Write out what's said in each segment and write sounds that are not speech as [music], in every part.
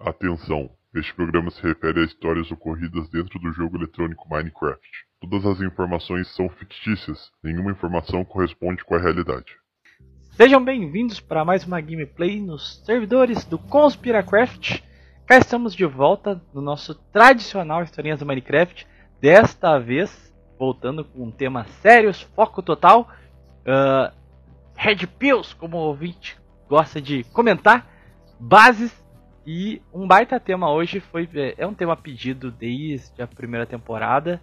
Atenção! Este programa se refere a histórias ocorridas dentro do jogo eletrônico Minecraft. Todas as informações são fictícias, nenhuma informação corresponde com a realidade. Sejam bem-vindos para mais uma gameplay nos servidores do Conspiracraft. Cá estamos de volta no nosso tradicional Historinhas do Minecraft. Desta vez, voltando com um tema sérios, foco total. Uh, Red Pills, como o ouvinte gosta de comentar. Bases e um baita tema hoje foi é um tema pedido desde a primeira temporada.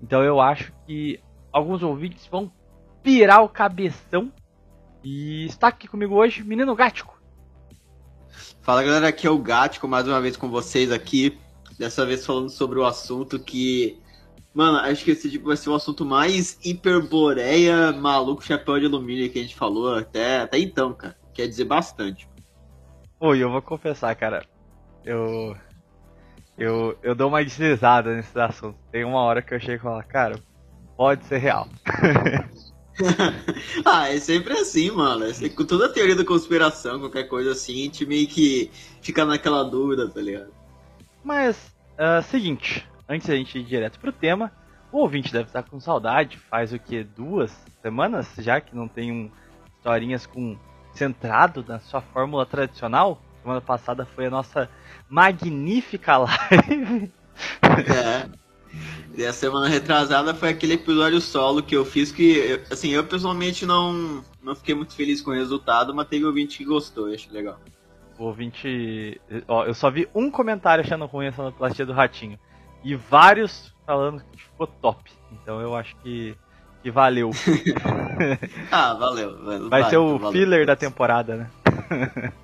Então eu acho que alguns ouvintes vão pirar o cabeção. E está aqui comigo hoje, menino Gático. Fala galera, aqui é o Gático, mais uma vez com vocês aqui. Dessa vez falando sobre o assunto que. Mano, acho que esse tipo vai ser o assunto mais hiperboreia, maluco, chapéu de alumínio que a gente falou até, até então, cara. Quer dizer bastante. Oi, eu vou confessar, cara. Eu. Eu, eu dou uma deslizada nesse assunto. Tem uma hora que eu chego e falo, cara, pode ser real. [laughs] ah, é sempre assim, mano. É com toda a teoria da conspiração, qualquer coisa assim, a gente meio que fica naquela dúvida, tá ligado? Mas, uh, seguinte, antes da gente ir direto pro tema, o ouvinte deve estar com saudade. Faz o que? Duas semanas já que não tem um historinhas com centrado na sua fórmula tradicional. Semana passada foi a nossa magnífica [laughs] live. É. E a semana retrasada foi aquele episódio solo que eu fiz que, assim, eu pessoalmente não, não fiquei muito feliz com o resultado, mas teve ouvinte que gostou, eu acho legal. O ouvinte. Ó, eu só vi um comentário achando ruim essa sonoplastia do ratinho. E vários falando que ficou top. Então eu acho que que valeu. [laughs] ah, valeu. Vai, vai ser o valeu. filler da temporada, né?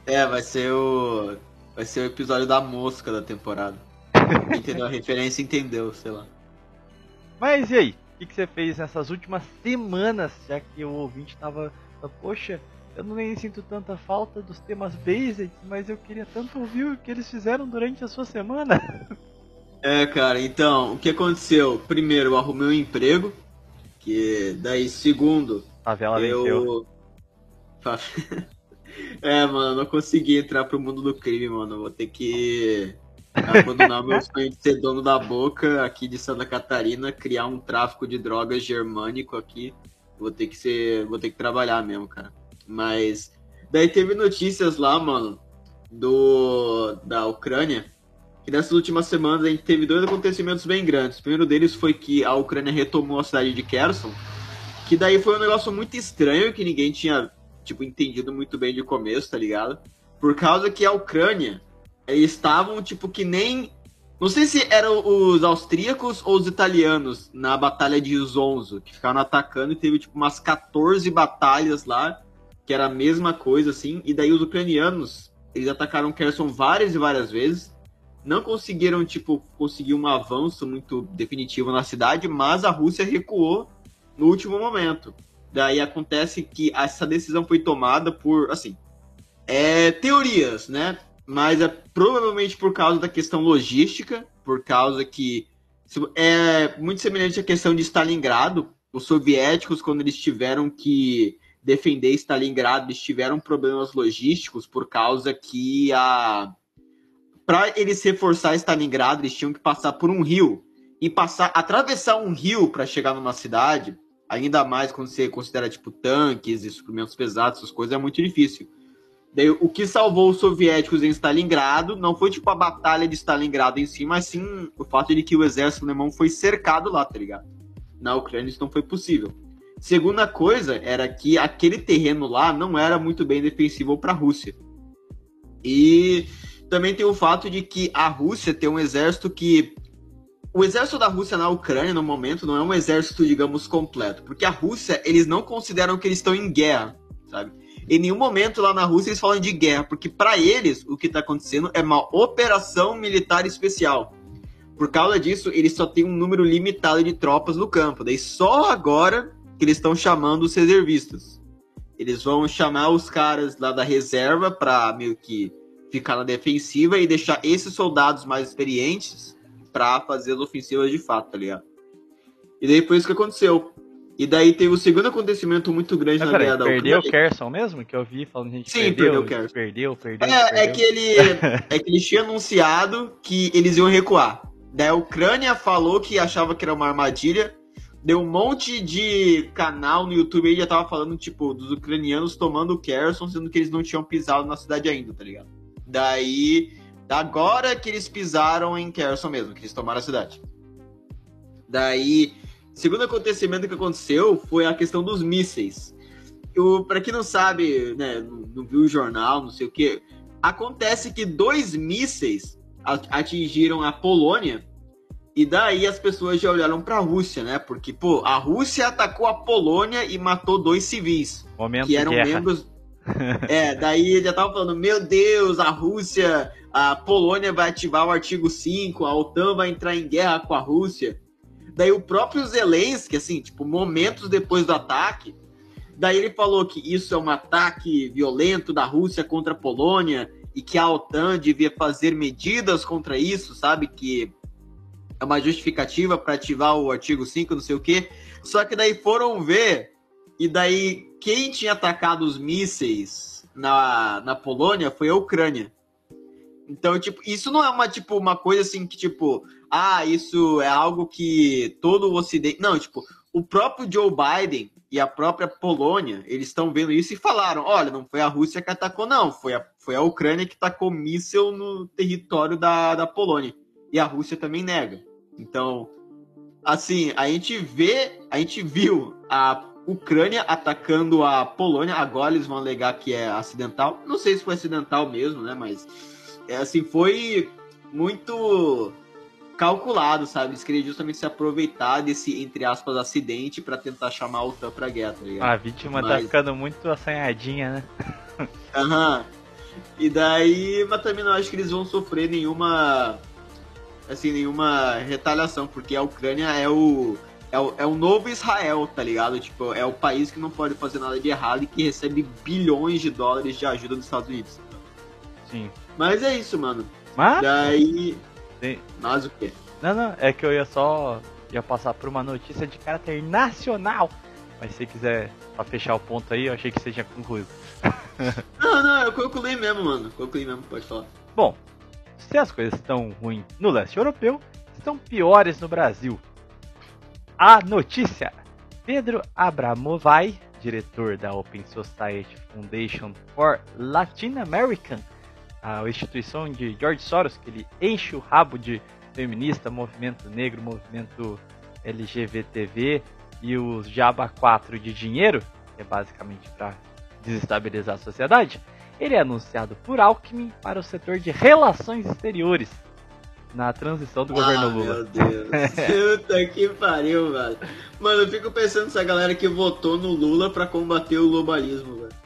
é, vai ser o. Vai ser o episódio da mosca da temporada. [laughs] entendeu a referência, entendeu, sei lá. Mas e aí? O que, você fez nessas últimas semanas, já que o ouvinte tava. Poxa, eu não nem sinto tanta falta dos temas basic, mas eu queria tanto ouvir o que eles fizeram durante a sua semana. É, cara, então, o que aconteceu? Primeiro, eu arrumei um emprego, que daí, segundo. A vela eu... venceu. [laughs] é, mano, não consegui entrar pro mundo do crime, mano. Vou ter que abandonar meu sonho de ser dono da boca aqui de Santa Catarina, criar um tráfico de drogas germânico aqui. Vou ter que ser. Vou ter que trabalhar mesmo, cara. Mas. Daí teve notícias lá, mano, do. da Ucrânia que nessas últimas semanas a gente teve dois acontecimentos bem grandes. O primeiro deles foi que a Ucrânia retomou a cidade de Kherson, que daí foi um negócio muito estranho que ninguém tinha, tipo, entendido muito bem de começo, tá ligado? Por causa que a Ucrânia, eles estavam, tipo, que nem... Não sei se eram os austríacos ou os italianos na Batalha de Zonzo, que ficaram atacando e teve, tipo, umas 14 batalhas lá, que era a mesma coisa, assim, e daí os ucranianos, eles atacaram Kherson várias e várias vezes, não conseguiram, tipo, conseguir um avanço muito definitivo na cidade, mas a Rússia recuou no último momento. Daí acontece que essa decisão foi tomada por, assim, é, teorias, né? Mas é provavelmente por causa da questão logística, por causa que é muito semelhante à questão de Stalingrado. Os soviéticos, quando eles tiveram que defender Stalingrado, eles tiveram problemas logísticos por causa que a para eles reforçar Stalingrado, eles tinham que passar por um rio e passar, atravessar um rio para chegar numa cidade, ainda mais quando você considera tipo tanques e suprimentos pesados, essas coisas é muito difícil. Daí, o que salvou os soviéticos em Stalingrado não foi tipo a batalha de Stalingrado em si, mas sim o fato de que o exército alemão foi cercado lá, tá ligado? Na Ucrânia isso não foi possível. Segunda coisa era que aquele terreno lá não era muito bem defensivo para a Rússia. E também tem o fato de que a Rússia tem um exército que. O exército da Rússia na Ucrânia, no momento, não é um exército, digamos, completo. Porque a Rússia, eles não consideram que eles estão em guerra, sabe? Em nenhum momento lá na Rússia eles falam de guerra, porque para eles o que está acontecendo é uma operação militar especial. Por causa disso, eles só têm um número limitado de tropas no campo. Daí só agora que eles estão chamando os reservistas. Eles vão chamar os caras lá da reserva para meio que ficar na defensiva e deixar esses soldados mais experientes para fazer as ofensivas de fato, tá ligado? E daí foi isso que aconteceu. E daí teve o segundo acontecimento muito grande Mas na guerra da perdeu o Ucrânia. Kerson mesmo? Que eu vi falando gente Sim, perdeu, perdeu o Kherson. perdeu, perdeu, É, é perdeu. que ele é que eles tinham anunciado que eles iam recuar. Daí a Ucrânia falou que achava que era uma armadilha. Deu um monte de canal no YouTube aí já tava falando, tipo, dos ucranianos tomando o Kherson, sendo que eles não tinham pisado na cidade ainda, tá ligado? Daí, agora que eles pisaram em Kherson mesmo, que eles tomaram a cidade. Daí, segundo acontecimento que aconteceu foi a questão dos mísseis. O, pra quem não sabe, né, não, viu o jornal, não sei o que, acontece que dois mísseis a- atingiram a Polônia e daí as pessoas já olharam pra Rússia, né? Porque, pô, a Rússia atacou a Polônia e matou dois civis Momento que eram guerra. membros. É, daí ele já tava falando: Meu Deus, a Rússia, a Polônia vai ativar o artigo 5, a OTAN vai entrar em guerra com a Rússia. Daí o próprio Zelensky, assim, tipo, momentos depois do ataque, daí ele falou que isso é um ataque violento da Rússia contra a Polônia e que a OTAN devia fazer medidas contra isso, sabe? Que é uma justificativa para ativar o artigo 5, não sei o quê. Só que daí foram ver e daí, quem tinha atacado os mísseis na, na Polônia foi a Ucrânia. Então, tipo, isso não é uma, tipo, uma coisa assim que, tipo, ah, isso é algo que todo o Ocidente. Não, tipo, o próprio Joe Biden e a própria Polônia, eles estão vendo isso e falaram: olha, não foi a Rússia que atacou, não, foi a, foi a Ucrânia que tacou míssil no território da, da Polônia. E a Rússia também nega. Então, assim, a gente vê, a gente viu a Ucrânia atacando a Polônia, agora eles vão alegar que é acidental. Não sei se foi acidental mesmo, né? Mas é, assim, foi muito calculado, sabe? Eles queriam justamente se aproveitar desse, entre aspas, acidente pra tentar chamar a OTAN pra guerra, tá ligado? A vítima tá Mas- ficando muito assanhadinha, né? Aham. E daí, mas também não acho que eles vão sofrer nenhuma. Assim, nenhuma retaliação, porque a Ucrânia é o. É o, é o novo Israel, tá ligado? Tipo, é o país que não pode fazer nada de errado e que recebe bilhões de dólares de ajuda dos Estados Unidos. Sim. Mas é isso, mano. Mas, Daí. Sim. Mas o quê? não, não, é que eu ia só ia passar por uma notícia de caráter nacional. Mas se você quiser pra fechar o ponto aí, eu achei que você tinha concluído. [laughs] Não, não, eu concluí mesmo, mano. Concluí mesmo, pode falar. Bom, se as coisas estão ruins no leste europeu, estão piores no Brasil. A notícia: Pedro Abramovay, diretor da Open Society Foundation for Latin American, a instituição de George Soros, que ele enche o rabo de feminista, movimento negro, movimento LGBTV e os Jaba 4 de dinheiro, que é basicamente para desestabilizar a sociedade, ele é anunciado por Alckmin para o setor de relações exteriores na transição do governo ah, Lula. Meu Deus. [laughs] Puta que pariu, mano. Mano, eu fico pensando nessa galera que votou no Lula pra combater o globalismo, velho.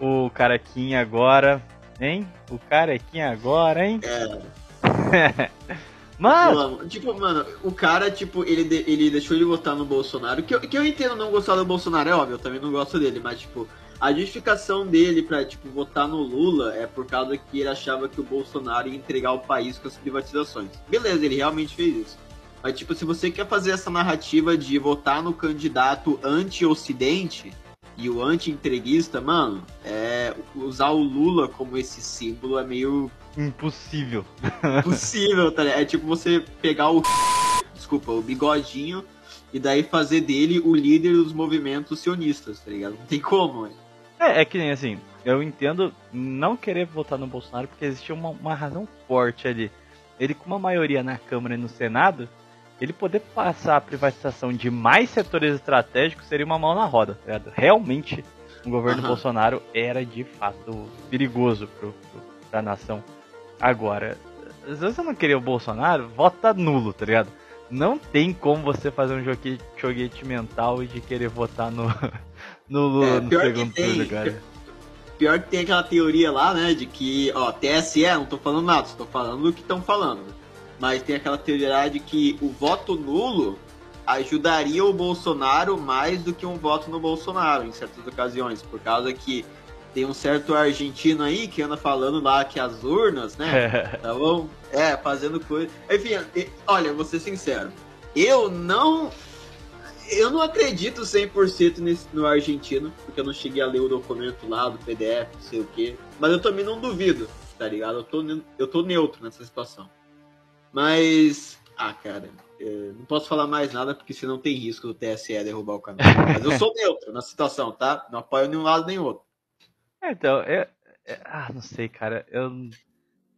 O carequinha agora, hein? O carequinha agora, hein? É. [laughs] Mas, Pô, Tipo, mano, o cara, tipo, ele, de- ele deixou de votar no Bolsonaro. Que eu, que eu entendo não gostar do Bolsonaro, é óbvio, eu também não gosto dele, mas, tipo, a justificação dele pra, tipo, votar no Lula é por causa que ele achava que o Bolsonaro ia entregar o país com as privatizações. Beleza, ele realmente fez isso. Mas, tipo, se você quer fazer essa narrativa de votar no candidato anti-ocidente e o anti-entreguista, mano, é, usar o Lula como esse símbolo é meio impossível. possível, tá ligado? É tipo você pegar o. [laughs] Desculpa, o bigodinho e daí fazer dele o líder dos movimentos sionistas, tá ligado? Não tem como, velho. É, é que nem assim, eu entendo não querer votar no Bolsonaro porque existia uma, uma razão forte ali. Ele com uma maioria na Câmara e no Senado, ele poder passar a privatização de mais setores estratégicos seria uma mão na roda, tá ligado? Realmente, o governo Aham. Bolsonaro era de fato perigoso pro, pro, pra nação. Agora, se você não queria o Bolsonaro, vota nulo, tá ligado? Não tem como você fazer um joguete, joguete mental e de querer votar no, no É, no pior que segundo tem. turno, cara. Pior que tem aquela teoria lá, né, de que, ó, TSE, não tô falando nada, só tô falando o que estão falando. Mas tem aquela teoria lá de que o voto nulo ajudaria o Bolsonaro mais do que um voto no Bolsonaro, em certas ocasiões, por causa que tem um certo argentino aí que anda falando lá que as urnas, né, [laughs] Tá bom? É, fazendo coisa. Enfim, olha, vou ser sincero. Eu não. Eu não acredito 100% nesse, no argentino, porque eu não cheguei a ler o documento lá do PDF, não sei o quê. Mas eu também não duvido, tá ligado? Eu tô, eu tô neutro nessa situação. Mas, ah, cara, é, não posso falar mais nada porque senão tem risco do TSE derrubar o canal. Mas eu sou [laughs] neutro na situação, tá? Não apoio nenhum lado nem outro. É, então, é, é, ah, não sei, cara. Eu,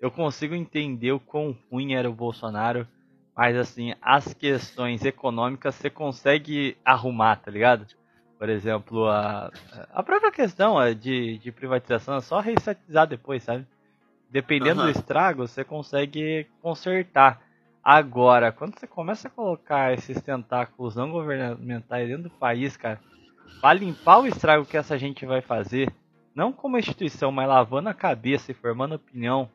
eu consigo entender o quão ruim era o Bolsonaro, mas assim, as questões econômicas você consegue arrumar, tá ligado? Por exemplo, a, a própria questão de, de privatização é só restatizar depois, sabe? Dependendo uhum. do estrago, você consegue consertar. Agora, quando você começa a colocar esses tentáculos não governamentais dentro do país, cara, para limpar o estrago que essa gente vai fazer, não como instituição, mas lavando a cabeça e formando opinião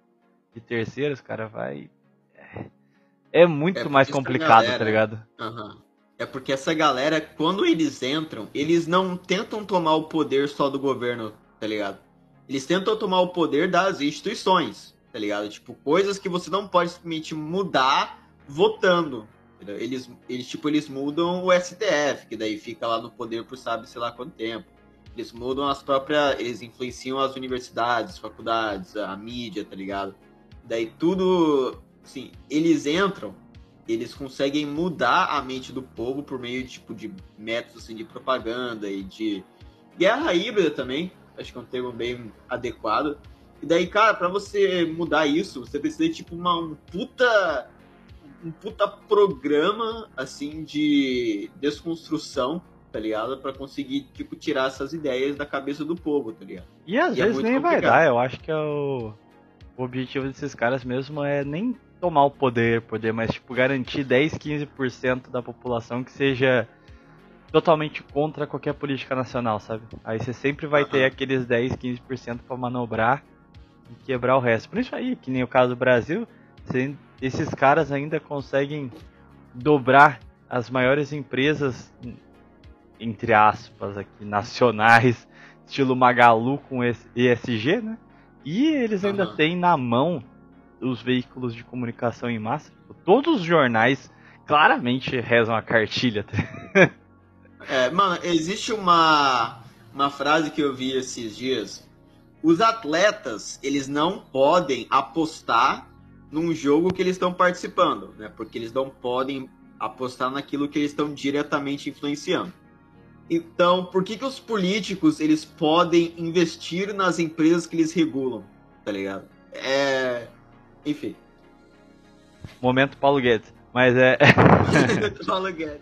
de terceiros, cara, vai. É, muito é mais complicado, tá galera, tá ligado? Uhum. É porque essa galera, quando eles entram, eles não tentam tomar o poder só do governo, tá ligado? Eles tentam tomar o poder das instituições, tá ligado? Tipo, coisas que você não pode simplesmente mudar votando. Entendeu? Eles, eles, tipo, eles mudam o STF, que daí fica lá no poder por sabe sei lá quanto tempo. Eles mudam as próprias. Eles influenciam as universidades, faculdades, a mídia, tá ligado? Daí tudo. Assim, eles entram, eles conseguem mudar a mente do povo por meio tipo, de métodos assim, de propaganda e de guerra híbrida também. Acho que é um termo bem adequado. E daí, cara, para você mudar isso, você precisa de tipo uma, um puta um puta programa, assim, de desconstrução, tá ligado? Pra conseguir, tipo, tirar essas ideias da cabeça do povo, tá ligado? E às e é vezes é nem complicado. vai dar, eu acho que é o... o objetivo desses caras mesmo é nem tomar o poder, poder, mas, tipo, garantir 10, 15% da população que seja totalmente contra qualquer política nacional, sabe? Aí você sempre vai ter aqueles 10, 15% para manobrar e quebrar o resto. Por isso aí, que nem o caso do Brasil, esses caras ainda conseguem dobrar as maiores empresas, entre aspas, aqui, nacionais, estilo Magalu com ESG, né? E eles ainda uhum. têm na mão os veículos de comunicação em massa. Todos os jornais claramente rezam a cartilha. [laughs] é, mano, existe uma, uma frase que eu vi esses dias. Os atletas, eles não podem apostar num jogo que eles estão participando, né? Porque eles não podem apostar naquilo que eles estão diretamente influenciando. Então, por que, que os políticos eles podem investir nas empresas que eles regulam? Tá ligado? É. Enfim. Momento Paulo Guedes. Mas é. [laughs] Paulo Guedes.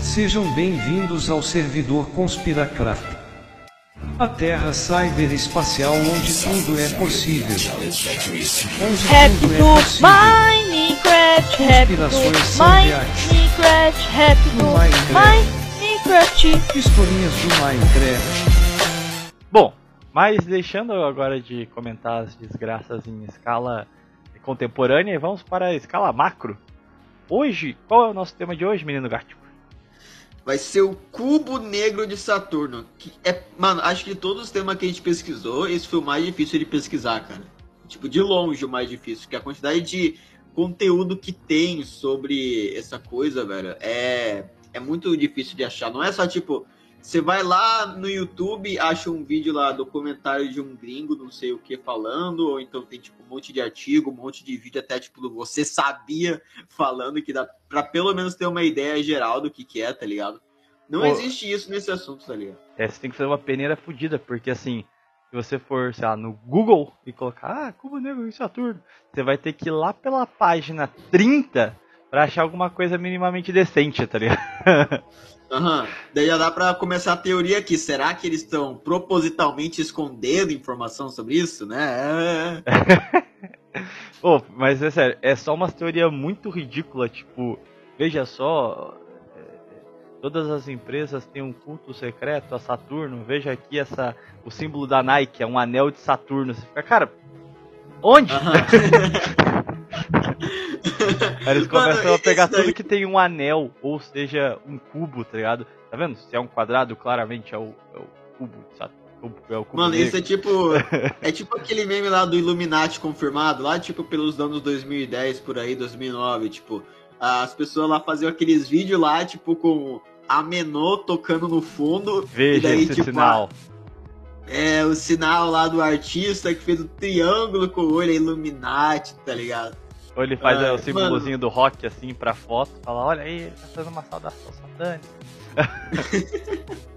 Sejam bem-vindos ao servidor Conspiracraft. A Terra cyberespacial onde tudo é possível. Onde happy tudo é possível. Minecraft, happy Minecraft, happy Minecraft. Historinhas do Minecraft. Mas deixando agora de comentar as desgraças em escala contemporânea, vamos para a escala macro. Hoje, qual é o nosso tema de hoje, menino gato? vai ser o cubo negro de Saturno. Que é, mano, acho que de todos os temas que a gente pesquisou, esse foi o mais difícil de pesquisar, cara. Tipo, de longe o mais difícil, porque a quantidade de conteúdo que tem sobre essa coisa, velho, é, é muito difícil de achar. Não é só tipo, você vai lá no YouTube, acha um vídeo lá, documentário de um gringo, não sei o que, falando, ou então tem tipo um monte de artigo, um monte de vídeo, até tipo, você sabia falando que dá pra pelo menos ter uma ideia geral do que, que é, tá ligado? Não Pô, existe isso nesse assunto, tá ligado? É, você tem que fazer uma peneira fodida, porque assim, se você for, sei lá, no Google e colocar, ah, Cubo Negro em Saturno, você vai ter que ir lá pela página 30 pra achar alguma coisa minimamente decente, tá ligado? [laughs] Uhum. Daí já dá pra começar a teoria aqui. Será que eles estão propositalmente escondendo informação sobre isso, né? [laughs] Pô, mas é sério, é só uma teoria muito ridícula, tipo, veja só, é, todas as empresas têm um culto secreto a Saturno. Veja aqui essa o símbolo da Nike, é um anel de Saturno. Você fica, cara, onde? [laughs] Aí [laughs] eles começam Mano, a pegar tudo que tem um anel, ou seja, um cubo, tá ligado? Tá vendo? Se é um quadrado, claramente é o, é o cubo, sabe? É o cubo Mano, negro. isso é tipo. [laughs] é tipo aquele meme lá do Illuminati confirmado, lá tipo pelos anos 2010 por aí, 2009, tipo. As pessoas lá faziam aqueles vídeos lá, tipo, com a menor tocando no fundo. Veja e daí, esse tipo, sinal. É, o sinal lá do artista que fez o triângulo com o olho é Illuminati, tá ligado? Ou ele faz é, o símbolozinho do rock assim pra foto, fala, olha aí, ele tá fazendo uma saudação satânica. [laughs]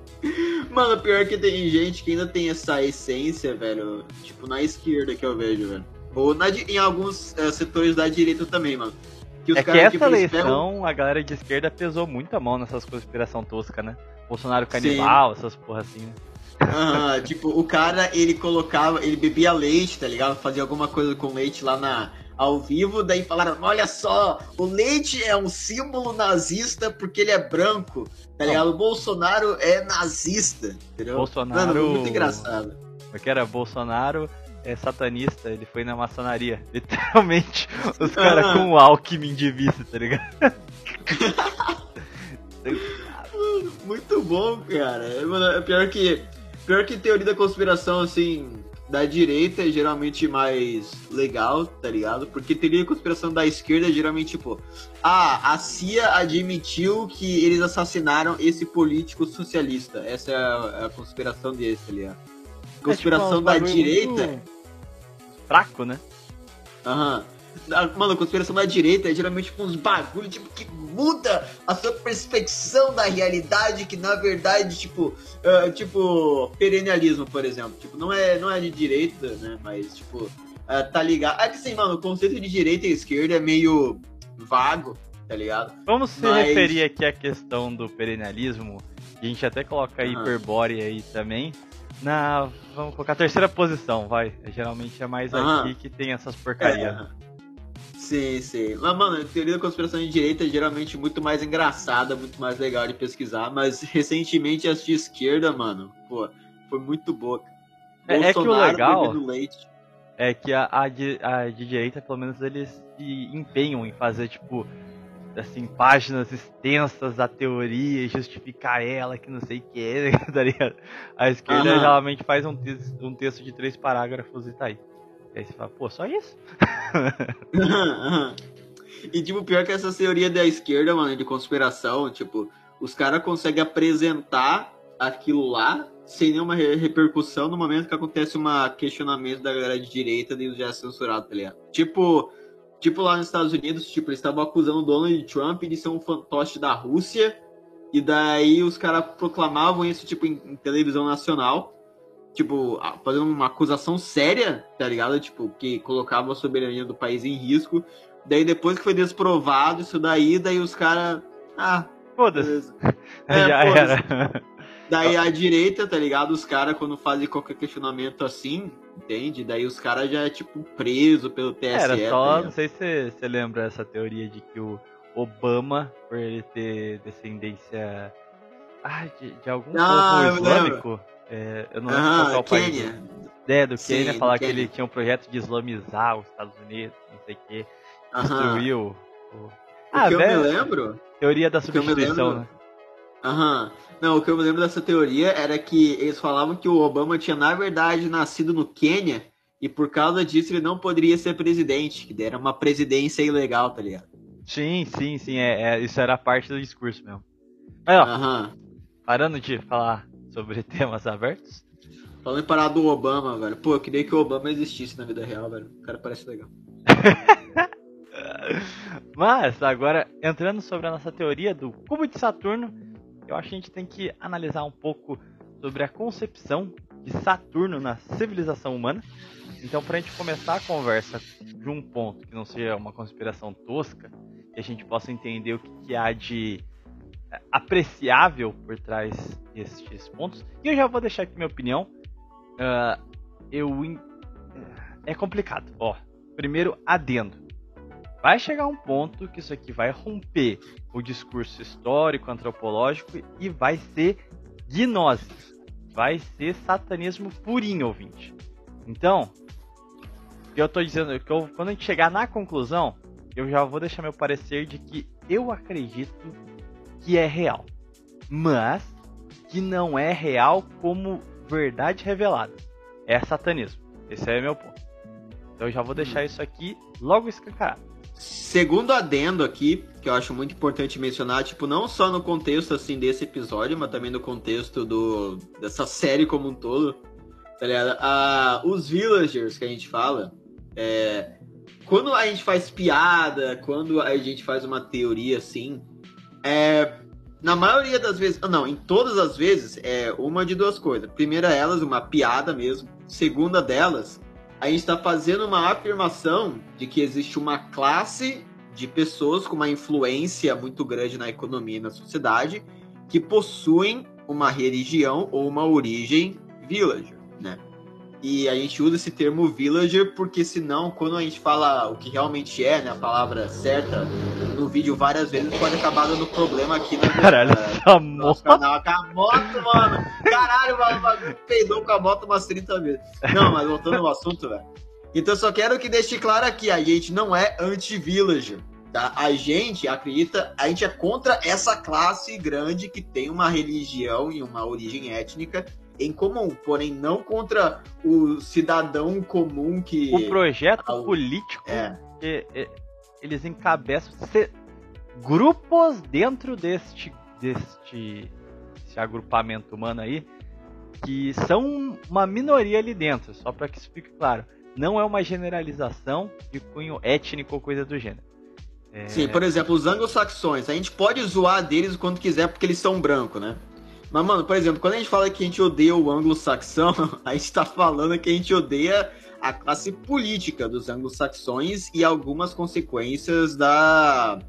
Mano, pior que tem gente que ainda tem essa essência, velho. Tipo, na esquerda que eu vejo, velho. Ou na em alguns eh, setores da direita também, mano. os É que essa eles eleição, a galera de esquerda pesou muito a mão nessas conspiração tosca, né? Bolsonaro canibal, essas porra assim, né? Aham, tipo, o cara, ele colocava, ele bebia leite, tá ligado? Fazia alguma coisa com leite lá na, ao vivo, daí falaram, olha só, o leite é um símbolo nazista porque ele é branco, tá ligado? O Bolsonaro é nazista, entendeu? Bolsonaro- Mano, muito engraçado. Porque era Bolsonaro é satanista, ele foi na maçonaria. [laughs] Literalmente, os caras Ah. com o Alckmin de vice, tá ligado? [laughs] Muito bom, cara. É, é pior que, pior que teoria da conspiração, assim, da direita é geralmente mais legal, tá ligado? Porque teoria da conspiração da esquerda é geralmente, tipo, ah, a CIA admitiu que eles assassinaram esse político socialista. Essa é a, a conspiração deles, tá ligado? Conspiração É, tipo, um da direita. Fraco, né? Aham. Ah, Mano, a conspiração da direita é geralmente tipo, uns bagulho tipo, que muda a sua perspecção da realidade, que na verdade, tipo, ah, tipo, perennialismo, por exemplo. Tipo, não é, não é de direita, né? Mas, tipo, ah, tá ligado. É que assim, mano, o conceito de direita e esquerda é meio vago, tá ligado? Vamos se Mas- referir aqui à questão do perennialismo, a gente até coloca Aham. hiperbore aí também. Na. Vamos colocar a terceira posição, vai. Geralmente é mais Aham. aqui que tem essas porcarias. É. Sim, sim. Mas, mano, a teoria da conspiração de direita é geralmente muito mais engraçada, muito mais legal de pesquisar. Mas [laughs] recentemente as de esquerda, mano, pô, foi muito boa. É- é que o legal-. É que a, a, de, a de direita, pelo menos, eles se empenham em fazer, tipo, assim, páginas extensas da teoria e justificar ela, que não sei o que, [laughs] tá ligado? A esquerda Aham. geralmente faz um, tex- um texto de três parágrafos e tá aí. Aí você fala, pô, só isso? [laughs] e, tipo, pior que essa teoria da esquerda, mano, de conspiração, tipo, os caras conseguem apresentar aquilo lá sem nenhuma re- repercussão no momento que acontece um questionamento da galera de direita e já é censurado, tá ligado? Tipo, tipo lá nos Estados Unidos, tipo, eles estavam acusando o Donald Trump de ser um fantoche da Rússia, e daí os caras proclamavam isso, tipo, em, em televisão nacional, tipo, fazendo uma acusação séria, tá ligado? Tipo, que colocava a soberania do país em risco. Daí depois que foi desprovado isso daí, daí os caras. Ah, Foda-se. [laughs] É, já foda-se. era. Daí a direita, tá ligado? Os caras, quando fazem qualquer questionamento assim, entende? Daí os caras já é, tipo, preso pelo TSE. Era tá só, não sei se você- lembra essa teoria de que o Obama, por ele ter descendência ah, de, de algum Ah, povo islâmico, é, eu não lembro qual que é Ah, o país. Quênia. É, do Sim, Quênia, falar que Quênia. ele tinha um projeto de islamizar os Estados Unidos, não sei o Aham. destruiu. O... O Ah, que eu velho, me lembro. teoria da eu substituição, né? Aham. Não, o que eu me lembro dessa teoria era que eles falavam que o Obama tinha, na verdade, nascido no Quênia e por causa disso ele não poderia ser presidente, que era uma presidência ilegal, tá ligado? Sim, sim, sim, é, é, isso era parte do discurso mesmo. Mas ó, Aham. parando de falar sobre [laughs] temas abertos, Falando em parar do Obama, velho. Pô, eu queria que o Obama existisse na vida real, velho. O cara parece legal. [laughs] Mas, agora, entrando sobre a nossa teoria do cubo de Saturno, eu acho que a gente tem que analisar um pouco sobre a concepção de Saturno na civilização humana. Então, para a gente começar a conversa de um ponto que não seja uma conspiração tosca, que a gente possa entender o que, que há de apreciável por trás destes pontos. E eu já vou deixar aqui minha opinião. Ah, eu en- é complicado. Ó, primeiro adendo vai chegar um ponto que isso aqui vai romper o discurso histórico, antropológico e vai ser gnose. Vai ser satanismo purinho, ouvinte. Então, eu tô dizendo que eu- quando a gente chegar na conclusão, eu já vou deixar meu parecer de que eu acredito que é real, mas que não é real como verdade revelada. É satanismo. Esse é meu ponto. Então eu já vou deixar isso aqui logo escancarado. segundo adendo aqui, que eu acho muito importante mencionar, tipo, não só no contexto assim desse episódio, mas também no contexto do dessa série como um todo, tá ligado? Ah, os villagers que a gente fala, é, quando a gente faz piada, quando a gente faz uma teoria assim, é, na maioria das vezes, não, em todas as vezes, é uma de duas coisas. Primeira delas, uma piada mesmo. Segunda delas, a gente está fazendo uma afirmação de que existe uma classe de pessoas com uma influência muito grande na economia e na sociedade que possuem uma religião ou uma origem villager, né? E a gente usa esse termo villager porque senão, quando a gente fala o que realmente é, né, a palavra certa, no vídeo várias vezes pode acabar dando problema aqui Caralho, no nosso moto. canal. Com a moto, mano! Caralho, o bagulho peidou com a moto umas 30 vezes. Não, mas voltando ao assunto, velho. Então só quero que deixe claro aqui, a gente não é anti-villager. Tá? A gente acredita, a gente é contra essa classe grande que tem uma religião e uma origem étnica em comum, porém não contra o cidadão comum que. O projeto Ah, o- político É, que é, eles encabeçam se- grupos dentro deste, deste, agrupamento humano aí que são uma minoria ali dentro, só para que isso fique claro. Não é uma generalização de cunho étnico ou coisa do gênero. É, Sim, por exemplo, os anglo-saxões, a gente pode zoar deles o quanto quiser porque eles são brancos, né? Mas, mano, por exemplo, quando a gente fala que a gente odeia o anglo-saxão, [laughs] a gente tá falando que a gente odeia a classe política dos anglo-saxões e algumas consequências da,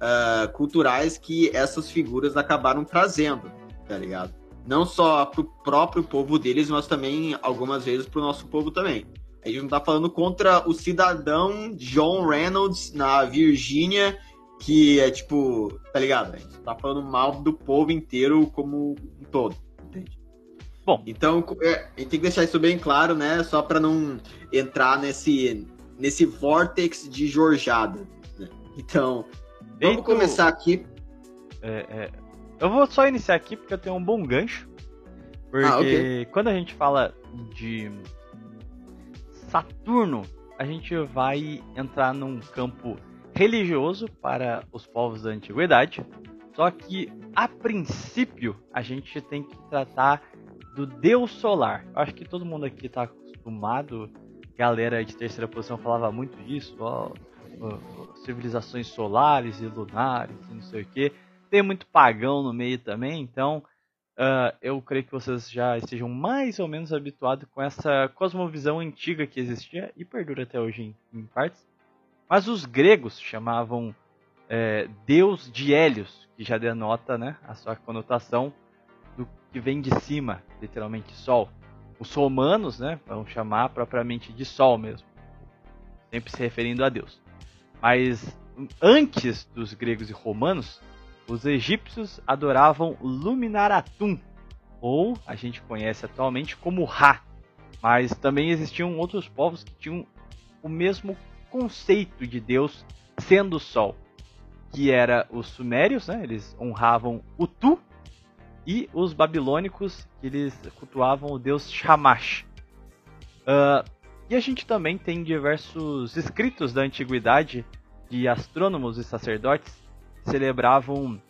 ah, culturais que essas figuras acabaram trazendo, tá ligado? Não só pro próprio povo deles, mas também algumas vezes pro nosso povo também. A gente não tá falando contra o cidadão John Reynolds na Virgínia, que é tipo, tá ligado? A gente tá falando mal do povo inteiro como um todo, entende? Bom. Então, é, a gente tem que deixar isso bem claro, né? Só pra não entrar nesse, nesse vortex de jorjada. né? Então, vamos começar aqui. É, é, eu vou só iniciar aqui porque eu tenho um bom gancho. Porque Ah, ok. quando a gente fala de Saturno, a gente vai entrar num campo religioso para os povos da antiguidade. Só que, a princípio, a gente tem que tratar do deus solar. Acho que todo mundo aqui está acostumado. Galera de terceira posição falava muito disso. Ó, ó, civilizações solares e lunares e não sei o que. Tem muito pagão no meio também, então ah, eu creio que vocês já estejam mais ou menos habituados com essa cosmovisão antiga que existia e perdura até hoje em, em partes. Mas os gregos chamavam é, Deus de Hélios, que já denota né, a sua conotação do que vem de cima, literalmente Sol. Os romanos né, vão chamar propriamente de Sol mesmo, sempre se referindo a Deus. Mas antes dos gregos e romanos, os egípcios adoravam Luminaratum, ou a gente conhece atualmente como Ra. Mas também existiam outros povos que tinham o mesmo conceito de Deus sendo o Sol, que era os sumérios, né? Eles honravam Utu e os babilônicos, que eles cultuavam o deus Shamash. Ah, e a gente também tem diversos escritos da antiguidade de astrônomos e sacerdotes celebravam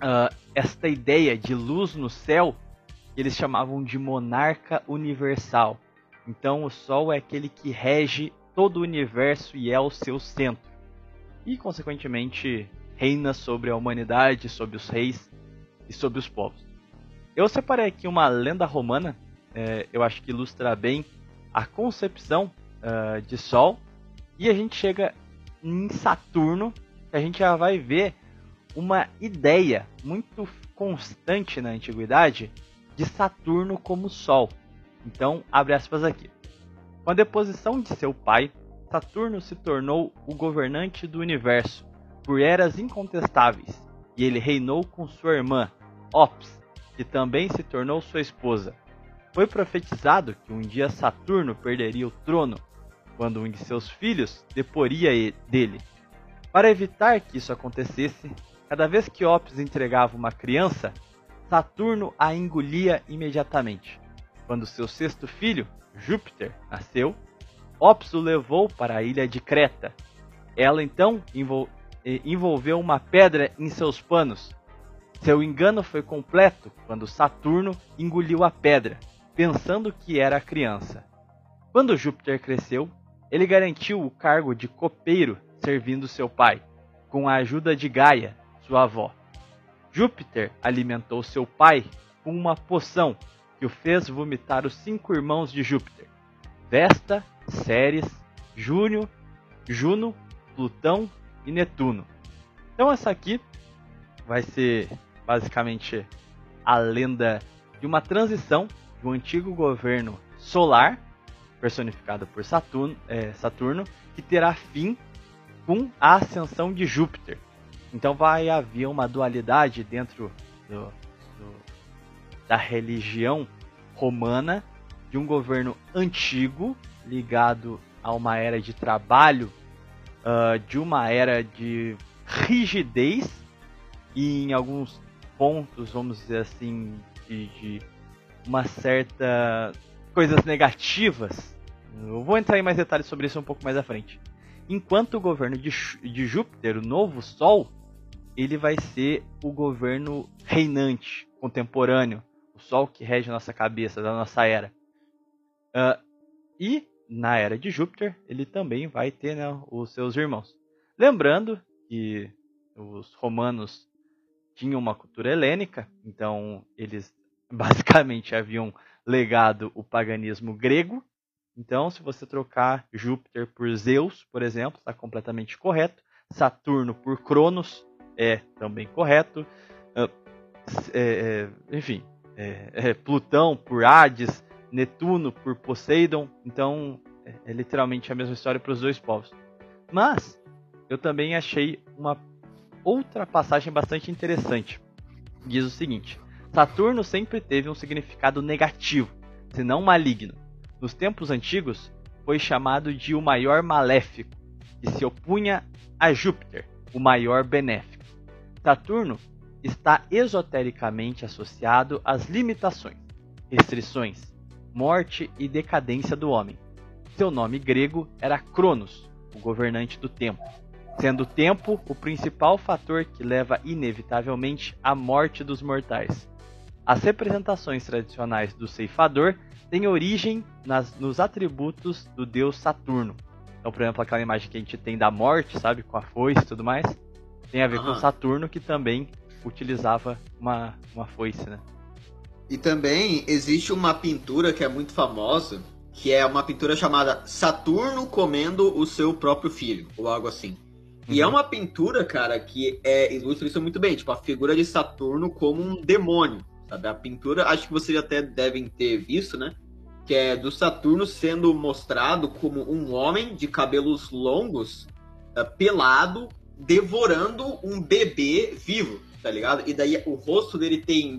ah, esta ideia de luz no céu que eles chamavam de monarca universal. Então o Sol é aquele que rege todo o universo e é o seu centro. E consequentemente reina sobre a humanidade, sobre os reis e sobre os povos. Eu separei aqui uma lenda romana, eh, eu acho que ilustra bem a concepção ah, de Sol. E a gente chega em Saturno, que a gente já vai ver uma ideia muito constante na antiguidade de Saturno como Sol. Então, abre aspas aqui. Com a deposição de seu pai, Saturno se tornou o governante do universo por eras incontestáveis, e ele reinou com sua irmã, Ops, que também se tornou sua esposa. Foi profetizado que um dia Saturno perderia o trono, quando um de seus filhos deporia dele. Para evitar que isso acontecesse, cada vez que Ops entregava uma criança, Saturno a engolia imediatamente. Quando seu sexto filho, Júpiter, nasceu, Ops o levou para a ilha de Creta. Ela então envol envolveu uma pedra em seus panos. Seu engano foi completo quando Saturno engoliu a pedra, pensando que era criança. Quando Júpiter cresceu, ele garantiu o cargo de copeiro servindo seu pai, com a ajuda de Gaia, sua avó. Júpiter alimentou seu pai com uma poção que o fez vomitar os cinco irmãos de Júpiter: Vesta, Ceres, Júnior, Juno, Plutão e Netuno. Então essa aqui vai ser basicamente a lenda de uma transição um antigo governo solar, personificado por Saturno, é, Saturno que terá fim com a ascensão de Júpiter. Então vai haver uma dualidade dentro do, do, da religião romana de um governo antigo ligado a uma era de trabalho, uh, de uma era de rigidez e em alguns pontos, vamos dizer assim, de, de uma certa coisas negativas. Eu vou entrar em mais detalhes sobre isso um pouco mais à frente. Enquanto o governo de, de Júpiter, o novo Sol, ele vai ser o governo reinante, contemporâneo, Sol que rege nossa cabeça, da nossa era. Uh, e na era de Júpiter, ele também vai ter né, os seus irmãos. Lembrando que os romanos tinham uma cultura helênica, então eles [laughs] basicamente haviam legado o paganismo grego. Então, se você trocar Júpiter por Zeus, por exemplo, está completamente correto. Saturno por Cronos é também correto. Uh, é, é, enfim, é, é, Plutão por Hades, Netuno por Poseidon. Então, é, é literalmente a mesma história para os dois povos. Mas eu também achei uma outra passagem bastante interessante. Diz o seguinte: Saturno sempre teve um significado negativo, se não maligno. Nos tempos antigos, foi chamado de o maior maléfico, e se opunha a Júpiter, o maior benéfico. Saturno está esotericamente associado às limitações, restrições, morte e decadência do homem. Seu nome grego era Cronos, o governante do tempo sendo o tempo o principal fator que leva inevitavelmente à morte dos mortais. As representações tradicionais do ceifador têm origem nas, nos atributos do deus Saturno. Então, por exemplo, aquela imagem que a gente tem da morte, sabe, com a foice e tudo mais, tem a ver uhum. com Saturno, que também utilizava uma, uma foice, né? E também existe uma pintura que é muito famosa, que é uma pintura chamada Saturno comendo o seu próprio filho, ou algo assim. E é uhum. uma pintura, cara, que é, ilustra isso muito bem, tipo, a figura de Saturno como um demônio, sabe? A pintura, acho que vocês até devem ter visto, né? Que é do Saturno sendo mostrado como um homem de cabelos longos, uh, pelado, devorando um bebê vivo, tá ligado? E daí o rosto dele tem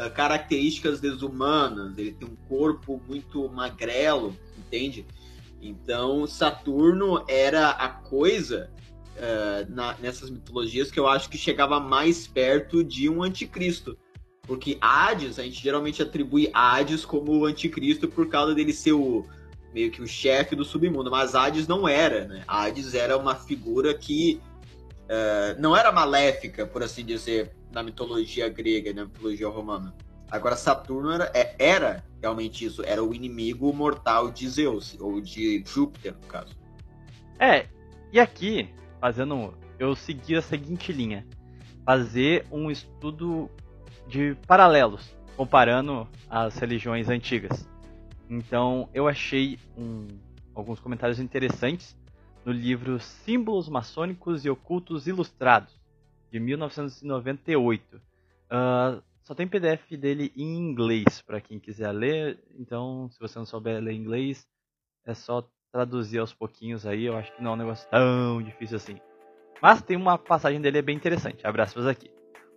uh, características desumanas, ele tem um corpo muito magrelo, entende? Então, Saturno era a coisa uh, na, nessas mitologias que eu acho que chegava mais perto de um anticristo. Porque Hades, a gente geralmente atribui Hades como o anticristo por causa dele ser o meio que o chefe do submundo, mas Hades não era, né? Hades era uma figura que uh, não era maléfica, por assim dizer, na mitologia grega, na mitologia romana. Agora Saturno era, é, era realmente isso, era o inimigo mortal de Zeus, ou de Júpiter, no caso. É, e aqui fazendo. Eu segui a seguinte linha: fazer um estudo de paralelos, comparando as religiões antigas. Então eu achei um, alguns comentários interessantes no livro Símbolos Maçônicos e Ocultos Ilustrados, de 1998. Uh, ah, só tem PDF dele em inglês para quem quiser ler, então se você não souber ler inglês, é só traduzir aos pouquinhos aí, eu acho que não é um negócio tão difícil assim. Mas tem uma passagem dele bem interessante, abre aspas aqui.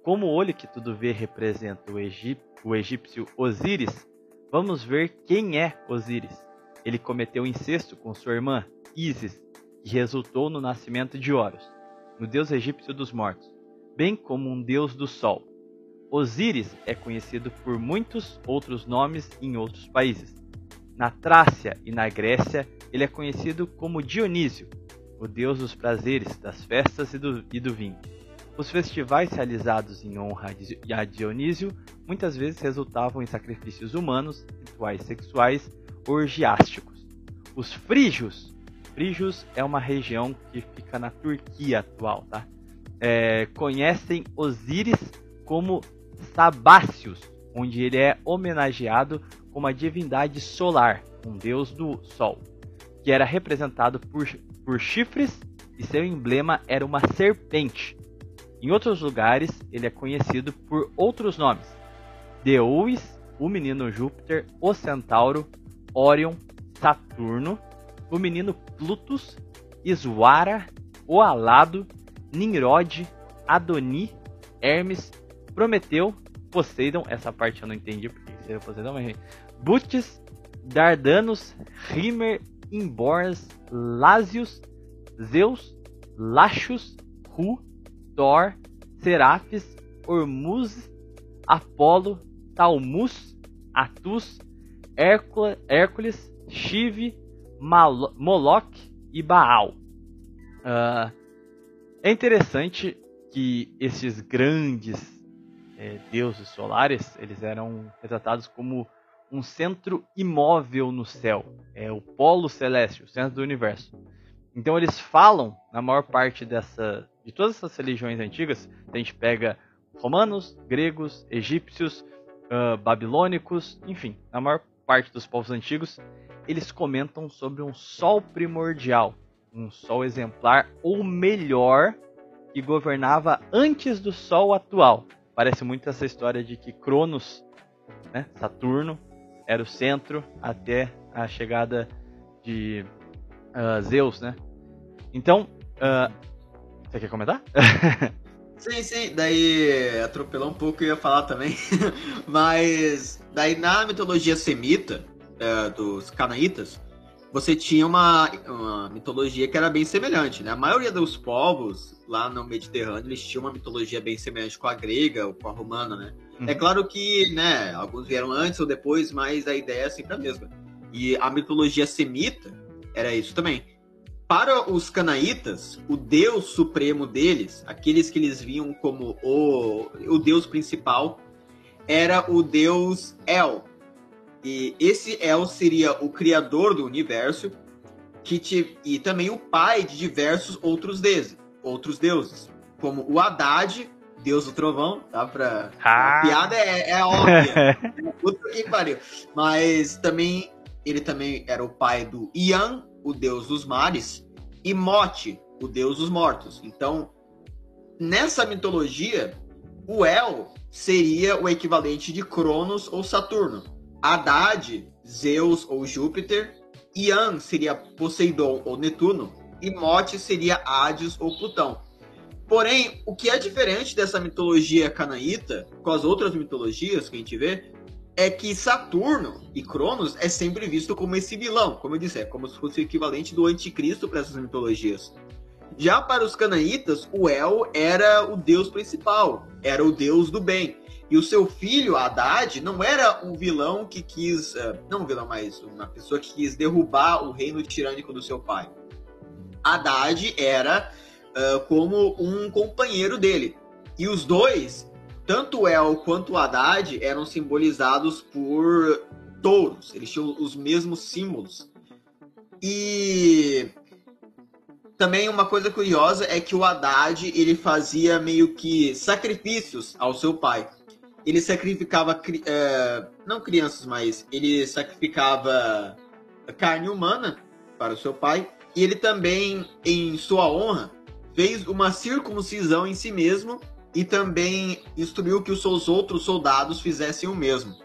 Como o olho que tudo vê representa o, egip o egípcio Osíris, vamos ver quem é Osíris. Ele cometeu incesto com sua irmã, Isis, que resultou no nascimento de Horus, no deus egípcio dos mortos, bem como um deus do sol. Osíris é conhecido por muitos outros nomes em outros países. Na Trácia e na Grécia, ele é conhecido como Dionísio, o deus dos prazeres, das festas e do, e do vinho. Os festivais realizados em honra a Dionísio muitas vezes resultavam em sacrifícios humanos, rituais sexuais orgiásticos. Os frígios, frígios é uma região que fica na Turquia atual, tá? É, conhecem Osíris como Sabácios, onde ele é homenageado como a divindade solar, um deus do sol, que era representado por, por chifres e seu emblema era uma serpente. Em outros lugares, ele é conhecido por outros nomes: Deus, o menino Júpiter, o Centauro, Órion, Saturno, o menino Plutus, Iswara, o Alado, Nimrod, Adoni, Hermes, Prometeu, Poseidon, essa parte eu não entendi porque seria Poseidon, mas Butes, Dardanos, Rimer, Imborns, Lásios, Zeus, Lachus, Ru, Thor, Serafis, Ormuz, Apolo, Talmus, Atus, Hércules, Shiv, Moloch e Baal. Uh, é interessante que esses grandes é, deuses solares eles eram retratados como um centro imóvel no céu, é o polo celeste, o centro do universo. Então eles falam na maior parte dessa de todas essas religiões antigas, a gente pega romanos, gregos, egípcios, uh, babilônicos, enfim, na maior parte dos povos antigos, eles comentam sobre um sol primordial, um sol exemplar ou melhor que governava antes do sol atual. Parece muito essa história de que Cronos, né, Saturno, era o centro até a chegada de uh, Zeus, né? Então, uh, você quer comentar? [laughs] sim, sim. Daí atropelar um pouco eu ia falar também. [laughs] Mas daí na mitologia semita é, dos canaítas, você tinha uma, uma mitologia que era bem semelhante, né? A maioria dos povos lá no Mediterrâneo, eles tinham uma mitologia bem semelhante com a grega ou com a romana, né? Uhum. É claro que, né, alguns vieram antes ou depois, mas a ideia é sempre a mesma. E a mitologia semita era isso também. Para os canaítas, o deus supremo deles, aqueles que eles viam como o, o deus principal, era o deus El. E esse El seria o criador do universo que te, e também o pai de diversos outros deuses, outros deuses, como o Haddad, deus do trovão, tá? Pra... Ah. A piada é, é óbvia. [laughs] Puta que pariu. Mas também ele também era o pai do Ian, o deus dos mares, e Mote, o deus dos mortos. Então, nessa mitologia, o El seria o equivalente de Cronos ou Saturno. Haddad, Zeus ou Júpiter. Ian seria Poseidon ou Netuno. E Mote seria Hades ou Plutão. Porém, o que é diferente dessa mitologia canaíta com as outras mitologias que a gente vê é que Saturno e Cronos é sempre visto como esse vilão, como eu disse, é como se fosse o equivalente do anticristo para essas mitologias. Já para os canaítas, o El era o deus principal, era o deus do bem. E o seu filho, Haddad, não era um vilão que quis. Eh, não um vilão, mas uma pessoa que quis derrubar o reino tirânico do seu pai. Haddad era uh, como um companheiro dele. E os dois tanto El quanto Haddad eram simbolizados por touros, eles tinham os mesmos símbolos. E também uma coisa curiosa é que o Haddad ele fazia meio que sacrifícios ao seu pai. Ele sacrificava, é, não crianças, mas ele sacrificava carne humana para o seu pai. E ele também, em sua honra, fez uma circuncisão em si mesmo e também instruiu que os seus outros soldados fizessem o mesmo.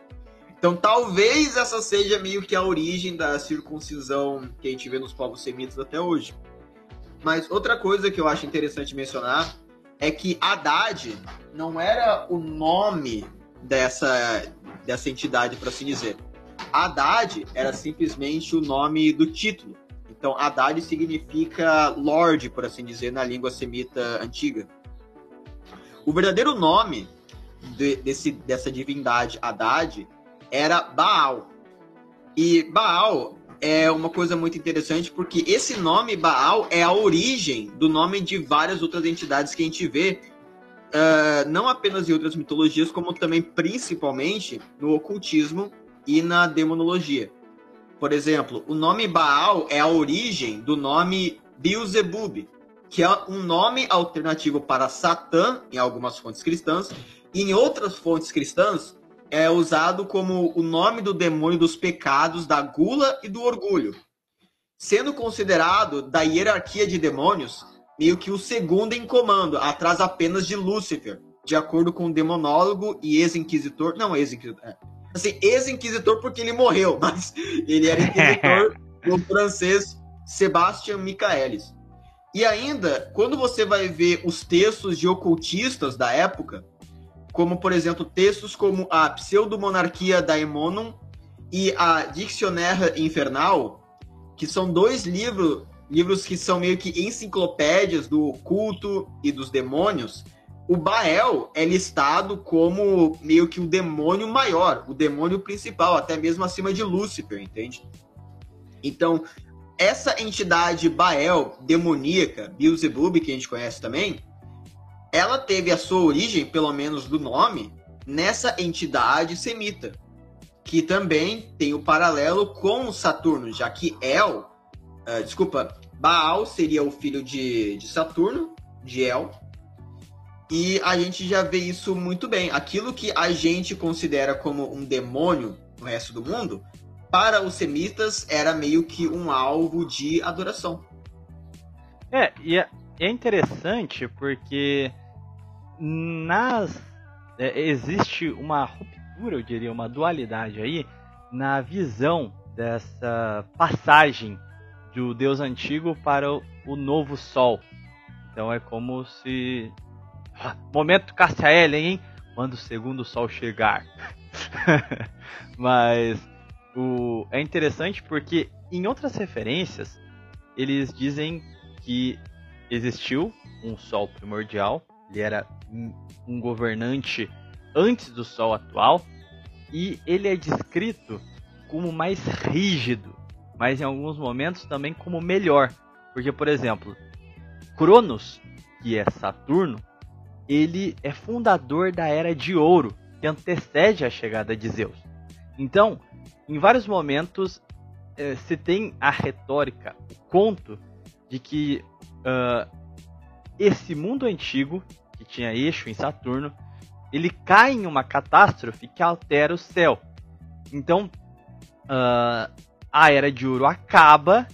Então talvez essa seja meio que a origem da circuncisão que a gente vê nos povos semitas até hoje. Mas outra coisa que eu acho interessante mencionar é que Haddad não era o nome dessa, dessa entidade, para assim dizer. Haddad era simplesmente o nome do título. Então, Haddad significa Lorde, por assim dizer, na língua semita antiga. O verdadeiro nome de, desse, dessa divindade Haddad era Baal. E Baal é uma coisa muito interessante porque esse nome Baal é a origem do nome de várias outras entidades que a gente vê, uh, não apenas em outras mitologias, como também principalmente no ocultismo e na demonologia. Por exemplo, o nome Baal é a origem do nome Beelzebub, que é um nome alternativo para Satã em algumas fontes cristãs, e em outras fontes cristãs é usado como o nome do demônio dos pecados, da gula e do orgulho, sendo considerado da hierarquia de demônios meio que o segundo em comando, atrás apenas de Lúcifer, de acordo com o demonólogo e ex-inquisitor, não ex-inquisitor, é, assim, ex-inquisitor porque ele morreu, [laughs] mas ele era inquisitor [laughs] no francês Sebastian Michaelis. E ainda, quando você vai ver os textos de ocultistas da época, como por exemplo textos como a Pseudo-Monarquia Daemonum e a Dictionnaire Infernal, que são dois livros, livros que são meio que enciclopédias do culto e dos demônios, o Baal é listado como meio que o demônio maior, o demônio principal, até mesmo acima de Lúcifer, entende? Então, essa entidade Baal demoníaca, Beelzebub, que a gente conhece também, ela teve a sua origem, pelo menos do nome, nessa entidade semita, que também tem o paralelo com Saturno, já que El, uh, desculpa, Baal seria o filho de, de Saturno, de El, e a gente já vê isso muito bem. Aquilo que a gente considera como um demônio no resto do mundo, para os semitas era meio que um alvo de adoração. É, e é, é interessante porque nas é, existe uma ruptura, eu diria, uma dualidade aí na visão dessa passagem do Deus antigo para o, o novo Sol. Então é como se ah, momento Cássia hein? Quando o segundo Sol chegar. [laughs] Mas o é interessante porque em outras referências eles dizem que existiu um Sol primordial ele era um governante antes do Sol atual e ele é descrito como mais rígido, mas em alguns momentos também como melhor, porque por exemplo, Cronos, que é Saturno, ele é fundador da Era de Ouro, que antecede a chegada de Zeus. Então, em vários momentos eh, se tem a retórica, o conto de que uh, esse mundo antigo, que tinha eixo em Saturno, ele cai em uma catástrofe que altera o céu. Então, uh, a Era de Ouro acaba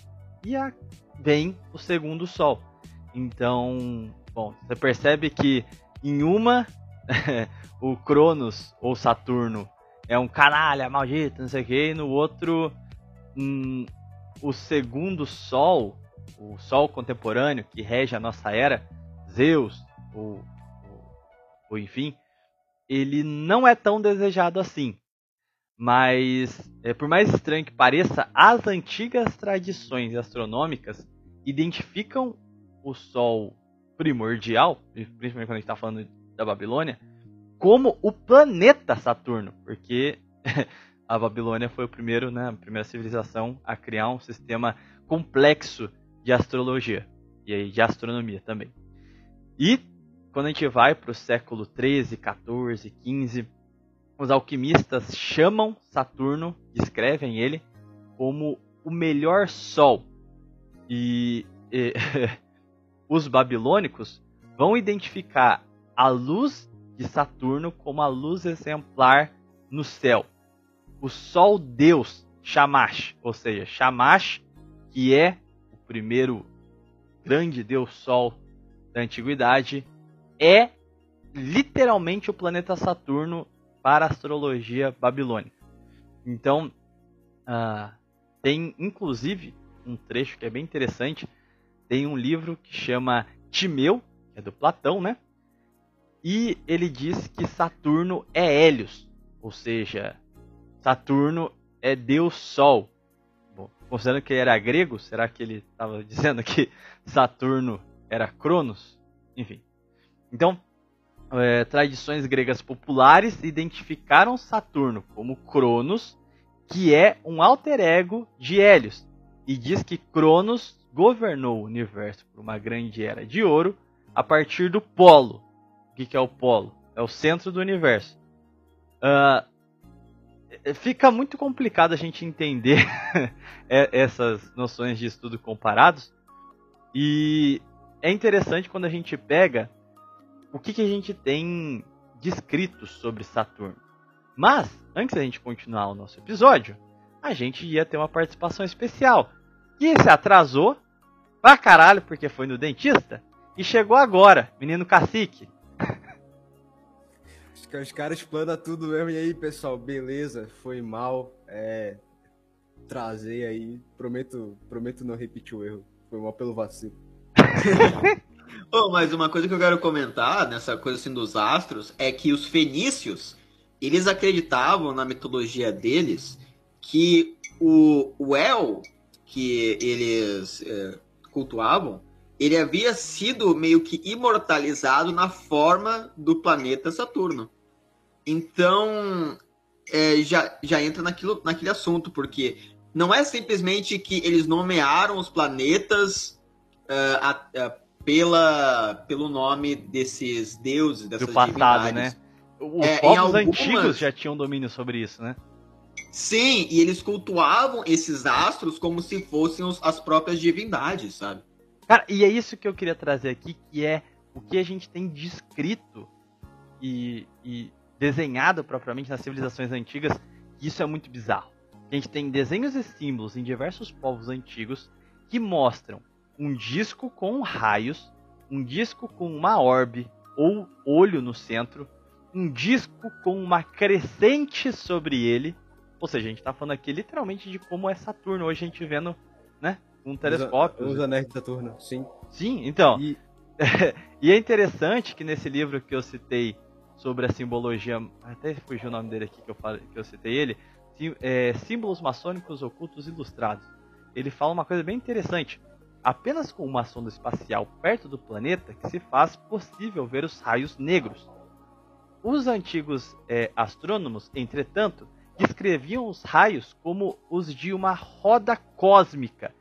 e a, vem o segundo Sol. Então, bom, você percebe que em uma, [laughs] o Cronos ou Saturno é um canalha, maldito, não sei o que, e no outro, hum, o segundo Sol o Sol contemporâneo que rege a nossa era, Zeus, ou, ou enfim, ele não é tão desejado assim. Mas, é, por mais estranho que pareça, as antigas tradições astronômicas identificam o Sol primordial, principalmente quando a gente está falando da Babilônia, como o planeta Saturno, porque [laughs] a Babilônia foi o primeiro, né, a primeira civilização a criar um sistema complexo de astrologia e de astronomia também. E quando a gente vai para o século 13, 14, 15, os alquimistas chamam Saturno, descrevem ele como o melhor sol. E, e [laughs] os babilônicos vão identificar a luz de Saturno como a luz exemplar no céu. O sol Deus, Shamash, ou seja, Shamash, que é primeiro grande deus Sol da antiguidade, é literalmente o planeta Saturno para a astrologia babilônica. Então, uh, tem inclusive um trecho que é bem interessante. Tem um livro que chama Timeu, que é do Platão, né? E ele diz que Saturno é Hélios, ou seja, Saturno é Deus Sol, considerando que ele era grego, será que ele estava [laughs] dizendo que Saturno era Cronos? Enfim. Então, é, tradições gregas populares identificaram Saturno como Cronos, que é um alter ego de Hélios, e diz que Cronos governou o universo por uma grande era de ouro a partir do polo. O que, que é o polo? É o centro do universo. Uh, fica muito complicado a gente entender [laughs] essas noções de estudo comparados. E é interessante quando a gente pega o que, que a gente tem descrito sobre Saturno. Mas, antes da gente continuar o nosso episódio, a gente ia ter uma participação especial. Que se atrasou pra caralho porque foi no dentista e chegou agora, menino cacique. Os caras explanam tudo mesmo. E aí, pessoal, beleza? Foi mal. É. Trazer aí. Prometo, prometo não repetir o erro. Foi mal pelo vacilo. [laughs] oh, mas uma coisa que eu quero comentar nessa coisa assim dos astros é que os fenícios eles acreditavam na mitologia deles que o, o El que eles é, cultuavam ele havia sido meio que imortalizado na forma do planeta Saturno. Então, é, já, já entra naquilo, naquele assunto, porque não é simplesmente que eles nomearam os planetas uh, a, a, pela, pelo nome desses deuses, dessas Do passado, né? Os é, povos algumas... antigos já tinham domínio sobre isso, né? Sim, e eles cultuavam esses astros como se fossem os, as próprias divindades, sabe? Cara, e é isso que eu queria trazer aqui, que é o que a gente tem descrito e, e desenhado propriamente nas civilizações antigas, isso é muito bizarro. A gente tem desenhos e símbolos em diversos povos antigos que mostram um disco com raios, um disco com uma orbe ou olho no centro, um disco com uma crescente sobre ele. Ou seja, a gente está falando aqui literalmente de como é Saturno hoje a gente vendo, né, um telescópio. Os anéis de Saturno, sim. Sim, então. E... [laughs] e é interessante que nesse livro que eu citei, sobre a simbologia, até fugiu o nome dele aqui que eu, falei, que eu citei ele, é, símbolos maçônicos ocultos ilustrados. Ele fala uma coisa bem interessante. Apenas com uma sonda espacial perto do planeta que se faz possível ver os raios negros. Os antigos é, astrônomos, entretanto, descreviam os raios como os de uma roda cósmica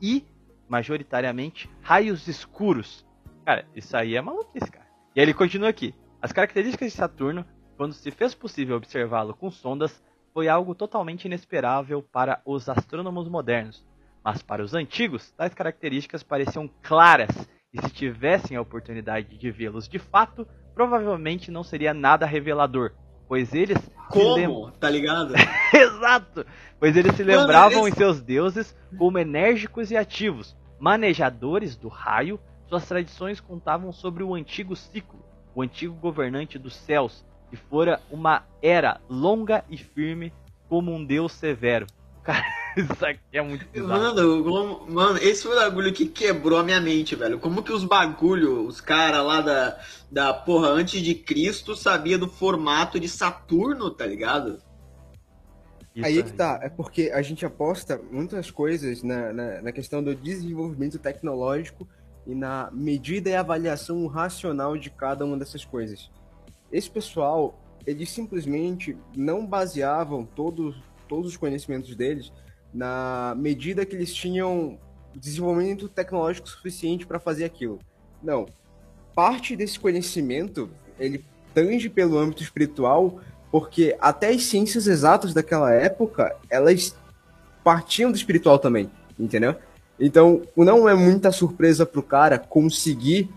e, majoritariamente, raios escuros. Cara, isso aí é maluquice, cara. E ele continua aqui. As características de Saturno, quando se fez possível observá-lo com sondas, foi algo totalmente inesperável para os astrônomos modernos. Mas para os antigos, tais características pareciam claras, e se tivessem a oportunidade de vê-los de fato, provavelmente não seria nada revelador, pois eles como? [laughs] Tá ligado? [laughs] Exato! Pois eles se lembravam Mano, em seus deuses como enérgicos e ativos, manejadores do raio. Suas tradições contavam sobre o antigo ciclo, o antigo governante dos céus, que fora uma era longa e firme como um deus severo. [laughs] Cara, isso aqui é muito bizarro. Mano, mano, esse foi o bagulho que quebrou a minha mente, velho. Como que os bagulho, os caras lá da, da porra antes de Cristo sabia do formato de Saturno, tá ligado? Isso aí é que tá, é porque a gente aposta muitas coisas na, na, na questão do desenvolvimento tecnológico e na medida e avaliação racional de cada uma dessas coisas. Esse pessoal, eles simplesmente não baseavam todos, todos os conhecimentos deles na medida que eles tinham desenvolvimento tecnológico suficiente para fazer aquilo. Não. Parte desse conhecimento, ele tange pelo âmbito espiritual, porque até as ciências exatas daquela época, elas partiam do espiritual também, entendeu? Então, não é muita surpresa para o cara conseguir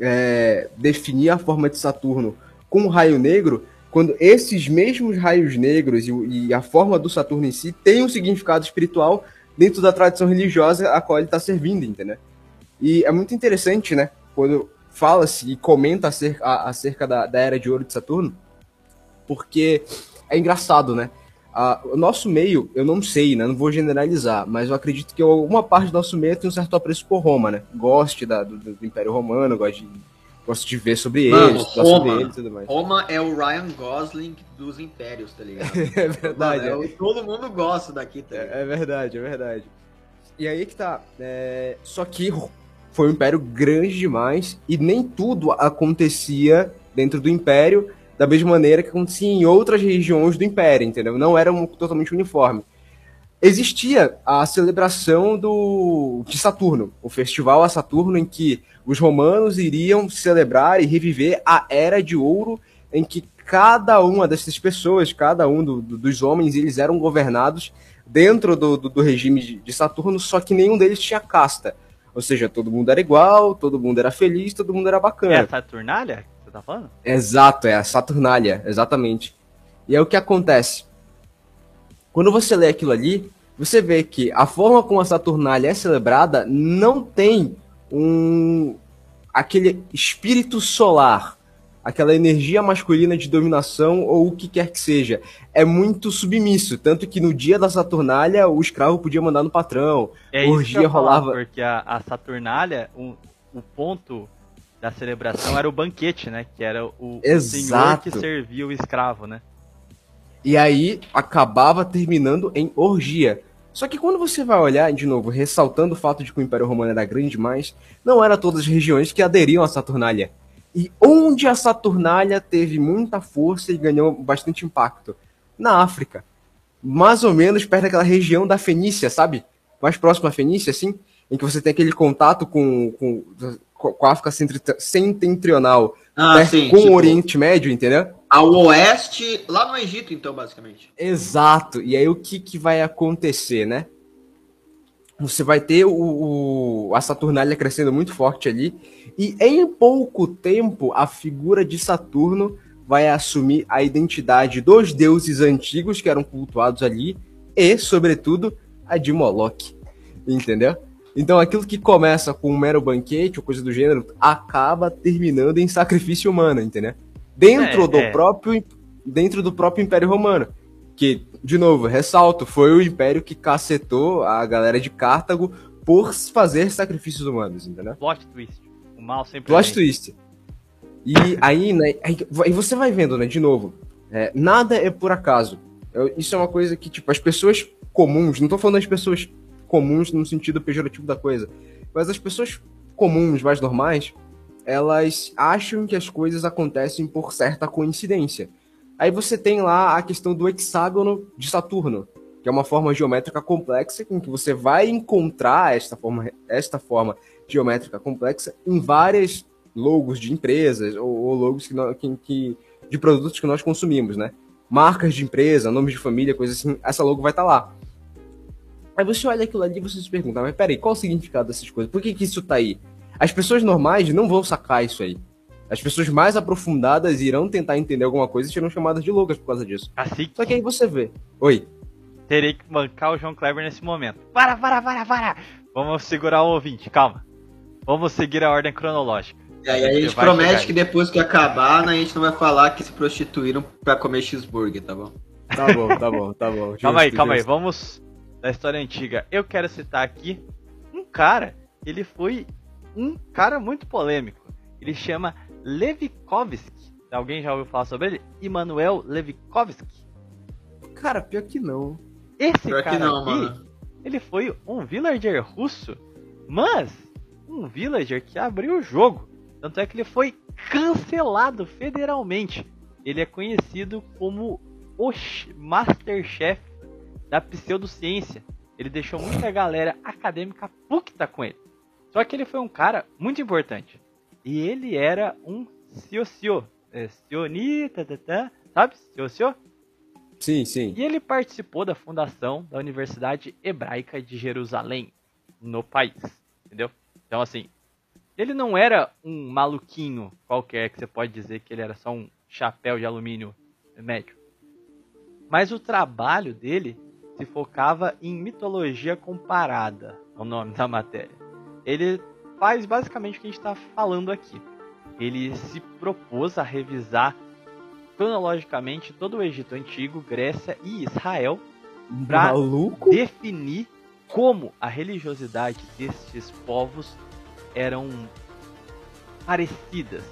é, definir a forma de Saturno com um raio negro, quando esses mesmos raios negros e, e, a forma do Saturno em si tem um significado espiritual dentro da tradição religiosa a qual ele está servindo, entendeu? E é muito interessante, né? Quando fala-se e comenta acerca, acerca da, da Era de Ouro de Saturno, porque é engraçado, né? o nosso meio, eu não sei, né? Não vou generalizar, mas eu acredito que alguma parte do nosso meio tem um certo apreço por Roma, né? Goste da, do, do, Império Romano, goste de, gosto de ver sobre Mano, eles, Roma, sobre e tudo mais. Roma é o Ryan Gosling dos impérios, tá ligado? [laughs] é verdade. Mano, é, todo mundo gosta daqui, tá ligado? É, é verdade, é verdade. E aí que tá. É... Só que foi um império grande demais e nem tudo acontecia dentro do império da mesma maneira que acontecia em outras regiões do Império, entendeu? Não era um, totalmente uniforme. Existia a celebração do de Saturno, o festival a Saturno em que os romanos iriam celebrar e reviver a era de ouro em que cada uma dessas pessoas, cada um do, do, dos homens, eles eram governados dentro do, do regime de, de Saturno, só que nenhum deles tinha casta. Ou seja, todo mundo era igual, todo mundo era feliz, todo mundo era bacana. É a Saturnália que você tá falando? Exato, é a Saturnália, exatamente. E é o que acontece. Quando você lê aquilo ali, você vê que a forma como a Saturnália é celebrada não tem um aquele espírito solar, aquela energia masculina de dominação ou o que quer que seja. É muito submisso, tanto que no dia da Saturnália o escravo podia mandar no patrão, É orgia isso ia falar, rolava. porque a, a Saturnália, o, o ponto da celebração era o banquete, né? Que era o, o senhor que servia o escravo, né? E aí acabava terminando em orgia. Só que quando você vai olhar, de novo, ressaltando o fato de que o Império Romano era grande demais, não era todas as regiões que aderiam à Saturnália. E onde a Saturnália teve muita força e ganhou bastante impacto? Na África. Mais ou menos perto daquela região da Fenícia, sabe? Mais próximo à Fenícia, assim, em que você tem aquele contato com, com, com a África centri- setentrional, Ah, sim. com tipo, o Oriente Médio, entendeu? Ao oeste, lá no Egito, então, basicamente. Exato. E aí o que, que vai acontecer, né? Você vai ter o, o- a Saturnália crescendo muito forte ali. E em pouco tempo, a figura de Saturno vai assumir a identidade dos deuses antigos que eram cultuados ali. E, sobretudo, a de Moloch. Entendeu? Então aquilo que começa com um mero banquete ou coisa do gênero, acaba terminando em sacrifício humano, entendeu? Dentro É, do é. próprio dentro do próprio Império Romano. Que, de novo, ressalto, foi o império que cacetou a galera de Cartago por fazer sacrifícios humanos, entendeu? Plot twist. O mal sempre Plot vem. twist. E aí, né, aí você vai vendo, né, de novo, é, nada é por acaso. Eu- isso é uma coisa que, tipo, as pessoas comuns, não tô falando das pessoas comuns no sentido pejorativo da coisa, mas as pessoas comuns, mais normais, elas acham que as coisas acontecem por certa coincidência. Aí você tem lá a questão do hexágono de Saturno, que é uma forma geométrica complexa em que você vai encontrar esta forma, esta forma geométrica complexa em várias logos de empresas ou, ou logos que, nó- que- que- de produtos que nós consumimos, né? Marcas de empresa, nomes de família, coisas assim, essa logo vai estar lá. Aí você olha aquilo ali e você se pergunta, mas peraí, qual o significado dessas coisas? Por que, que isso tá aí? As pessoas normais não vão sacar isso aí. As pessoas mais aprofundadas irão tentar entender alguma coisa e serão chamadas de loucas por causa disso. Assim Só que aí você vê. Oi. terei que bancar o João Kleber nesse momento. Para, para, para, para! Vamos segurar o ouvinte, calma. Vamos seguir a ordem cronológica. E aí a gente vai promete chegar que aí. depois que acabar, né, a gente não vai falar que se prostituíram pra comer cheeseburger, tá bom? Tá bom, tá bom, tá bom. [laughs] Calma aí, Justo, calma aí, justo. vamos da história antiga. Eu quero citar aqui um cara, ele foi um cara muito polêmico. Ele chama Levikovsky. Alguém já ouviu falar sobre ele? Immanuel Levikovsky. Cara, pior que não. Esse Pior que cara não, aqui, mano. ele foi um villager russo, mas um villager que abriu o jogo. Tanto é que ele foi cancelado federalmente. Ele é conhecido como o ch- Masterchef da pseudociência. Ele deixou muita galera acadêmica puta com ele. Só que ele foi um cara muito importante. E ele era um siocio. É, sionita, tá, tá, sabe? Siocio? Sim, sim. E ele participou da fundação da Universidade Hebraica de Jerusalém, no país, entendeu? Então, assim, ele não era um maluquinho qualquer que você pode dizer que ele era só um chapéu de alumínio médio. Mas o trabalho dele se focava em mitologia comparada, é o nome da matéria. Ele faz basicamente o que a gente está falando aqui. Ele se propôs a revisar cronologicamente todo o Egito Antigo, Grécia e Israel, Maluco? definir como a religiosidade destes povos eram parecidas.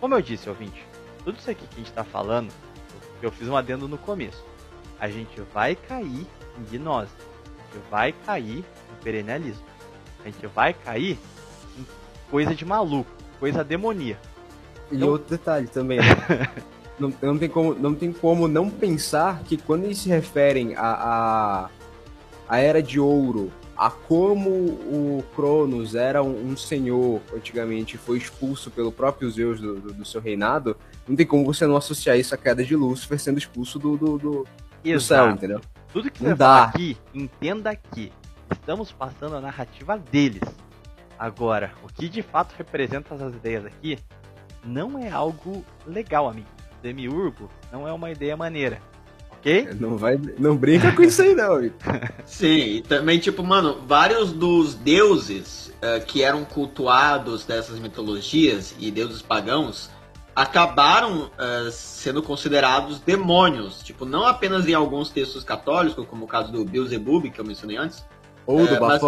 Como eu disse, ouvinte, tudo isso aqui que a gente está falando, eu fiz um adendo no começo. A gente vai cair em gnose, a gente vai cair em perennialismo, a gente vai cair em coisa de maluco, coisa demoníaca. E Então- outro detalhe também, né? [laughs] não, não, tem como, não tem como não pensar que quando eles se referem a, a, a Era de Ouro, a como o Cronos era um, um senhor antigamente foi expulso pelo próprio Zeus do, do, do, seu reinado, não tem como você não associar isso à queda de Lúcifer sendo expulso do, do, do, do céu, entendeu? Tudo que Não você dá. aqui, entenda que estamos passando a narrativa deles. Agora, o que de fato representa essas ideias aqui não é algo legal, amigo. Demiurgo não é uma ideia maneira. Ok? Não vai, não brinca com isso aí não, amigo. [laughs] Sim, e também, tipo, mano, vários dos deuses eh, que eram cultuados dessas mitologias e deuses pagãos acabaram eh, sendo considerados demônios. Tipo, não apenas em alguns textos católicos, como o caso do Beelzebub, que eu mencionei antes. Ou do É, mas-.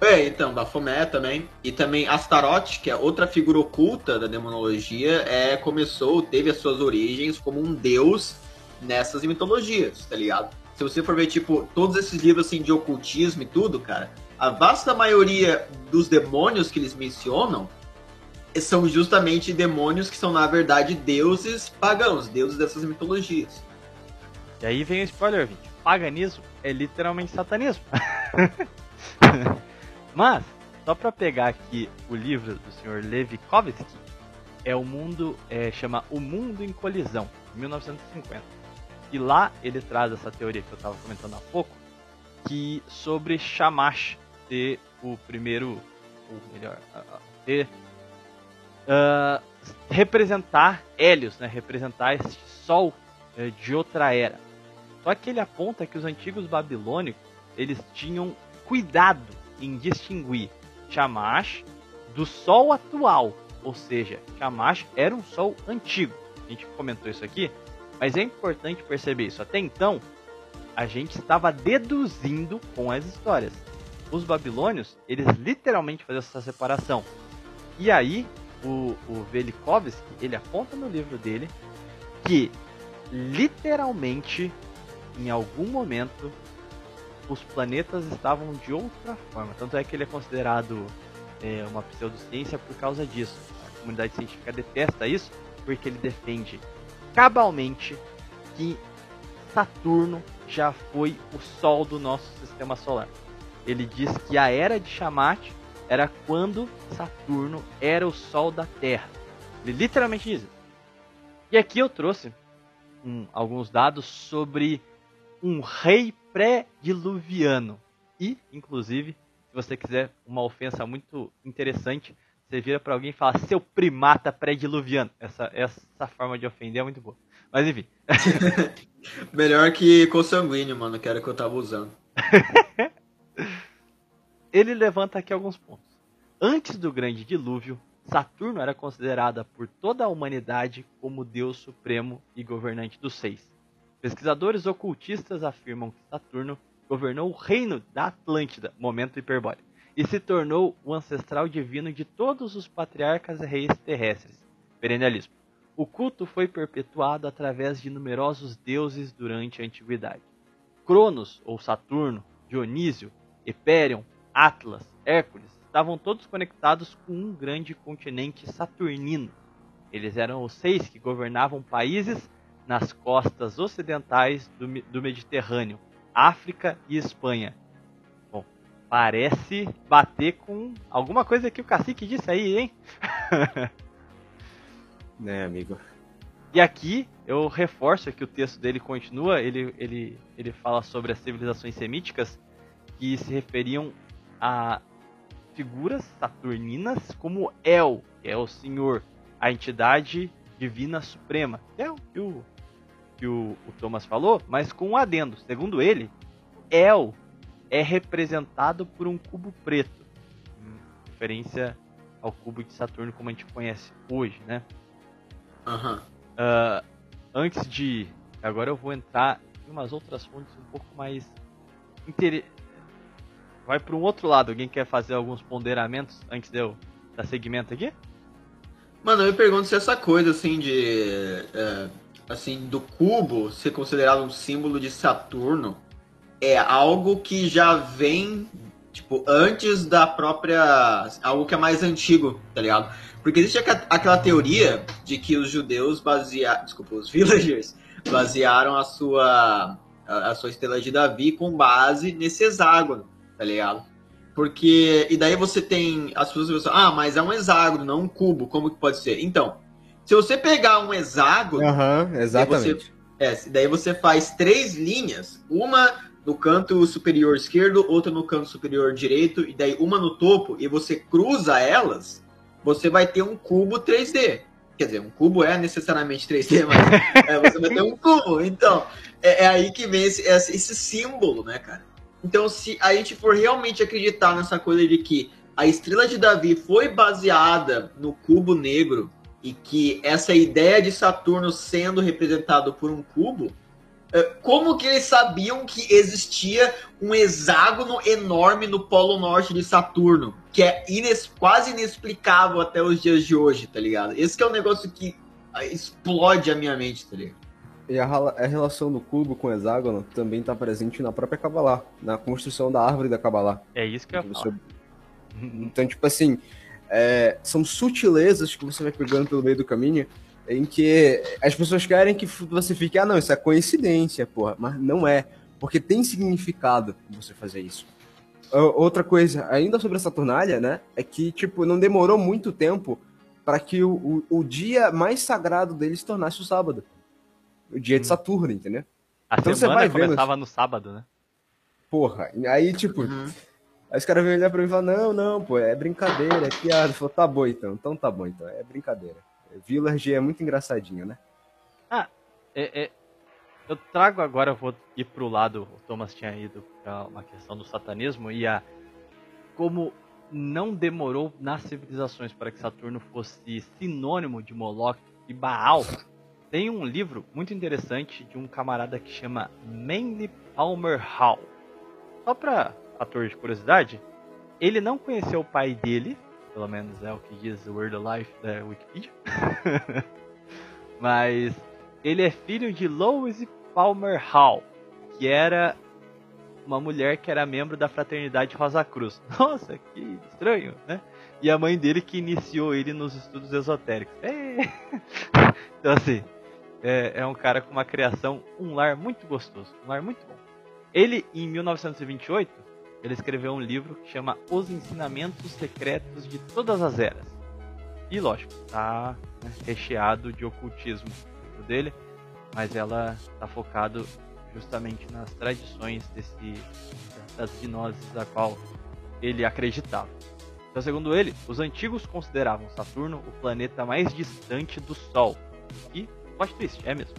É, então, Baphomet também. E também Astaroth, que é outra figura oculta da demonologia, é, começou, teve as suas origens como um deus nessas mitologias, tá ligado? Se você for ver, tipo, todos esses livros assim, de ocultismo e tudo, cara, a vasta maioria dos demônios que eles mencionam são justamente demônios que são, na verdade, deuses pagãos, deuses dessas mitologias. E aí vem o spoiler, gente. Paganismo é literalmente satanismo. [laughs] Mas, só pra pegar aqui o livro do Sr. Levikovsky, é o mundo, é, chama O Mundo em Colisão, 1950. E lá ele traz essa teoria que eu estava comentando há pouco, que sobre Shamash ser o primeiro, ou melhor, ter ah, representar Hélios, né, representar esse sol eh, de outra era. Só que ele aponta que os antigos babilônicos eles tinham cuidado em distinguir Shamash do sol atual, ou seja, Shamash era um sol antigo. A gente comentou isso aqui, mas é importante perceber isso. Até então, a gente estava deduzindo com as histórias. Os babilônios, eles literalmente faziam essa separação. E aí, o, o Velikovsky, ele aponta no livro dele que literalmente, em algum momento, os planetas estavam de outra forma. Tanto é que ele é considerado é, uma pseudociência por causa disso. A comunidade científica detesta isso porque ele defende cabalmente que Saturno já foi o Sol do nosso sistema solar. Ele diz que a era de Shamat era quando Saturno era o Sol da Terra. Ele literalmente diz isso. E aqui eu trouxe um, alguns dados sobre um rei pré-diluviano. E, inclusive, se você quiser uma ofensa muito interessante, você vira para alguém e fala seu primata pré-diluviano. Essa, essa forma de ofender é muito boa. Mas enfim. [laughs] Melhor que consanguíneo, mano, que era o que eu tava usando. [laughs] Ele levanta aqui alguns pontos. Antes do grande dilúvio, Saturno era considerada por toda a humanidade como Deus supremo e governante dos seis. Pesquisadores ocultistas afirmam que Saturno governou o reino da Atlântida, momento hiperbole, e se tornou o ancestral divino de todos os patriarcas e reis terrestres. Perennialismo. O culto foi perpetuado através de numerosos deuses durante a antiguidade. Cronos, ou Saturno, Dionísio, Hiperion, Atlas, Hércules, estavam todos conectados com um grande continente saturnino. Eles eram os seis que governavam países nas costas ocidentais do, do Mediterrâneo, África e Espanha. Bom, parece bater com alguma coisa que o cacique disse aí, hein? [laughs] né, amigo? E aqui eu reforço que o texto dele continua, ele, ele, ele fala sobre as civilizações semíticas que se referiam a figuras saturninas como El, que é o Senhor, a entidade divina suprema, que é o que o, que o, o Thomas falou, mas com um adendo. Segundo ele, El é representado por um cubo preto, em referência ao cubo de Saturno como a gente conhece hoje, né? Aham. Uh, antes de. Agora eu vou entrar em umas outras fontes um pouco mais. Inter... Vai para um outro lado. Alguém quer fazer alguns ponderamentos antes de eu dar segmento aqui? Mano, eu me pergunto se essa coisa assim de. é, assim, do cubo ser considerado um símbolo de Saturno é algo que já vem, tipo, antes da própria. algo que é mais antigo, tá ligado? Porque existe aquela teoria de que os judeus basearam. Desculpa, os [laughs] villagers basearam a sua a, sua estrela de Davi com base nesse hexágono, tá ligado? Porque, e daí você tem as pessoas ah, mas é um hexágono, não um cubo, como que pode ser? Então, se você pegar um hexágono, Aham, exatamente. Daí você, é, daí você faz três linhas, uma no canto superior esquerdo, outra no canto superior direito, e daí uma no topo, e você cruza elas, você vai ter um cubo 3D. Quer dizer, um cubo é necessariamente 3D, mas [laughs] é, você vai ter um cubo. Então, é, é aí que vem esse, esse símbolo, né, cara? Então, se a gente for realmente acreditar nessa coisa de que a estrela de Davi foi baseada no cubo negro e que essa ideia de Saturno sendo representado por um cubo, é, como que eles sabiam que existia um hexágono enorme no polo norte de Saturno, que é ines- quase inexplicável até os dias de hoje, tá ligado? Esse que é um negócio que ah, explode a minha mente, tá ligado? E a, a relação do cubo com o hexágono também está presente na própria Kabbalah, na construção da árvore da Kabbalah. É isso que eu ia Você- falar. [laughs] Então, tipo assim, é, são sutilezas que você vai pegando pelo meio do caminho em que as pessoas querem que você fique, ah, não, isso é coincidência, porra. Mas não é, porque tem significado você fazer isso. Outra coisa, ainda sobre a Saturnália, né, é que, tipo, não demorou muito tempo para que o, o, o dia mais sagrado dele se tornasse o sábado. O dia de Saturno, entendeu? A Então você semana vai vendo- começava no sábado, né? Porra, aí, tipo, Aí os caras vêm olhar pra mim e falam, não, não, pô, é brincadeira, é piada. Eu tá bom então, então tá bom então, é brincadeira. Village é muito engraçadinho, né? É, é, eu trago agora, eu vou ir pro lado, o Thomas tinha ido pra uma questão do satanismo e a como não demorou nas civilizações para que Saturno fosse sinônimo de Moloch e Baal. Tem um livro muito interessante de um camarada que chama Manly Palmer Hall. Só pra fator de curiosidade, ele não conheceu o pai dele, pelo menos é o que diz o Word of Life da Wikipedia. [laughs] Mas ele é filho de Lois Palmer Hall, que era uma mulher que era membro da fraternidade Rosa Cruz. [laughs] Nossa, que estranho, né? E a mãe dele que iniciou ele nos estudos esotéricos. É. [laughs] Então assim, é, é um cara com uma criação, um lar muito gostoso, um lar muito bom. Ele, em 1928, ele escreveu um livro que chama Os Ensinamentos Secretos de Todas as Eras. E lógico, tá né, recheado de ocultismo dele, mas ela tá focado justamente nas tradições desse das gnoses a qual ele acreditava. Então, segundo ele, os antigos consideravam Saturno o planeta mais distante do Sol. E, plot twist, é mesmo.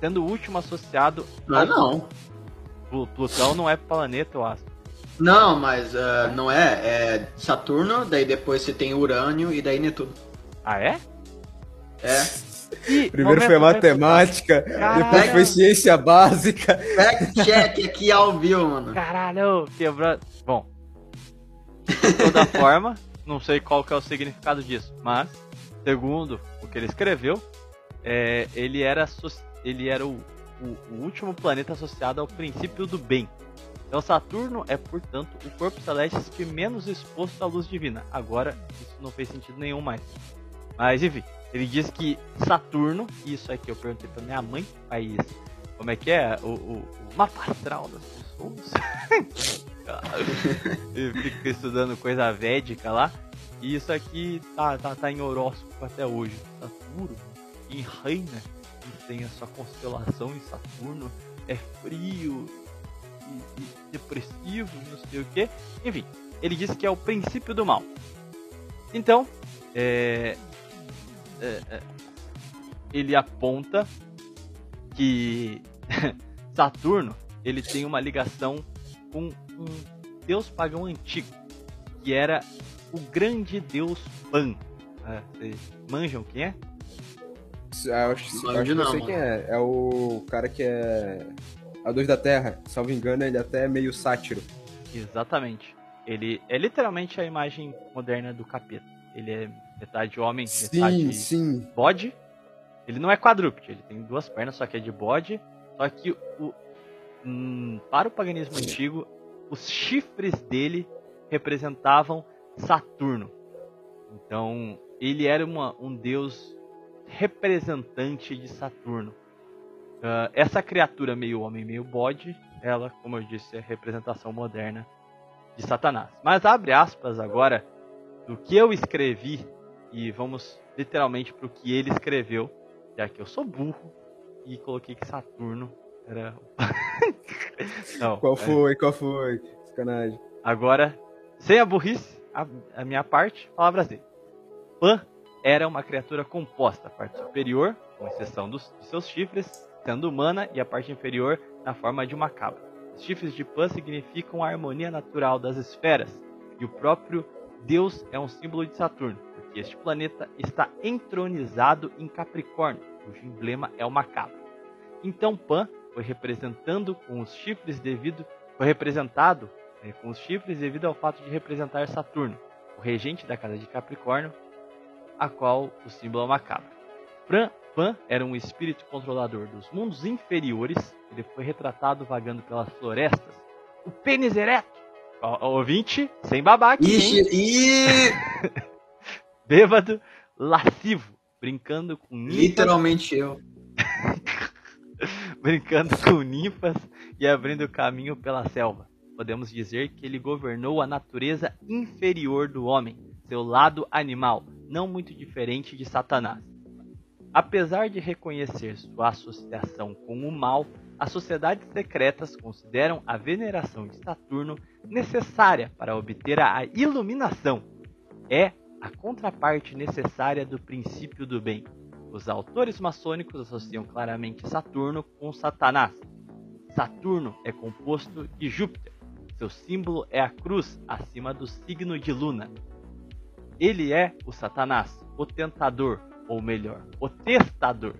Sendo o último associado Ah, não. Plu- Plutão não é planeta ou astro. Não, mas ah, não é. É Saturno, daí depois você tem Urânio e daí Netuno. Ah, é? É. Ih, Primeiro momento, foi matemática, Caralho. depois foi ciência básica. Fact check aqui ao vivo, mano. Caralho, quebrando. Bom, de toda [laughs] forma, não sei qual que é o significado disso, mas segundo o que ele escreveu, é, ele era ele era o, o- o último planeta associado ao princípio do bem. Então Saturno é, portanto, o corpo celeste menos exposto à luz divina. Agora isso não fez sentido nenhum mais. Mas enfim, ele diz que Saturno, isso aqui eu perguntei pra minha mãe, país, como é que é o, o, o mapa astral das pessoas. [laughs] Eu fico estudando coisa védica lá. E isso aqui tá, tá, tá em horóscopo até hoje. Saturno, em reina, que tem a sua constelação em Saturno, é frio e, e depressivo, não sei o que. Enfim, ele diz que é o princípio do mal. Então, é, é, é, ele aponta que [laughs] Saturno ele tem uma ligação com um deus pagão antigo, que era o grande deus Pan. Ah, vocês manjam quem é? Ah, Eu acho, eu acho que eu não, sei mano. quem é. É o cara que é a Deus da Terra. Salvo engano, ele até é meio sátiro. Exatamente. Ele é literalmente a imagem moderna do capeta. Ele é metade homem, Sim, metade sim. bode. Ele não é quadrúpede, ele tem duas pernas, só que é de bode. Só que o, hum, para o paganismo antigo, os chifres dele representavam Saturno. Então, ele era uma- um deus representante de Saturno. Uh, essa criatura meio homem, meio bode, ela, como eu disse, é a representação moderna de Satanás. Mas abre aspas agora do que eu escrevi e vamos literalmente para o que ele escreveu, já que eu sou burro e coloquei que Saturno era. [laughs] Não, qual é. foi? É... Qual foi? Sacanagem. Agora, sem a burrice, a, a minha parte, palavras dele. Pan era uma criatura composta, a parte superior, com exceção dos, de seus chifres, sendo humana, e a parte inferior na forma de uma cabra. Os chifres de Pan significam a harmonia natural das esferas, e o próprio Deus é um símbolo de Saturno, porque este planeta está entronizado em Capricórnio, cujo emblema é uma cabra. Então Pan foi representando com os chifres devido foi representado é, com os chifres devido ao fato de representar Saturno, o regente da casa de Capricórnio, a qual o símbolo é uma cabra. Pan era um espírito controlador dos mundos inferiores, ele foi retratado vagando pelas florestas. O pênis ereto, o, ouvinte, sem babaca. Ixi, [laughs] Bêbado, lascivo, brincando com ninfas. Literalmente eu. [laughs] brincando com ninfas e abrindo caminho pela selva. Podemos dizer que ele governou a natureza inferior do homem, seu lado animal, não muito diferente de Satanás. Apesar de reconhecer sua associação com o mal, as sociedades secretas consideram a veneração de Saturno necessária para obter a iluminação. É a contraparte necessária do princípio do bem. Os autores maçônicos associam claramente Saturno com Satanás. Saturno é composto de Júpiter. Seu símbolo é a cruz acima do signo de Luna. Ele é o Satanás, o tentador, ou melhor, o testador.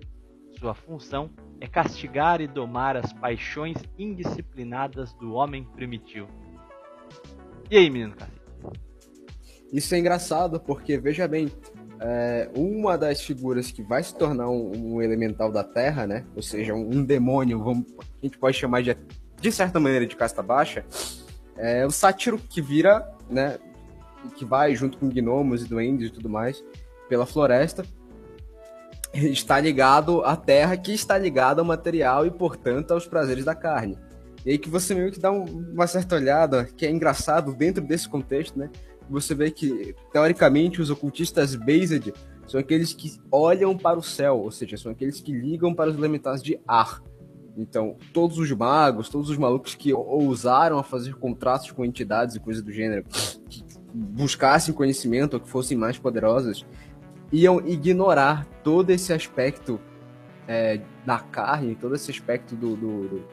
Sua função é castigar e domar as paixões indisciplinadas do homem primitivo. E aí, menino cacete? Isso é engraçado, porque veja bem, é, uma das figuras que vai se tornar um, um elemental da Terra, né? Ou seja, um, um, demônio, vamos, a gente pode chamar de, de certa maneira de casta baixa, é o sátiro que vira, né? Que vai junto com gnomos e duendes e tudo mais pela floresta está ligado à terra, que está ligada ao material e, portanto, aos prazeres da carne. E aí que você meio que dá uma certa olhada, que é engraçado dentro desse contexto, né? Você vê que, teoricamente, os ocultistas based são aqueles que olham para o céu, ou seja, são aqueles que ligam para os elementais de ar. Então, todos os magos, todos os malucos que ousaram a fazer contratos com entidades e coisas do gênero, que buscassem conhecimento ou que fossem mais poderosas, iam ignorar todo esse aspecto é, da carne, todo esse aspecto do, do, do,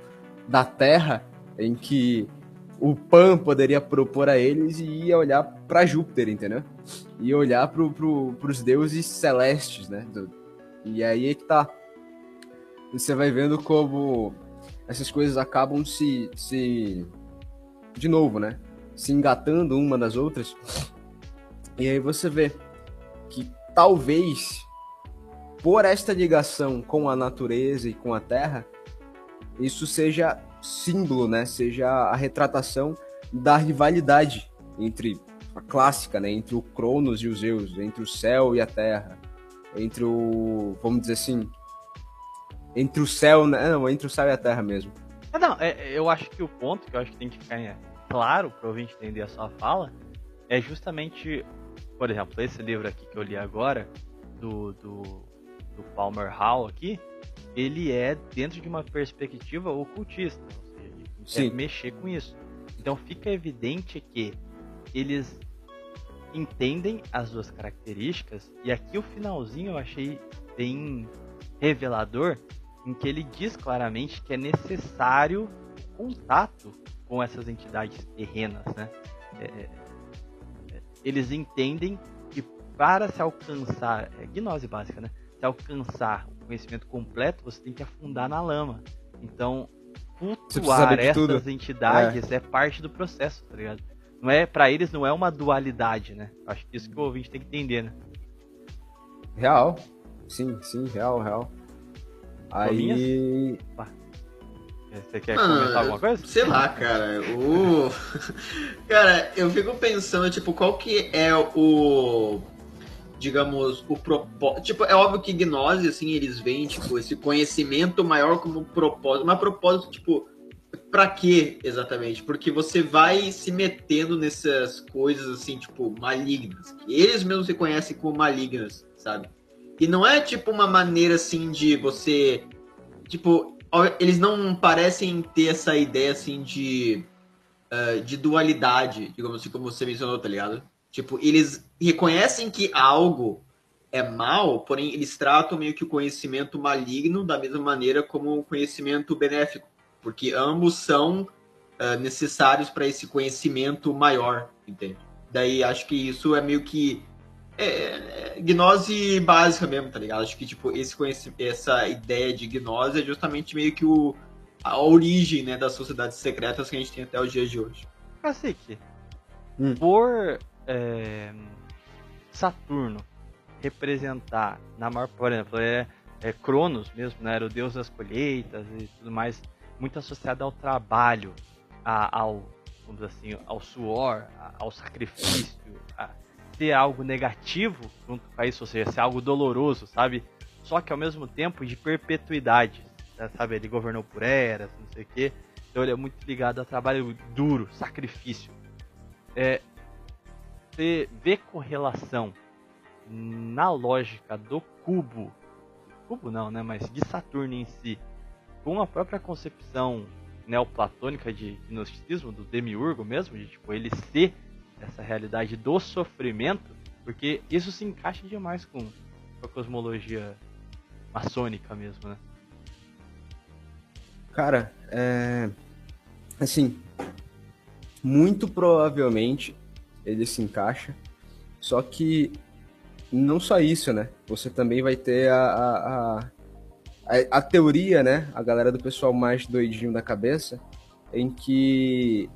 da terra, em que o Pan poderia propor a eles e ia olhar para Júpiter, entendeu? Ia olhar para pro, os deuses celestes, né? E aí é que tá. Você vai vendo como essas coisas acabam se, se. De novo, né? Se engatando uma das outras. E aí você vê que talvez por esta ligação com a natureza e com a terra, isso seja símbolo, né? Seja a retratação da rivalidade entre a clássica, né? Entre o Cronos e os Zeus, entre o céu e a terra, entre o, vamos dizer assim, entre o céu, né? Não, entre o céu e a terra mesmo. Não, é, eu acho que o ponto que eu acho que tem que ficar claro para o ouvinte entender a sua fala é justamente por exemplo, esse livro aqui que eu li agora, do, do, do Palmer Hall aqui, ele é dentro de uma perspectiva ocultista, ou seja, Sim. mexer com isso. Então fica evidente que eles entendem as duas características, e aqui o finalzinho eu achei bem revelador, em que ele diz claramente que é necessário contato com essas entidades terrenas, né? É, eles entendem que para se alcançar, é gnose básica, né? Se alcançar o conhecimento completo, você tem que afundar na lama. Então, cultuar essas entidades é. é. parte do processo, tá ligado? Não é, para eles não é uma dualidade, né? Acho que isso que o ouvinte tem que entender, né? Real. Sim, sim, real, real. Aí. Você quer comentar alguma coisa? Sei lá, cara. O... [laughs] cara, eu fico pensando, tipo, qual que é o. digamos, o propósito. Tipo, é óbvio que gnose, assim, eles veem, tipo, esse conhecimento maior como propósito. Mas propósito, tipo, pra quê exatamente? Porque você vai se metendo nessas coisas, assim, tipo, malignas. Eles mesmos se conhecem como malignas, sabe? E não é, tipo, uma maneira, assim, de você. Tipo, eles não parecem ter essa ideia, assim, de. Uh, de dualidade, digamos assim, como você mencionou, tá ligado? Tipo, eles reconhecem que algo é mal, porém eles tratam meio que o conhecimento maligno da mesma maneira como o conhecimento benéfico, porque ambos são uh, necessários para esse conhecimento maior, entende? Daí acho que isso é meio que é, é, gnose básica mesmo, tá ligado? Acho que tipo esse essa ideia de gnose é justamente meio que o, a origem né, das sociedades secretas que a gente tem até os dias de hoje. Cacique, hum. por é, Saturno representar, na maior, por exemplo, é, é Cronos mesmo, né, era o deus das colheitas e tudo mais, muito associado ao trabalho, a, ao, vamos assim, ao suor, a, ao sacrifício, a ter algo negativo junto com isso, ou seja, ser algo doloroso, sabe? Só que ao mesmo tempo de perpetuidade, né, sabe? Ele governou por eras, não sei o quê. Então ele é muito ligado ao trabalho duro, sacrifício. É, você vê correlação na lógica do cubo, cubo não, né, mas de Saturno em si, com a própria concepção neoplatônica de gnosticismo, do demiurgo mesmo, de tipo, ele ser essa realidade do sofrimento, porque isso se encaixa demais com a cosmologia maçônica mesmo, né? Cara, é... assim, muito provavelmente ele se encaixa. Só que não só isso, né? Você também vai ter a, a, a, a, teoria, né? A galera do pessoal mais doidinho da cabeça, em que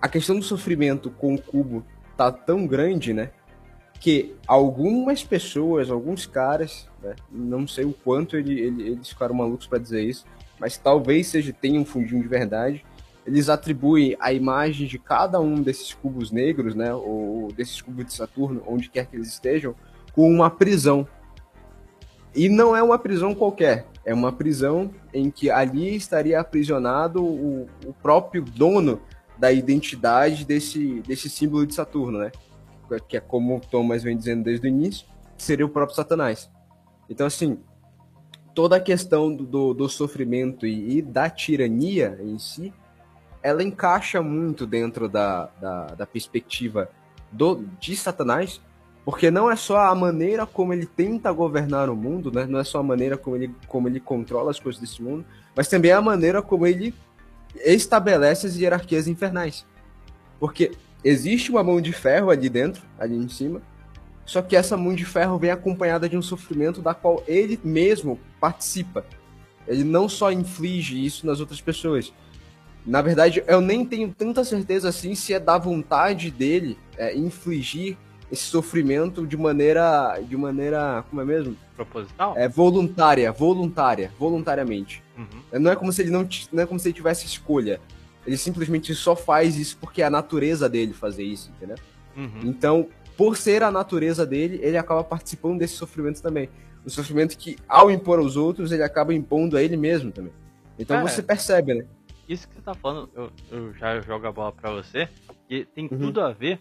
a questão do sofrimento com o cubo tá tão grande, né? Que algumas pessoas, alguns caras, né, não sei o quanto ele, ele, eles ficaram malucos para dizer isso, mas talvez seja tenha um fundinho de verdade, eles atribuem a imagem de cada um desses cubos negros, né, ou desses cubos de Saturno, onde quer que eles estejam, com uma prisão. E não é uma prisão qualquer, é uma prisão em que ali estaria aprisionado o, o próprio dono da identidade desse, desse símbolo de Saturno, né? Que é como o Thomas vem dizendo desde o início, seria o próprio Satanás. Então, assim, toda a questão do, do, do sofrimento e, e, da tirania em si ela encaixa muito dentro da, da, da perspectiva do, de Satanás, porque não é só a maneira como ele tenta governar o mundo, né? não é só a maneira como ele, como ele controla as coisas desse mundo, mas também a maneira como ele estabelece as hierarquias infernais. Porque existe uma mão de ferro ali dentro, ali em cima, só que essa mão de ferro vem acompanhada de um sofrimento da qual ele mesmo participa. Ele não só inflige isso nas outras pessoas, na verdade, eu nem tenho tanta certeza assim se é da vontade dele é, infligir esse sofrimento de maneira. de maneira. como é mesmo? Proposital? É voluntária, voluntária, voluntariamente. Uhum. Não é como se ele não, não é como se ele tivesse escolha. Ele simplesmente só faz isso porque é a natureza dele fazer isso, entendeu? Uhum. Então, por ser a natureza dele, ele acaba participando desse sofrimento também. O sofrimento que, ao impor aos outros, ele acaba impondo a ele mesmo também. Então é. você percebe, né? isso que você tá falando, eu, eu já jogo a bola para você, e tem uhum. tudo a ver.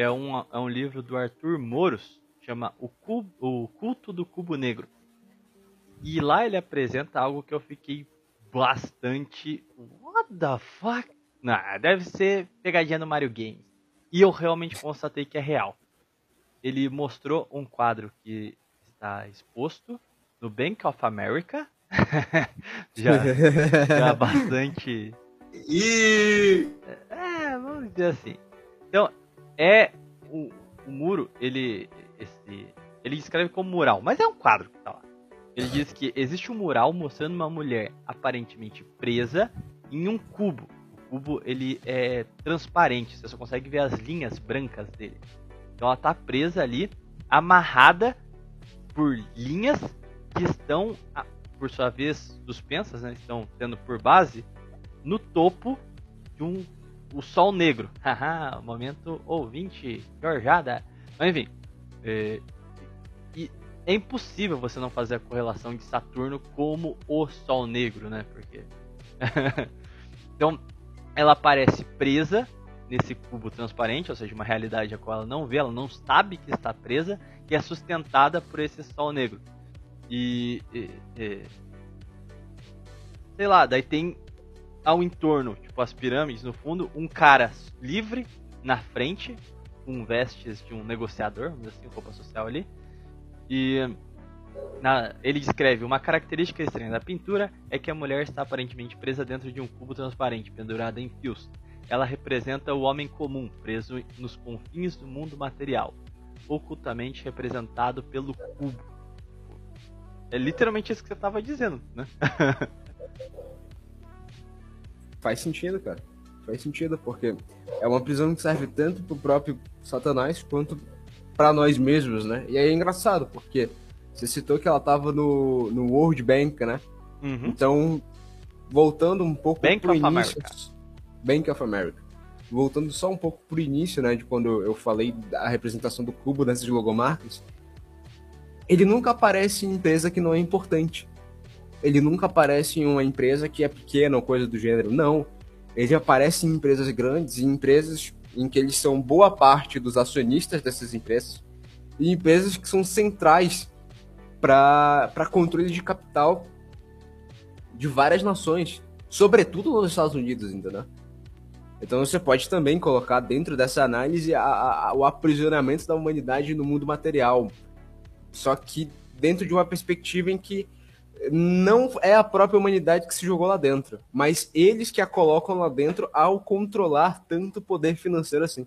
É um, é um livro do Arthur Moros, chama o, Cubo, o Culto do Cubo Negro. E lá ele apresenta algo que eu fiquei bastante. What the fuck? Não, deve ser pegadinha no Mario Games. E eu realmente constatei que é real. Ele mostrou um quadro que está exposto no Bank of America, [laughs] já, [laughs] já bastante. E. É, vamos dizer assim. Então, é. O, o muro, ele. Esse, ele escreve como mural, mas é um quadro que tá lá. Ele diz que existe um mural mostrando uma mulher aparentemente presa em um cubo. O cubo ele é transparente, você só consegue ver as linhas brancas dele. Então ela tá presa ali, amarrada por linhas que estão por sua vez, suspensas, né, estão tendo por base no topo de um o Sol Negro. [laughs] Haha, momento ouvinte, Jorjada. Mas enfim, é, é impossível você não fazer a correlação de Saturno como o Sol Negro, né? Porque. [laughs] então, ela aparece presa nesse cubo transparente, ou seja, uma realidade a qual ela não vê, ela não sabe que está presa, que é sustentada por esse Sol Negro. E, e, e. sei lá, daí tem ao entorno, tipo as pirâmides no fundo, um cara livre na frente, com vestes de um negociador, vamos dizer assim, roupa social ali. E na, ele descreve uma característica estranha da pintura é que a mulher está aparentemente presa dentro de um cubo transparente, pendurada em fios. Ela representa o homem comum, preso nos confins do mundo material, ocultamente representado pelo cubo. É literalmente isso que você estava dizendo, né? [laughs] Faz sentido, cara. Faz sentido, porque é uma prisão que serve tanto pro próprio Satanás quanto para nós mesmos, né? E aí é engraçado, porque você citou que ela tava no, no World Bank, né? Uhum. Então, voltando um pouco Bank pro of início. America. Bank of America. Voltando só um pouco pro início, né? De quando eu falei da representação do cubo nessas logomarcas. Ele nunca aparece em empresa que não é importante. Ele nunca aparece em uma empresa que é pequena ou coisa do gênero. Não. Ele aparece em empresas grandes, em empresas em que eles são boa parte dos acionistas dessas empresas, e empresas que são centrais para controle de capital de várias nações, sobretudo nos Estados Unidos, entendeu? Então você pode também colocar dentro dessa análise a, a, o aprisionamento da humanidade no mundo material, só que dentro de uma perspectiva em que não é a própria humanidade que se jogou lá dentro, mas eles que a colocam lá dentro ao controlar tanto poder financeiro assim.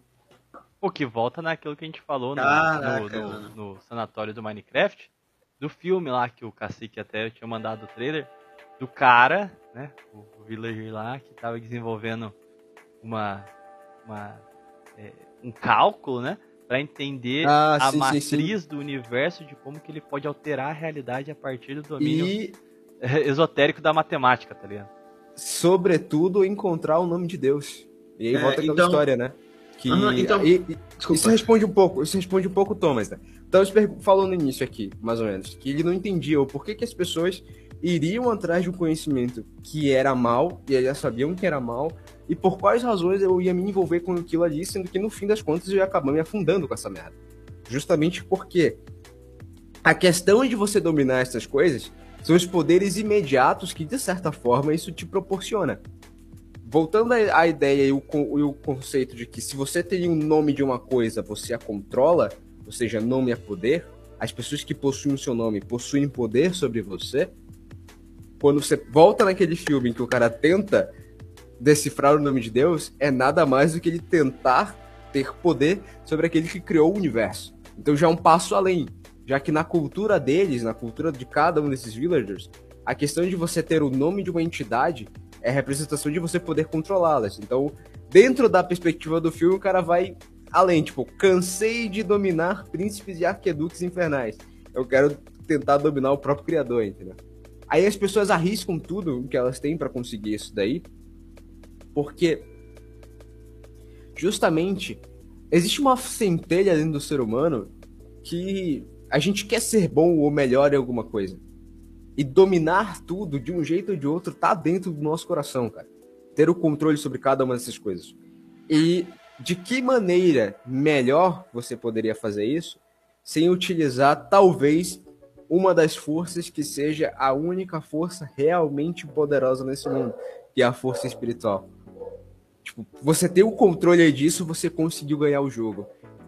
O que volta naquilo que a gente falou no, Caraca, no, no, no sanatório do Minecraft, do filme lá que o Cacique até tinha mandado o trailer, do cara, né, o, o villager lá, que estava desenvolvendo uma, uma é, um cálculo, né, para entender Ah, a sim, sim, matriz do universo de como que ele pode alterar a realidade a partir do domínio E, [laughs] esotérico da matemática, tá ligado? sobretudo, encontrar o nome de Deus. E aí É, volta aquela então- história, né? Que então- e- e-. Isso responde um pouco, isso responde um pouco o Thomas, né? Então, falou no início aqui, mais ou menos, que ele não entendia o porquê que as pessoas iriam atrás de um conhecimento que era mal, e eles já sabiam que era mal, e por quais razões eu ia me envolver com aquilo ali, sendo que no fim das contas eu ia acabar me afundando com essa merda. Justamente porque a questão de você dominar essas coisas são os poderes imediatos que, de certa forma, isso te proporciona. Voltando à ideia e o, e o conceito de que se você tem o nome de uma coisa, você a controla, ou seja, nome é poder, as pessoas que possuem o seu nome possuem poder sobre você. Quando você volta naquele filme em que o cara tenta decifrar o nome de Deus, é nada mais do que ele tentar ter poder sobre aquele que criou o universo. Então já é um passo além, já que na cultura deles, na cultura de cada um desses villagers, a questão de você ter o nome de uma entidade é representação de você poder controlá-las. Então, dentro da perspectiva do filme, o cara vai além, tipo, cansei de dominar príncipes e arqueduques infernais. Eu quero tentar dominar o próprio criador, entendeu? Aí as pessoas arriscam tudo que elas têm pra conseguir isso daí, porque justamente existe uma centelha dentro do ser humano que a gente quer ser bom ou melhor em alguma coisa. E dominar tudo de um jeito ou de outro tá dentro do nosso coração, cara. Ter o controle sobre cada uma dessas coisas. E de que maneira melhor você poderia fazer isso sem utilizar talvez uma das forças que seja a única força realmente poderosa nesse mundo, que é a força espiritual. Tipo, você ter o controle disso, você conseguiu ganhar o jogo.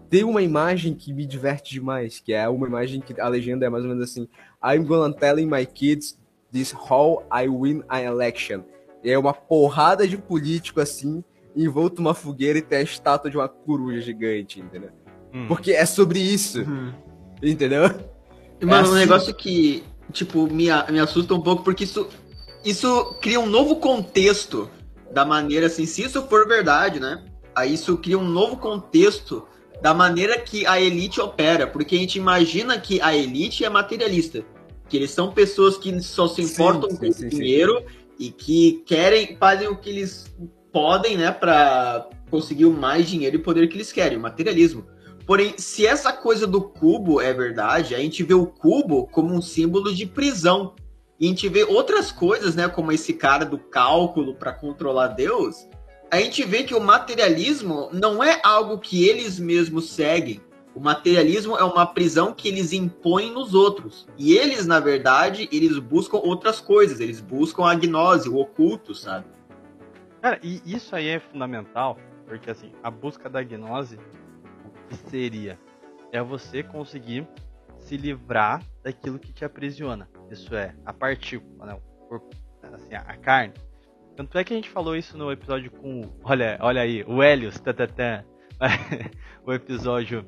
Tem uma imagem que me diverte demais, que é uma imagem que a legenda é mais ou menos assim: I'm gonna tell my kids this how I win an election. E é uma porrada de político assim, envolto uma fogueira e tem a estátua de uma coruja gigante, entendeu? Hum. Porque é sobre isso, Uhum. entendeu? Mano, É um assim. negócio que, tipo, me, me assusta um pouco, porque isso, isso cria um novo contexto da maneira, assim, se isso for verdade, né? Aí isso cria um novo contexto da maneira que a elite opera, porque a gente imagina que a elite é materialista, que eles são pessoas que só se Sim, importam sim, com sim, sim. dinheiro e que querem, fazem o que eles podem, né, pra conseguir o mais dinheiro e poder que eles querem, o materialismo. Porém, se essa coisa do cubo é verdade, a gente vê o cubo como um símbolo de prisão. E a gente vê outras coisas, né, como esse cara do cálculo para controlar Deus. A gente vê que o materialismo não é algo que eles mesmos seguem. O materialismo é uma prisão que eles impõem nos outros. E eles, na verdade, eles buscam outras coisas. Eles buscam a gnose, o oculto, sabe? Cara, e isso aí é fundamental, porque assim, a busca da gnose, o que seria? É você conseguir se livrar daquilo que te aprisiona. Isso é, a partícula, né? o corpo, assim, a carne. Tanto é que a gente falou isso no episódio com. Olha, olha aí, o Helios, tatatã. [laughs] o episódio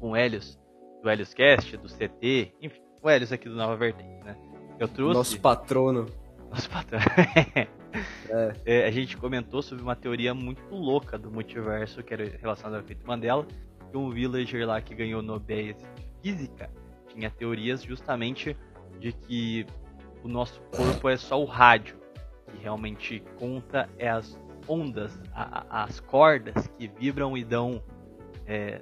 com o Helios, do Helios Cast, do CT, enfim, o Helios aqui do Nova Vertente, né? Eu trouxe. Nosso patrono. Nosso patrono. [laughs] é. É, a gente comentou sobre uma teoria muito louca do multiverso, que era relacionada ao efeito Mandela, que um villager lá que ganhou Nobel de Física tinha teorias justamente de que o nosso corpo é só o rádio, que realmente conta é as ondas, a, as cordas que vibram e dão é,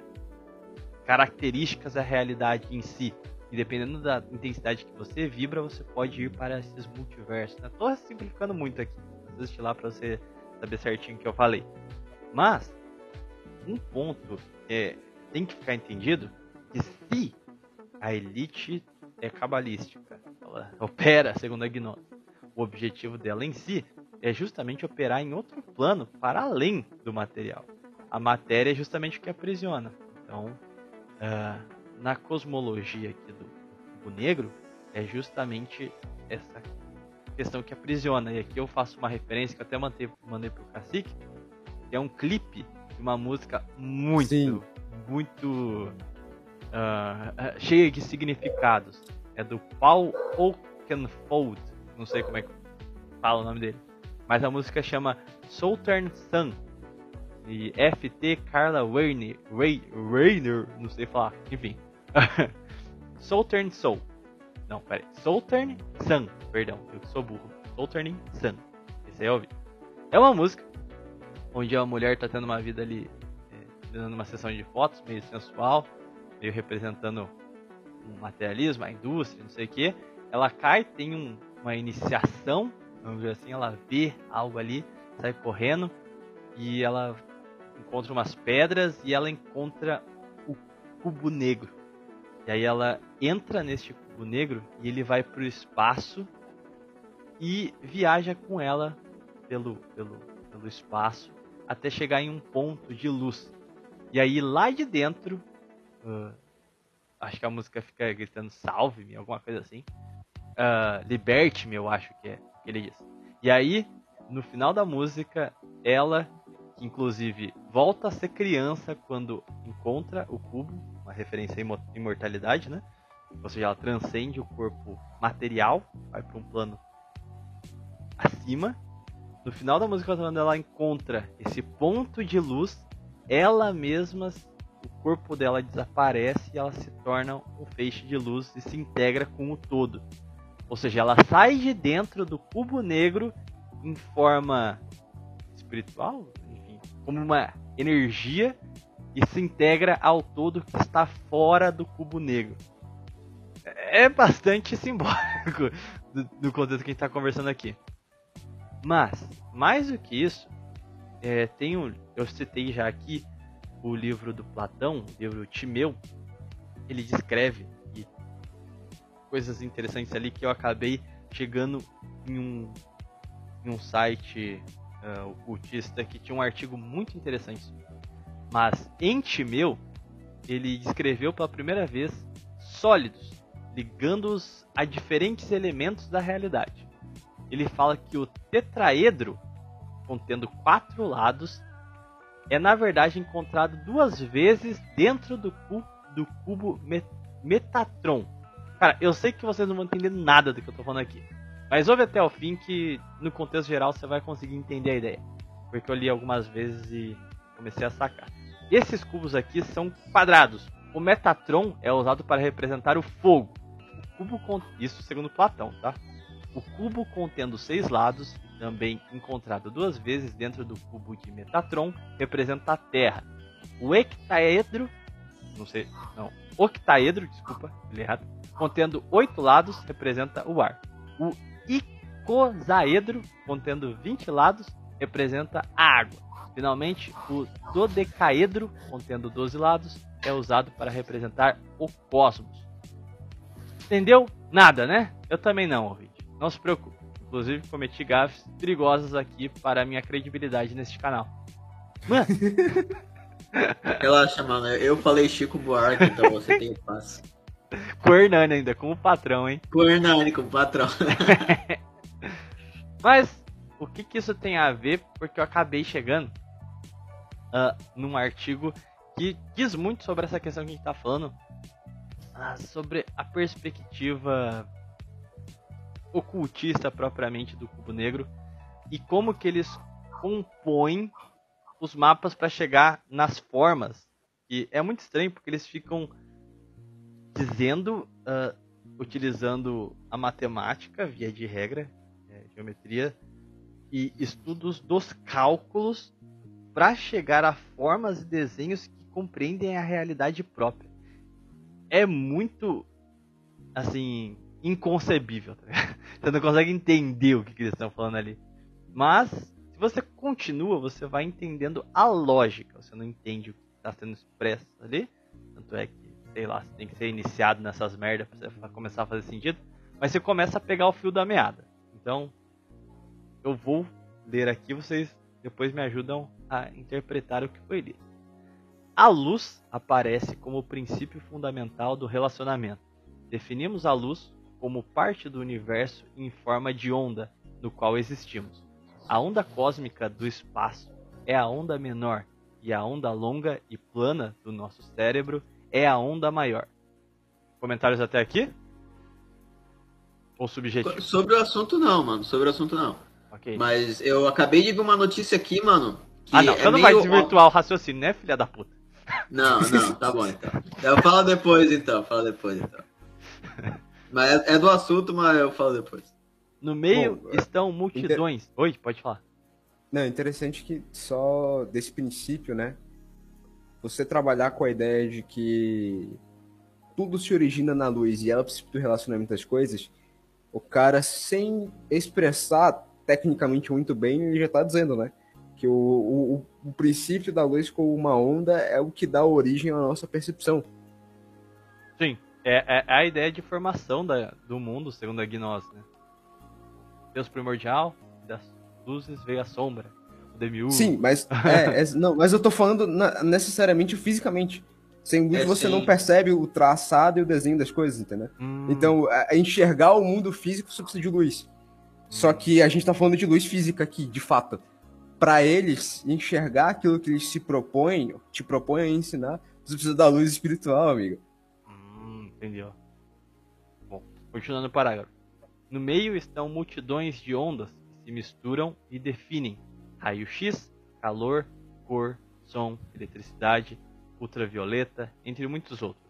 características à realidade em si. E dependendo da intensidade que você vibra, você pode ir para esses multiversos. Né? simplificando muito aqui. Assiste lá para você saber certinho o que eu falei. Mas, um ponto é, tem que ficar entendido que se a elite é cabalística, ela opera segundo a gnose, o objetivo dela em si é justamente operar em outro plano, para além do material. A matéria é justamente o que aprisiona. Então, uh, na cosmologia aqui do cubo negro é justamente essa questão que aprisiona. E aqui eu faço uma referência que eu até mandei, mandei pro Cacique, que é um clipe de uma música muito, Sim. muito uh, cheia de significados. É do Paul Oakenfold, não sei como é que fala o nome dele. Mas a música chama Southern Sun, e FT Carla Weiner, Weiner, não sei falar, enfim. [laughs] Southern Soul. Não, peraí. Southern Sun, perdão, eu sou burro. Southern Sun. Esse aí é o vídeo. É uma música onde a mulher tá tendo uma vida ali, é, dando uma sessão de fotos meio sensual, meio representando um materialismo, a indústria, não sei o que. Ela cai, tem um, uma iniciação, vamos dizer assim, ela vê algo ali, sai correndo e ela encontra umas pedras e ela encontra o cubo negro. E aí ela entra neste cubo negro e ele vai para o espaço e viaja com ela pelo, pelo, pelo espaço até chegar em um ponto de luz. E aí lá de dentro, uh, acho que a música fica gritando salve-me, alguma coisa assim. Uh, Liberte-me, eu acho que é que ele diz. E aí, no final da música, ela que inclusive volta a ser criança quando encontra o cubo, uma referência à imortalidade, né? Ou seja, ela transcende o corpo material, vai para um plano acima. No final da música, quando ela encontra esse ponto de luz, ela mesma, o corpo dela desaparece e ela se torna um feixe de luz e se integra com o todo. Ou seja, ela sai de dentro do cubo negro em forma espiritual, como uma energia e se integra ao todo que está fora do cubo negro. É bastante [laughs] simbólico do, do contexto que a gente está conversando aqui. Mas, mais do que isso, é, tem um, eu citei já aqui o livro do Platão, o livro Timeu. Ele descreve coisas interessantes ali que eu acabei chegando em um, em um site uh, que tinha um artigo muito interessante. Mas em Timeu, ele descreveu pela primeira vez sólidos, ligando-os a diferentes elementos da realidade. Ele fala que o tetraedro, contendo quatro lados, é na verdade encontrado duas vezes dentro do, cu do cubo met Metatron. Cara, eu sei que vocês não vão entender nada do que eu tô falando aqui. Mas ouve até o fim que, no contexto geral, você vai conseguir entender a ideia. Porque eu li algumas vezes e comecei a sacar. Esses cubos aqui são quadrados. O Metatron é usado para representar o fogo. O cubo. Isso segundo Platão, tá? O cubo contendo seis lados, também encontrado duas vezes dentro do cubo de Metatron, representa a Terra. O hectaedro não sei, não, octaedro, desculpa, li errado, contendo oito lados, representa o ar. O icosaedro, contendo 20 lados, representa a água. Finalmente, o dodecaedro, contendo 12 lados, é usado para representar o cosmos. Entendeu? Nada, né? Eu também não, ouvinte. Não se preocupe. Inclusive, cometi gafes perigosas aqui para a minha credibilidade neste canal. Mano! [laughs] Relaxa, mano. Eu falei Chico Buarque, então você tem [laughs] paz. Com o Hernani ainda, como patrão, hein? Com o Hernani, como patrão. [laughs] Mas, o que, que isso tem a ver? Porque eu acabei chegando uh, num artigo que diz muito sobre essa questão que a gente tá falando. Uh, sobre a perspectiva ocultista propriamente do cubo negro e como que eles compõem os mapas para chegar nas formas. E é muito estranho porque eles ficam dizendo, uh, utilizando a matemática, via de regra, é, geometria, e estudos dos cálculos para chegar a formas e desenhos que compreendem a realidade própria. É muito, assim, inconcebível. Tá você não consegue entender o que, que eles estão falando ali. Mas se você continua, você vai entendendo a lógica. Você não entende o que está sendo expresso ali. Tanto é que, sei lá, você tem que ser iniciado nessas merdas para você começar a fazer sentido. Mas você começa a pegar o fio da meada. Então, eu vou ler aqui, vocês depois me ajudam a interpretar o que foi lido. A luz aparece como o princípio fundamental do relacionamento. Definimos a luz como parte do universo em forma de onda no qual existimos. A onda cósmica do espaço é a onda menor e a onda longa e plana do nosso cérebro é a onda maior. Comentários até aqui? Ou subjetivo? Sobre o assunto não, mano. Sobre o assunto não. Okay. Mas eu acabei de ver uma notícia aqui, mano. ah, não. É você não vai desvirtuar o raciocínio, né, filha da puta? Não, não, tá bom então. [laughs] Eu falo depois então, fala depois então. [laughs] Mas é, é do assunto, mas eu falo depois. No meio Bom, estão multidões. Inter... Oi, pode falar. Não, interessante que só desse princípio, né? Você trabalhar com a ideia de que tudo se origina na luz e ela precisa do relacionamento das coisas, o cara, sem expressar tecnicamente muito bem, ele já tá dizendo, né? Que o, o, o princípio da luz com uma onda é o que dá origem à nossa percepção. Sim, é, é a ideia de formação da, do mundo, segundo a gnose, né? Deus primordial, das luzes veio a sombra. O Demiurgo. Sim, mas [laughs] é, é, não, mas eu tô falando na, necessariamente fisicamente. Sem luz é, você sim. não percebe o traçado e o desenho das coisas, entendeu? Hum. Então, a enxergar o mundo físico você precisa de luz. Só que a gente tá falando de luz física aqui, de fato. Para eles enxergar aquilo que eles se propõem, te propõem a ensinar, você precisa da luz espiritual, amigo. Entendeu. Bom, continuando o parágrafo. No meio estão multidões de ondas que se misturam e definem raio-x, calor, cor, som, eletricidade, ultravioleta, entre muitos outros.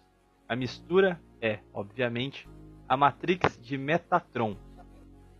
A mistura é, obviamente, a matrix de Metatron.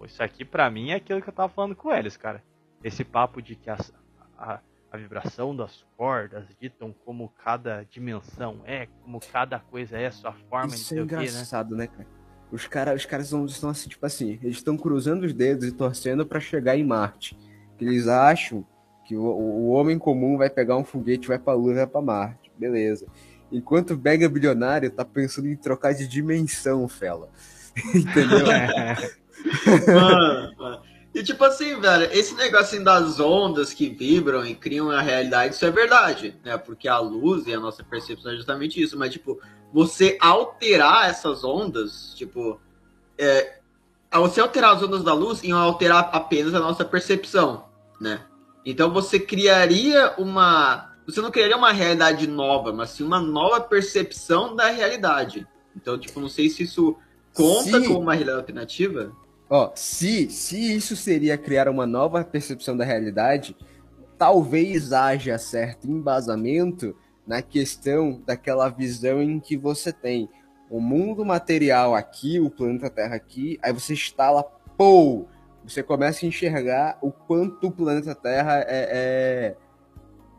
Isso aqui para mim é aquilo que eu tava falando com eles, cara. Esse papo de que as, a, a vibração das cordas ditam como cada dimensão é, como cada coisa é, sua forma Isso é engraçado, né, cara? Os, cara, os caras estão assim, tipo assim, eles estão cruzando os dedos e torcendo para chegar em Marte. Eles acham que o, o, homem comum vai pegar um foguete, vai pra Lua e vai pra Marte. Beleza. Enquanto o mega bilionário tá pensando em trocar de dimensão, fela. [laughs] Entendeu? [laughs] mano, mano. E tipo assim, velho, esse negócio das ondas que vibram e criam a realidade, isso é verdade, né? Porque a luz e a nossa percepção é justamente isso. Mas, tipo, você alterar essas ondas, tipo, é, você alterar as ondas da luz iam alterar apenas a nossa percepção, né? Então você criaria uma. Você não criaria uma realidade nova, mas sim uma nova percepção da realidade. Então, tipo, não sei se isso conta como uma realidade alternativa. Ó, se, se isso seria criar uma nova percepção da realidade, talvez haja certo embasamento na questão daquela visão em que você tem. O mundo material aqui, o planeta Terra aqui, aí você instala, pô, você começa a enxergar o quanto o planeta Terra é, é,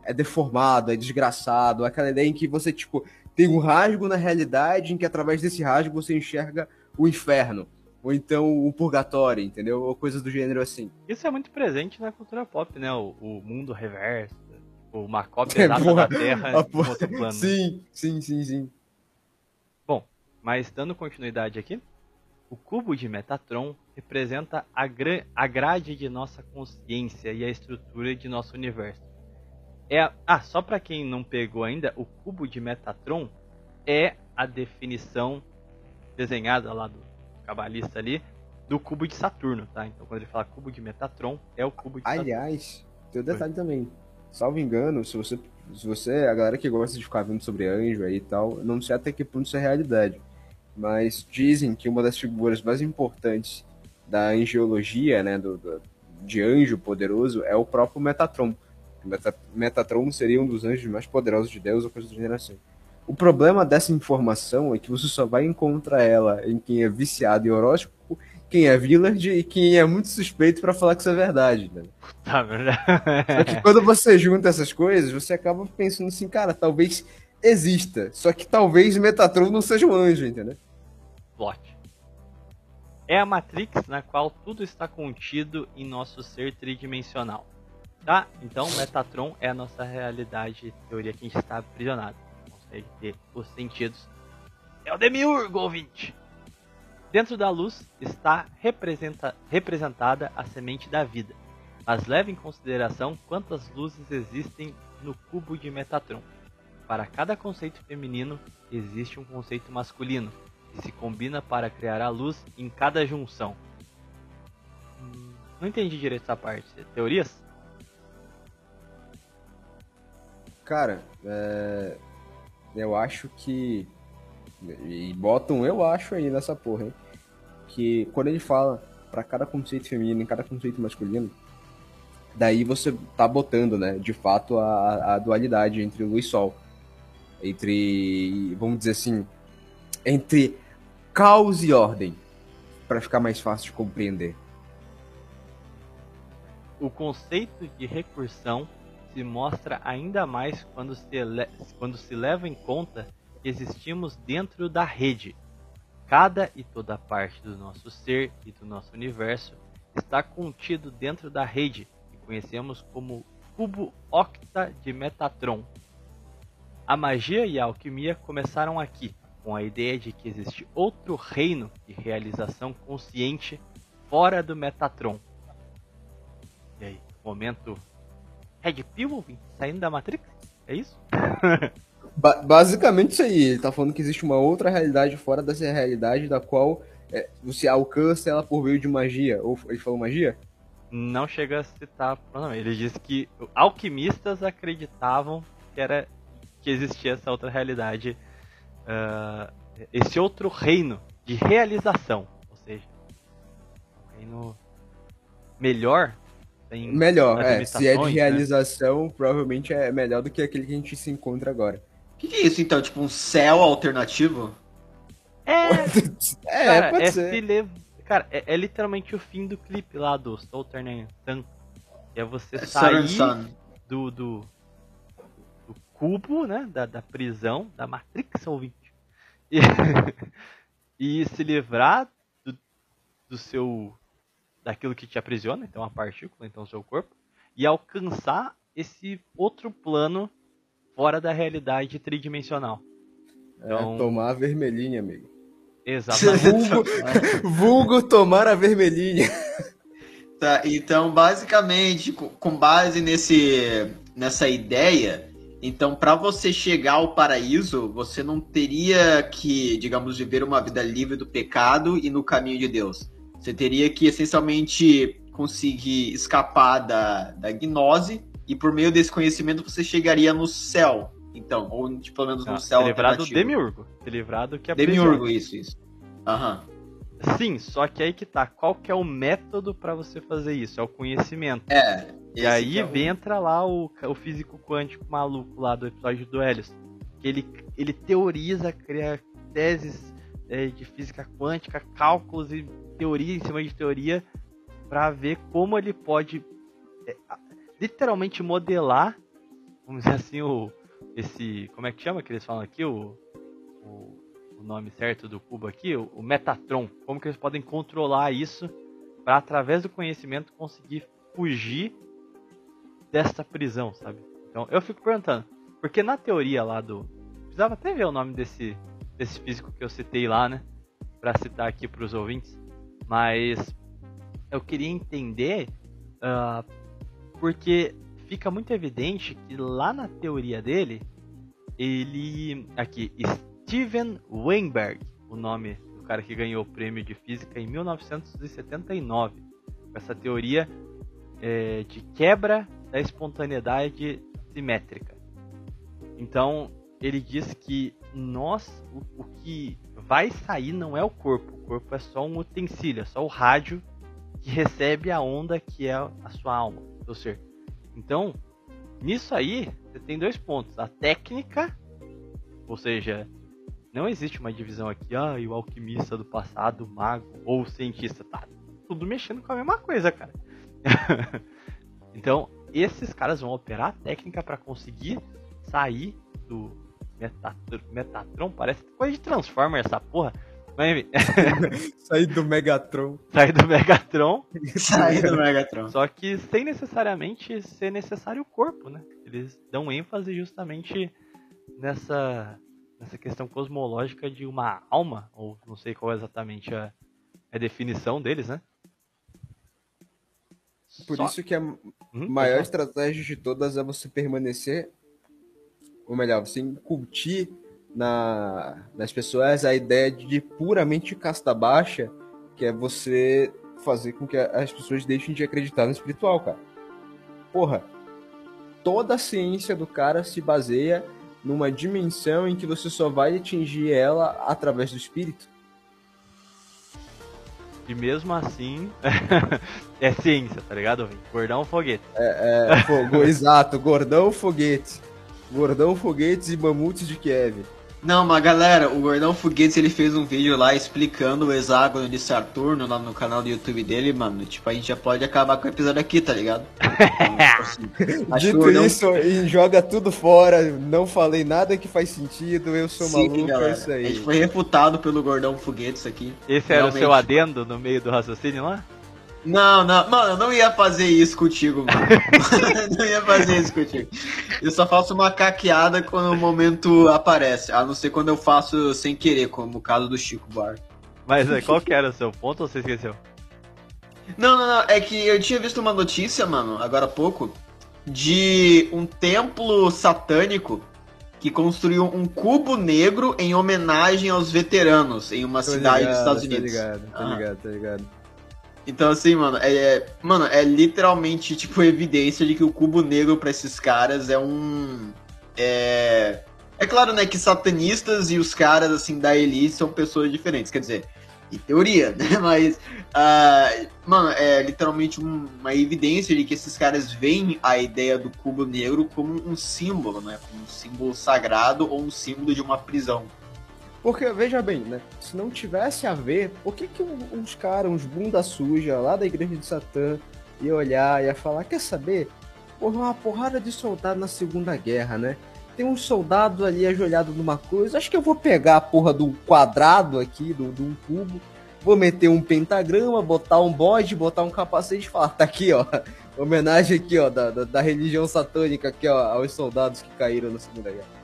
é deformado, é desgraçado, aquela ideia em que você, tipo, tem um rasgo na realidade em que através desse rasgo você enxerga o inferno. Ou então o purgatório, entendeu? Ou coisas do gênero assim. Isso é muito presente na cultura pop, né? O, o mundo reverso, uma cópia exata da Terra em outro plano. Sim, sim, sim, sim. Bom, mas dando continuidade aqui, o cubo de Metatron representa a, gra a grade de nossa consciência e a estrutura de nosso universo. É, ah, só para quem não pegou ainda, o cubo de Metatron é a definição desenhada lá do cabalista ali do cubo de Saturno, tá? Então quando ele fala cubo de Metatron, é o cubo de Aliás, Saturno. Aliás, tem um detalhe Foi. também. Salvo engano, se você, se você, a galera que gosta de ficar vendo sobre anjo aí e tal, não sei até que ponto isso é realidade, mas dizem que uma das figuras mais importantes da angiologia, né, do, do de anjo poderoso, é o próprio Metatron. Metatron seria um dos anjos mais poderosos de Deus ou coisa do gênero assim. O problema dessa informação é que você só vai encontrar ela em quem é viciado em horóscopo, quem é village e quem é muito suspeito para falar que isso é verdade. Né? Tá verdade. Só que quando você junta essas coisas, você acaba pensando assim, cara, talvez exista. Só que talvez Metatron não seja um anjo, entendeu? Plot. É a Matrix na qual tudo está contido em nosso ser tridimensional. Tá? Então, Metatron é a nossa realidade, teoria que a gente está aprisionado consegue ter os sentidos. É o Demiurgo, ouvinte! Dentro da luz está representa, representada a semente da vida, mas leve em consideração quantas luzes existem no cubo de Metatron. Para cada conceito feminino, existe um conceito masculino, que se combina para criar a luz em cada junção. Não entendi direito essa parte. Teorias? Cara, é... Eu acho que. E botam eu acho aí nessa porra, hein? Que quando ele fala para cada conceito feminino e cada conceito masculino, daí você tá botando, né, de fato, a, a dualidade entre luz e sol. Entre, vamos dizer assim, entre caos e ordem, para ficar mais fácil de compreender. O conceito de recursão se mostra ainda mais quando se, quando se leva em conta que existimos dentro da rede. Cada e toda parte do nosso ser e do nosso universo está contido dentro da rede, que conhecemos como cubo octa de Metatron. A magia e a alquimia começaram aqui, com a ideia de que existe outro reino de realização consciente fora do Metatron. E aí, momento Red Pill, saindo da Matrix? É isso? [laughs] ba basicamente isso aí. Ele tá falando que existe uma outra realidade fora dessa realidade da qual é, você alcança ela por meio de magia. Ou ele falou magia? Não chega a citar Ele disse que alquimistas acreditavam que era que existia essa outra realidade, uh, esse outro reino de realização, ou seja, um reino melhor tem melhor, é. Se é de né? realização, né? provavelmente é melhor do que aquele que a gente se encontra agora. O que, que, é isso então? Tipo um céu alternativo? É. [laughs] é, cara, pode é ser. Le... Cara, é, é, literalmente o fim do clipe lá do Southern Sun. É você é sair do, do, do, cubo, né? Da, da prisão, da Matrix ouvinte. [laughs] E, e se livrar do, do seu daquilo que te aprisiona, então a partícula, então o seu corpo, e alcançar esse outro plano fora da realidade tridimensional. É, então... É, tomar a vermelhinha, amigo. Exatamente. [laughs] vulgo, vulgo tomar a vermelhinha. [laughs] Tá, então basicamente, com base nesse, nessa ideia, então para você chegar ao paraíso, você não teria que, digamos, viver uma vida livre do pecado e no caminho de Deus. Você teria que essencialmente conseguir escapar da, da gnose e por meio desse conhecimento você chegaria no céu. Então, ou tipo, pelo menos no ah, céu se livrar do Demiurgo. Se livrar do que a Demiurgo, isso, isso. Aham. Sim, só que aí que tá. Qual que é o método para você fazer isso? É o conhecimento. É. E aí é o... entra lá o, o físico quântico maluco lá do episódio do Helios. Que ele, ele teoriza, cria teses é, de física quântica, cálculos e teoria em cima de teoria para ver como ele pode é, literalmente modelar, vamos dizer assim, o esse, como é que chama que eles falam aqui, o nome certo do cubo aqui, o, o Metatron. Como que eles podem controlar isso para através do conhecimento conseguir fugir dessa prisão, sabe? Então eu fico perguntando, porque na teoria lá do. Precisava até ver o nome desse, desse físico que eu citei lá, né? Pra citar aqui pros ouvintes. Mas eu queria entender uh, porque fica muito evidente que lá na teoria dele, ele. Aqui, Steven Weinberg, o nome do cara que ganhou o prêmio de física em 1979, com essa teoria é, de quebra da espontaneidade simétrica. Então, ele diz que nós, o, o, que vai sair não é o corpo, o corpo é só um utensílio, é só o rádio que recebe a onda que é a sua alma, seu ser. Então, nisso aí, você tem dois pontos: a técnica, ou seja, não existe uma divisão aqui, ah, e o alquimista do passado, o mago ou o cientista, tá tudo mexendo com a mesma coisa, cara. [laughs] então, esses caras vão operar a técnica para conseguir sair do Metatron, Metatron, parece coisa de Transformer essa porra. Mas, [laughs] sair do Megatron. [laughs] Sair do Megatron. sair do Megatron. Só que sem necessariamente ser necessário o corpo, né? Eles dão ênfase justamente nessa, nessa questão cosmológica de uma alma, ou não sei qual é exatamente a, a definição deles, né? Por Só... isso que a hum, maior estratégia de todas é você permanecer, ou melhor, você incutir na, nas pessoas a ideia de puramente casta baixa, que é você fazer com que as pessoas deixem de acreditar no espiritual, cara. Porra, toda a ciência do cara se baseia numa dimensão em que você só vai atingir ela através do espírito. E mesmo assim, [laughs] é ciência, tá ligado? Gordão foguete. É, é fogo, [laughs] exato, gordão foguete. Gordão foguetes e mamutes de Kiev. Não, mas galera, o Gordão Foguetes ele fez um vídeo lá explicando o hexágono de Saturno lá no canal do YouTube dele, mano. Tipo, a gente já pode acabar com o episódio aqui, tá ligado? [laughs] Dito Gordão... isso, e joga tudo fora. Não falei nada que faz sentido, eu sou Sim, maluco, galera. é isso aí. A gente foi refutado pelo Gordão Foguetes aqui. Esse era Realmente. o seu adendo no meio do raciocínio lá? Não, não, mano, eu não ia fazer isso contigo, mano. [laughs] não ia fazer isso contigo. Eu só faço uma caqueada quando o momento aparece, a não ser quando eu faço sem querer, como o caso do Chico Bar. Mas é, qual que era o seu ponto ou você esqueceu? Não, não, não, é que eu tinha visto uma notícia, mano, agora há pouco, de um templo satânico que construiu um cubo negro em homenagem aos veteranos em uma tô cidade ligado, dos Estados Unidos. Tá ligado, tá ligado, tá ligado. Então, assim, mano, é, é, mano, é literalmente, tipo, [laughs] evidência de que o cubo negro para esses caras é um. É. É claro, né, que satanistas e os caras, assim, da elite são pessoas diferentes. Quer dizer, em teoria, [laughs] né? Mas, uh, mano, é literalmente uma evidência de que esses caras veem a ideia do cubo negro como um símbolo, né? Como um símbolo sagrado ou um símbolo de uma prisão. Porque, veja bem, né? Se não tivesse a ver, por que, que uns caras, uns bunda suja lá da igreja de Satã, ia olhar, ia falar, quer saber? Porra, uma porrada de soldado na Segunda Guerra, né? Tem um soldado ali ajoelhado numa coisa. Acho que eu vou pegar a porra do quadrado aqui, do, um cubo. Vou meter um pentagrama, botar um bode, botar um capacete e falar, tá aqui, ó. Homenagem aqui, ó, da, da, da religião satânica aqui, ó, aos soldados que caíram na Segunda Guerra.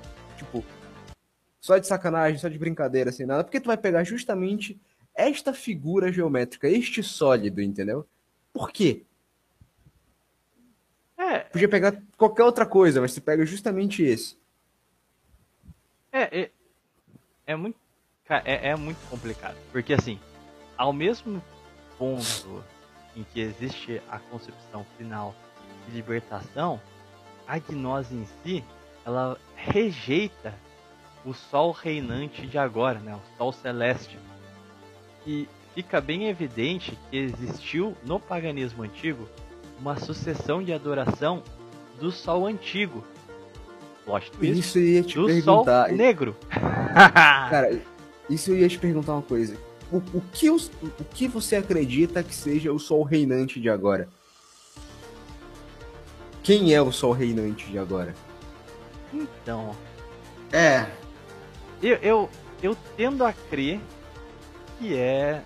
Só de sacanagem, só de brincadeira, sem nada, porque tu vai pegar justamente esta figura geométrica, este sólido, entendeu? Por quê? É. Podia pegar qualquer outra coisa, mas tu pega justamente esse. É, é, é muito. É, é muito complicado. Porque assim, ao mesmo ponto em que existe a concepção final de libertação, a gnose em si, ela rejeita o sol reinante de agora, né? o sol celeste. E fica bem evidente que existiu no paganismo antigo uma sucessão de adoração do sol antigo. Plot twist, isso ia te do perguntar. sol negro. [laughs] Cara, isso eu ia te perguntar uma coisa. O, o, que o que você acredita que seja o sol reinante de agora? Quem é o sol reinante de agora? Então. É, eu, eu, eu tendo a crer que é.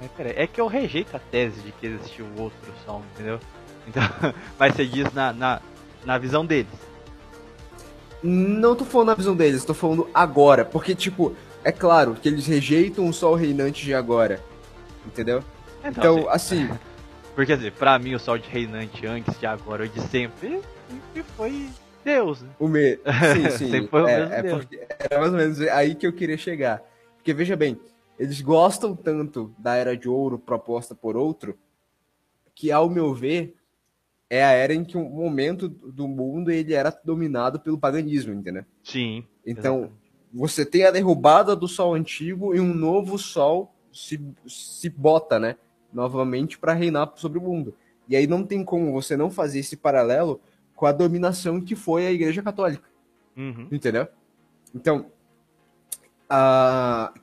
É, peraí, é que eu rejeito a tese de que existiu outro som, entendeu? Então, [laughs] mas você diz na, na, na visão deles. Não tô falando na visão deles, tô falando agora. Porque, tipo, é claro que eles rejeitam o sol reinante de agora. Entendeu? Então, Então, assim, [laughs] Porque, quer dizer, pra mim o sol de reinante antes de agora ou de sempre sempre foi Deus, né? o me... Sim, [laughs] sim. Sempre foi o é, mesmo é Deus. era mais ou menos aí que eu queria chegar. Porque, veja bem, eles gostam tanto da Era de Ouro proposta por outro, que, ao meu ver, é a era em que um momento do mundo ele era dominado pelo paganismo, entendeu? Sim. Então, exatamente. você tem a derrubada do sol antigo e um novo sol se, se bota, né? Novamente para reinar sobre o mundo. E aí não tem como você não fazer esse paralelo com a dominação que foi a Igreja Católica, Uhum. entendeu? Então,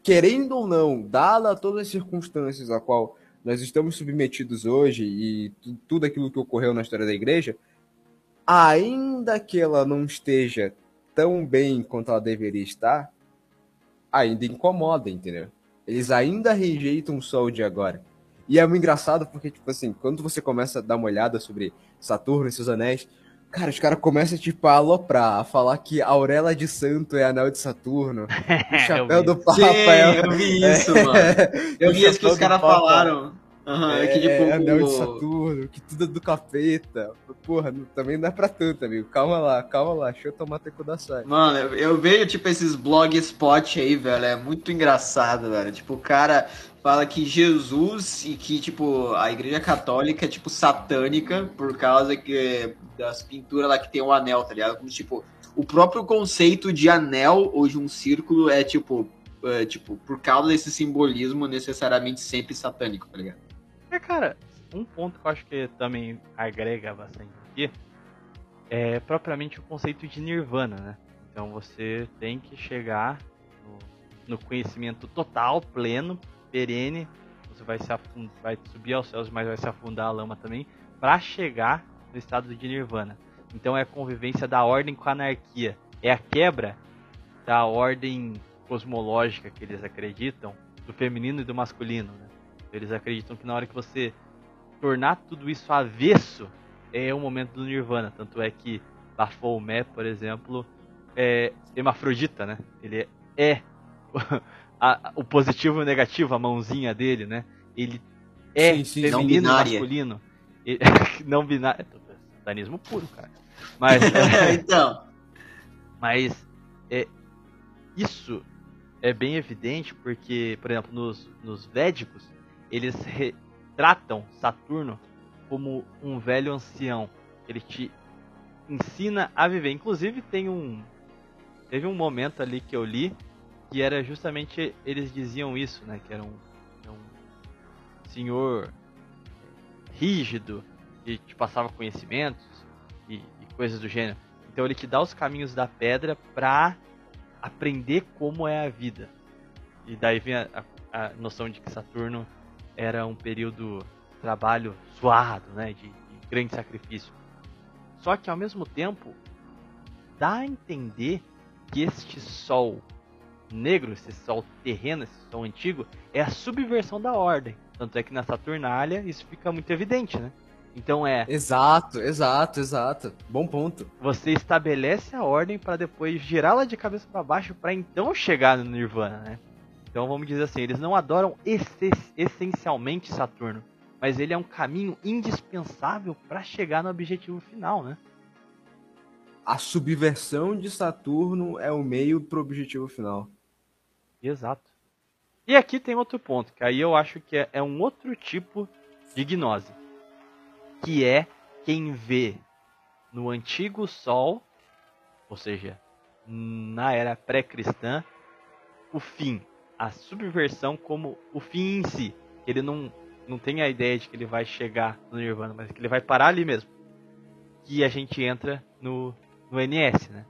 querendo ou não, dada todas as circunstâncias a qual nós estamos submetidos hoje e tu- tudo aquilo que ocorreu na história da Igreja, ainda que ela não esteja tão bem quanto ela deveria estar, ainda incomoda, entendeu? Eles ainda rejeitam o sol de agora. E é muito engraçado porque, tipo assim, quando você começa a dar uma olhada sobre Saturno e seus anéis, cara, os caras começam, tipo, a aloprar, a falar que a Aurélia de Santo é anel de Saturno, [laughs] o chapéu do Papa Sim, é... eu vi isso, mano. [laughs] Eu vi isso que os caras Papa falaram. Aham, é, que tipo. é anel de Saturno, que tudo é do capeta. Porra, não- também não é pra tanto, amigo. Calma lá, calma lá, deixa eu tomar saia. Mano, eu, eu vejo, tipo, esses blogspot aí, velho, é muito engraçado, velho. Tipo, o cara fala que Jesus e que, tipo, a igreja católica é, tipo, satânica por causa que das pinturas lá que tem o anel, tá ligado? Como, tipo, o próprio conceito de anel ou de um círculo é, tipo, é, tipo, por causa desse simbolismo necessariamente sempre satânico, tá ligado? É, cara, um ponto que eu acho que também agrega bastante aqui é propriamente o conceito de nirvana, né? Então você tem que chegar no, no conhecimento total, pleno, perene. Você vai, se vai subir aos céus, mas vai se afundar a lama também, para chegar no estado de nirvana. Então é a convivência da ordem com a anarquia. É a quebra da ordem cosmológica que eles acreditam, do feminino e do masculino, né? Eles acreditam que na hora que você tornar tudo isso avesso é o momento do Nirvana. Tanto é que Baphomet, por exemplo, é hermafrodita, né? Ele é [laughs] a- o positivo e o negativo, a mãozinha dele, né? Ele é Sim, sim, não feminino e binária. masculino. Ele- [laughs] não binário. Satanismo puro, cara. Mas, [laughs] então. mas é, isso é bem evidente porque, por exemplo, nos, nos Védicos, eles retratam Saturno como um velho ancião. Ele te ensina a viver. Inclusive tem um. Teve um momento ali que eu li que era justamente eles diziam isso, né? Que era um, um senhor rígido que te passava conhecimentos e, e coisas do gênero. Então ele te dá os caminhos da pedra pra aprender como é a vida. E daí vem a, a- a noção de que Saturno era um período de trabalho suado, né, de, de grande sacrifício. Só que ao mesmo tempo dá a entender que este sol negro, esse sol terreno, esse sol antigo, é a subversão da ordem. Tanto é que na Saturnália isso fica muito evidente, né? Então é Exato, exato, exato. Bom ponto. você estabelece a ordem para depois girá-la de cabeça para baixo para então chegar no Nirvana, né? Então vamos dizer assim, eles não adoram esse- essencialmente Saturno, mas ele é um caminho indispensável para chegar no objetivo final, né? A subversão de Saturno é o meio pro objetivo final. Exato. E aqui tem outro ponto, que aí eu acho que é, é um outro tipo de gnose, que é quem vê no antigo Sol, ou seja, na era pré-cristã, o fim, a subversão como o fim em si. Ele não, não tem a ideia de que ele vai chegar no Nirvana, mas que ele vai parar ali mesmo. Que a gente entra no, no NS, né?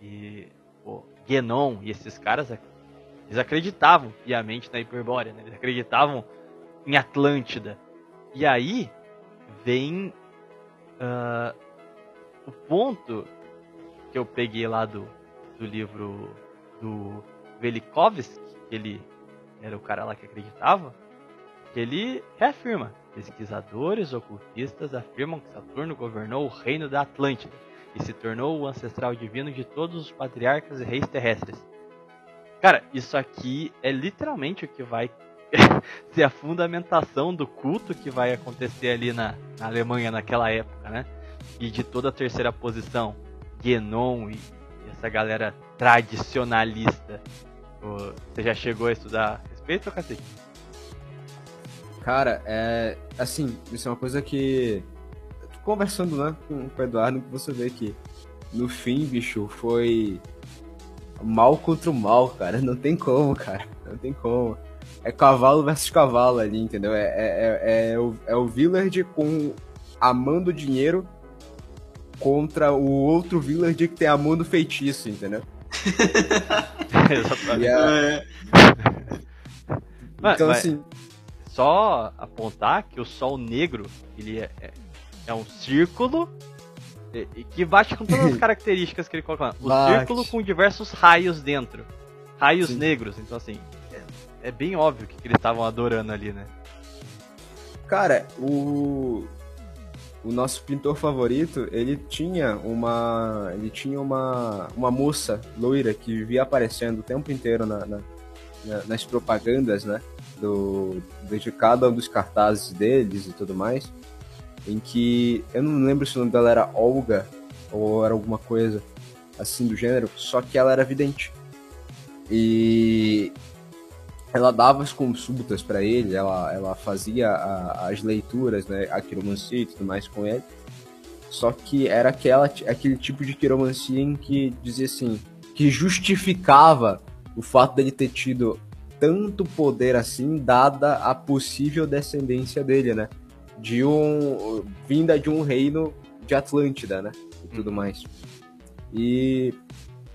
E o Genon e esses caras eles acreditavam piamente na Hiperbórea, né? Eles acreditavam em Atlântida. E aí vem ah, o ponto que eu peguei lá do, do livro do Velikovsky, ele era o cara lá que acreditava, que ele reafirma: pesquisadores ocultistas afirmam que Saturno governou o reino da Atlântida e se tornou o ancestral divino de todos os patriarcas e reis terrestres. Cara, isso aqui é literalmente o que vai [laughs] ser a fundamentação do culto que vai acontecer ali na, na Alemanha naquela época, né? E de toda a terceira posição, Genon e, essa galera tradicionalista. Você já chegou a estudar respeito, ou cacete? Cara, é. Assim, isso é uma coisa que. Conversando, né, com, com o Eduardo, que você vê que no fim, bicho, foi mal contra o mal, cara. Não tem como, cara. Não tem como. É cavalo versus cavalo ali, entendeu? É, é, é, é o, é o Villard com amando dinheiro contra o outro Villard que tem amando feitiço, entendeu? [laughs] Exatamente. É. Mas- Então, mas assim, Só apontar que o Sol Negro ele é, é- é um círculo e- e que bate com todas as [laughs] características que ele coloca lá. O Bate. círculo com diversos raios dentro. Raios Sim. negros. Então, assim, é, é bem óbvio que, que eles estavam adorando ali, né? Cara, o o nosso pintor favorito, ele tinha uma ele tinha uma uma moça loira que vivia aparecendo o tempo inteiro na, na- na- nas propagandas, né, do de cada um dos cartazes deles e tudo mais, em que eu não lembro se o nome dela era Olga ou era alguma coisa assim do gênero, só que ela era vidente. E ela dava as consultas para ele, ela, ela fazia a- as leituras, né, a quiromancia e tudo mais com ele. Só que era aquela, aquele tipo de quiromancia em que dizia assim, que justificava o fato dele ter tido tanto poder assim, dada a possível descendência dele, né? De um. vinda de um reino de Atlântida, né? E tudo mais. E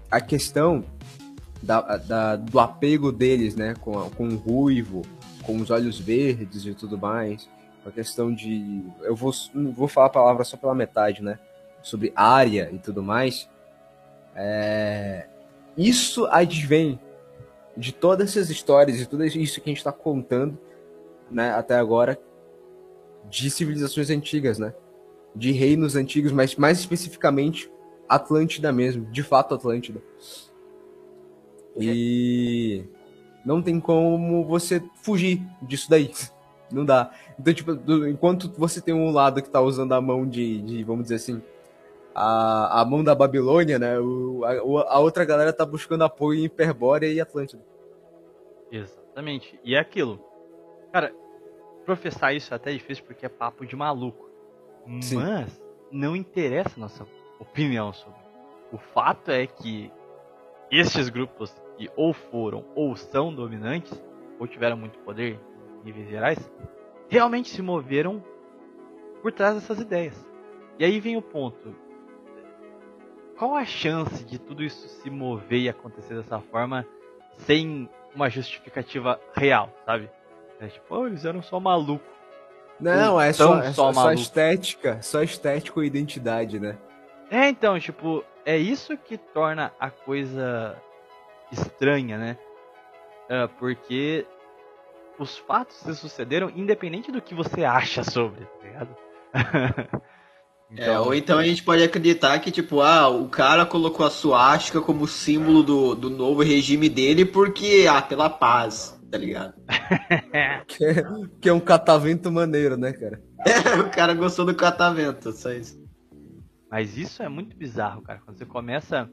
a questão da, da- do apego deles, né, com, com o ruivo, com os olhos verdes e tudo mais, a questão de, eu vou, vou falar a palavra só pela metade, né, sobre área e tudo mais, é, isso advém de todas essas histórias e tudo isso que a gente está contando, né, até agora, de civilizações antigas, né, de reinos antigos, mas mais especificamente Atlântida mesmo, de fato Atlântida. E não tem como você fugir disso daí. [laughs] Não dá. Então, tipo, do- enquanto você tem um lado que tá usando a mão de, de, vamos dizer assim, a, a mão da Babilônia, né? O, a, a outra galera tá buscando apoio em Hiperbórea e Atlântida. Exatamente. E é aquilo. Cara, professar isso é até difícil porque é papo de maluco. Sim. Mas não interessa a nossa opinião sobre. O fato é que estes grupos que ou foram ou são dominantes, ou tiveram muito poder em níveis gerais, realmente se moveram por trás dessas ideias. E aí vem o ponto. Qual a chance de tudo isso se mover e acontecer dessa forma sem uma justificativa real, sabe? É tipo, oh, eles eram só malucos. Não, é só, é só maluco. estética, só estética ou identidade, né? É, então, tipo, é isso que torna a coisa estranha, né? É, porque os fatos se sucederam independente do que você acha sobre, tá ligado? [laughs] É, ou então a gente pode acreditar que, tipo, ah, o cara colocou a suástica como símbolo do, do novo regime dele porque, ah, pela paz, tá ligado? [laughs] Que é, que é um catavento maneiro, né, cara? [laughs] o cara gostou do catavento, só isso. Mas isso é muito bizarro, cara. Quando você começa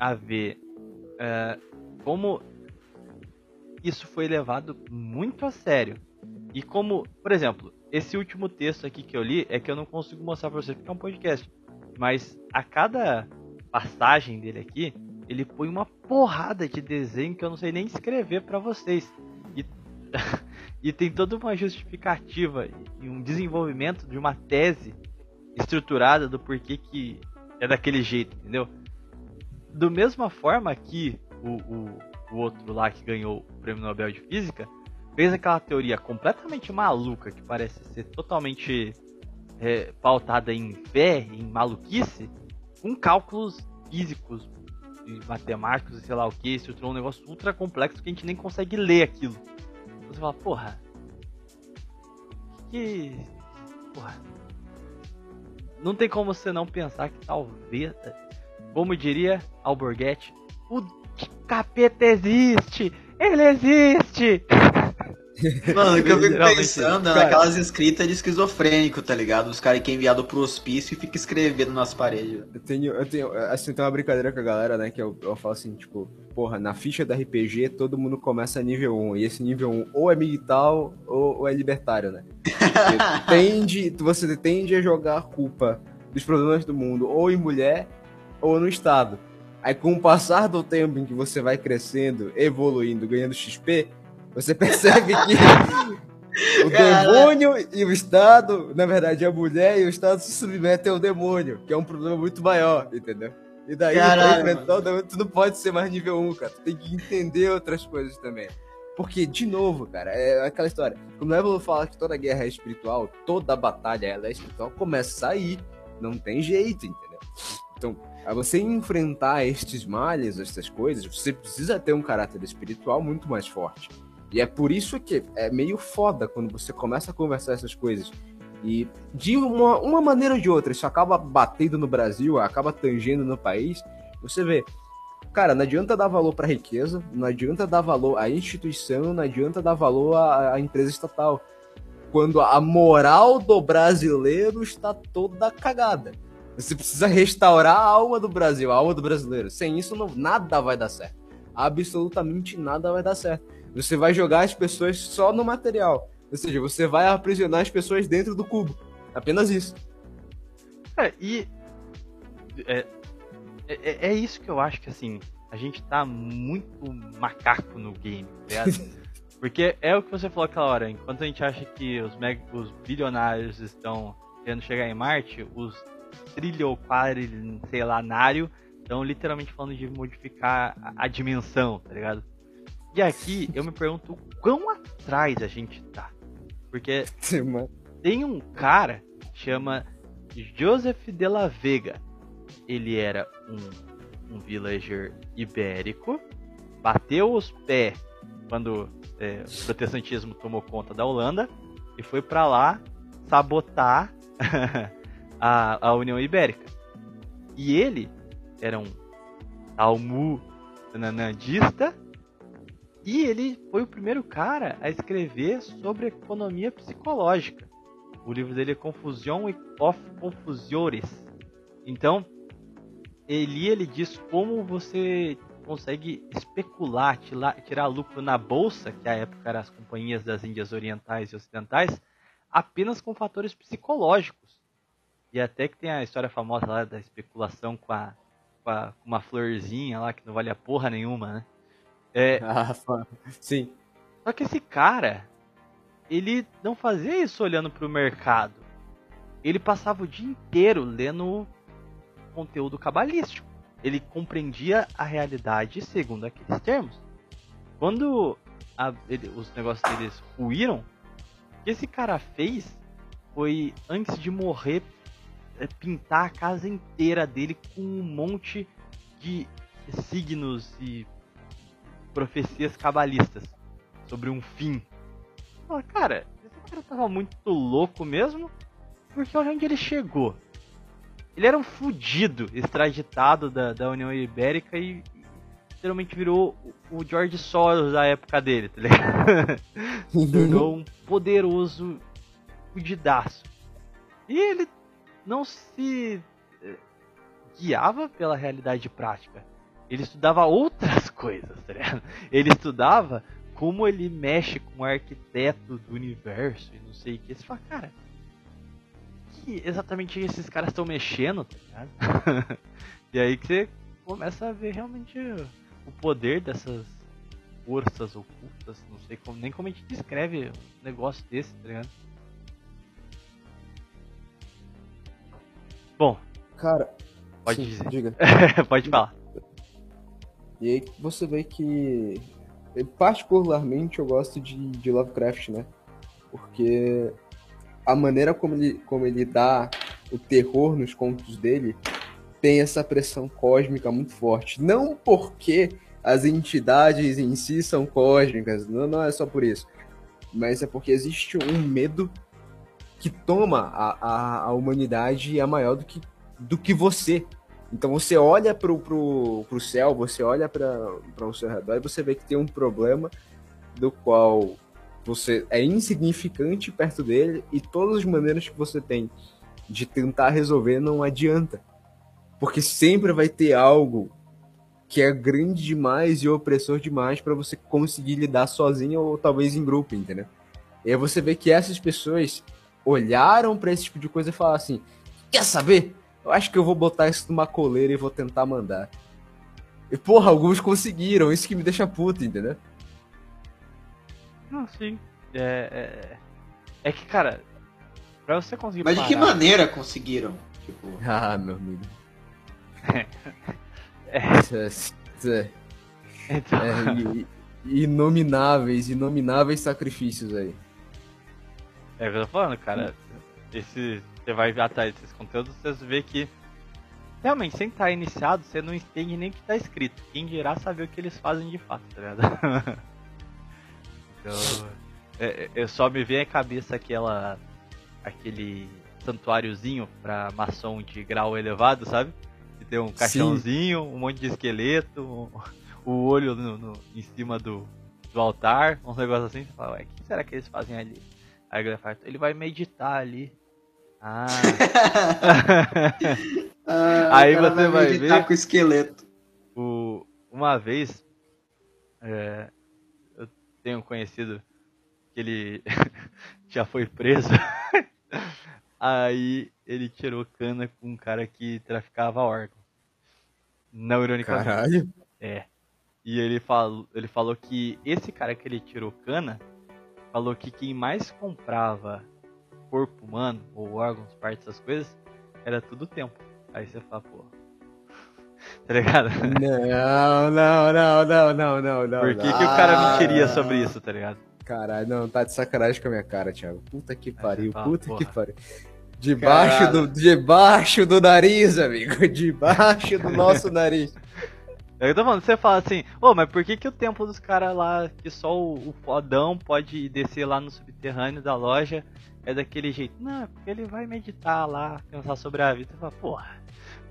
a ver é, como isso foi levado muito a sério. E como, por exemplo, esse último texto aqui que eu li é que eu não consigo mostrar pra vocês porque é um podcast. Mas a cada passagem dele aqui, ele põe uma porrada de desenho que eu não sei nem escrever pra vocês. E, [laughs] e tem toda uma justificativa e um desenvolvimento de uma tese estruturada do porquê que é daquele jeito, entendeu? Do mesma forma que o, o, o outro lá que ganhou o prêmio Nobel de Física fez aquela teoria completamente maluca que parece ser totalmente é, pautada em fé, em maluquice, com cálculos físicos e matemáticos e sei lá o que, se tornou um negócio ultra complexo que a gente nem consegue ler aquilo. Você fala, porra. Que. Porra. Não tem como você não pensar que talvez. Como diria Alborguete, o capeta existe! Ele existe! [laughs] Mano, o que eu fico pensando é naquelas escritas de esquizofrênico, tá ligado? Os caras que é enviado pro hospício e fica escrevendo nas paredes. Eu tenho, eu tenho, assim, tem uma brincadeira com a galera, né, que eu, eu falo assim, tipo, porra, na ficha da RPG todo mundo começa nível 1, e esse nível 1 ou é militar ou, ou é libertário, né? Porque [laughs] tende, você tende a jogar a culpa dos problemas do mundo ou em mulher ou no Estado. Aí com o passar do tempo em que você vai crescendo, evoluindo, ganhando XP, você [laughs] percebe que o demônio e o Estado, na verdade, a mulher e o Estado se submetem ao demônio, que é um problema muito maior, entendeu? E daí, Caralho, enfrentar o demônio, tu não pode ser mais nível 1, cara. Tu tem que entender outras coisas também. Porque, de novo, cara, é aquela história. Quando o Évolo fala que toda guerra é espiritual, toda batalha ela é espiritual, começa aí. Não tem jeito, entendeu? Então, a você enfrentar estes males, essas coisas, você precisa ter um caráter espiritual muito mais forte. E é por isso que é meio foda quando você começa a conversar essas coisas. E de uma, uma maneira ou de outra, isso acaba batendo no Brasil, acaba tangendo no país. Você vê, cara, não adianta dar valor pra riqueza, não adianta dar valor à instituição, não adianta dar valor à, à empresa estatal. Quando a moral do brasileiro está toda cagada. Você precisa restaurar a alma do Brasil, a alma do brasileiro. Sem isso, não, nada vai dar certo. Absolutamente nada vai dar certo. Você vai jogar as pessoas só no material. Ou seja, você vai aprisionar as pessoas dentro do cubo. Apenas isso. É, e. É, é, é isso que eu acho que assim. A gente tá muito macaco no game, tá ligado? [laughs] Porque é o que você falou aquela hora. Enquanto a gente acha que os, meg os bilionários estão querendo chegar em Marte, os trilho, quadri, sei lá, nário, estão literalmente falando de modificar a, a dimensão, tá ligado? E aqui eu me pergunto o quão atrás a gente tá. Porque tem um cara que chama Joseph de la Vega. Ele era um, um villager ibérico, bateu os pés quando é, o protestantismo tomou conta da Holanda e foi pra lá sabotar [laughs] a, a União Ibérica. E ele era um talmudista e ele foi o primeiro cara a escrever sobre economia psicológica. O livro dele é Confusion of Confusores. Então, ele, ele diz como você consegue especular, tirar lucro na bolsa, que à época eram as companhias das Índias Orientais e Ocidentais, apenas com fatores psicológicos. E até que tem a história famosa lá da especulação com, a, com, a, com uma florzinha lá que não vale a porra nenhuma, né? É, [laughs] Ah, sim. só que esse cara, ele não fazia isso olhando pro mercado. Ele passava o dia inteiro lendo conteúdo cabalístico. Ele compreendia a realidade segundo aqueles termos. Quando a- ele- os negócios deles ruíram, o que esse cara fez foi, antes de morrer, pintar a casa inteira dele com um monte de signos e profecias cabalistas sobre um fim. Fala, cara, esse cara tava muito louco mesmo, porque olha onde ele chegou. Ele era um fudido, extraditado da, da União Ibérica e literalmente virou o George Soros da época dele, tá ligado? Se tornou um poderoso fudidaço. E ele não se eh, guiava pela realidade prática. Ele estudava outras [laughs] coisas, tá ligado? Ele estudava como ele mexe com o arquiteto do universo e não sei o que. Você fala, cara, que exatamente esses caras estão mexendo, tá ligado? [laughs] e aí que você começa a ver realmente o poder dessas forças ocultas, não sei como, nem como a gente descreve um negócio desse, tá ligado? Bom, Cara, Pode sim, dizer. diga. [laughs] pode falar. E aí você vê que, particularmente, eu gosto de, de Lovecraft, né? Porque a maneira como ele, como ele dá o terror nos contos dele tem essa pressão cósmica muito forte. Não porque as entidades em si são cósmicas, não, não é só por isso. Mas é porque existe um medo que toma a, a, a humanidade é maior do que, do que você. Então você olha pro, pro céu, você olha para o seu redor e você vê que tem um problema do qual você é insignificante perto dele e todas as maneiras que você tem de tentar resolver não adianta. Porque sempre vai ter algo que é grande demais e opressor demais para você conseguir lidar sozinho ou talvez em grupo, entendeu? E aí você vê que essas pessoas olharam para esse tipo de coisa e falaram assim: quer saber? Eu acho que eu vou botar isso numa coleira e vou tentar mandar. E porra, alguns conseguiram, isso que me deixa puto, entendeu? Não, sim. É, é, é que, cara, pra você conseguir. Mas de que maneira conseguiram? Tipo... [laughs] Ah, meu amigo. é. é, então... é inomináveis, inomináveis sacrifícios aí. É o que eu tô falando, cara. Esse, você vai atrás desses conteúdos, você vê que realmente, sem estar iniciado, você não entende nem o que está escrito. Quem dirá saber o que eles fazem de fato, tá ligado? [laughs] então, é, é, eu só me vem à cabeça aquela. aquele santuáriozinho pra maçom de grau elevado, sabe? Que tem um caixãozinho, Sim. um monte de esqueleto, um, o olho no, no, em cima do, do altar, uns negócios assim. Você fala, ué, o que será que eles fazem ali? Aí a fala, ele vai meditar ali. Ah. [laughs] ah Aí você vai, vai ver. com o esqueleto. O, uma vez, é, eu tenho conhecido que ele [laughs] já foi preso. [laughs] Aí ele tirou cana com um cara que traficava órgão. Não ironicamente. Caralho. É. E ele ele falou que esse cara que ele tirou cana falou que quem mais comprava corpo humano, ou órgãos, partes, essas coisas, era tudo tempo. Aí você fala, pô. [laughs] tá ligado? Não, não, não, não, não, não, não. Por que, que o cara mentiria sobre isso, tá ligado? Caralho, não, tá de sacanagem com a minha cara, Thiago. Puta que pariu, fala, puta porra. que pariu. Debaixo do, debaixo do nariz, amigo. [laughs] Debaixo do nosso nariz. Eu tô falando, você fala assim, ô, oh, mas por que que o tempo dos caras lá, que só o, o fodão pode descer lá no subterrâneo da loja, é daquele jeito? Não, é porque ele vai meditar lá, pensar sobre a vida. Você fala, porra,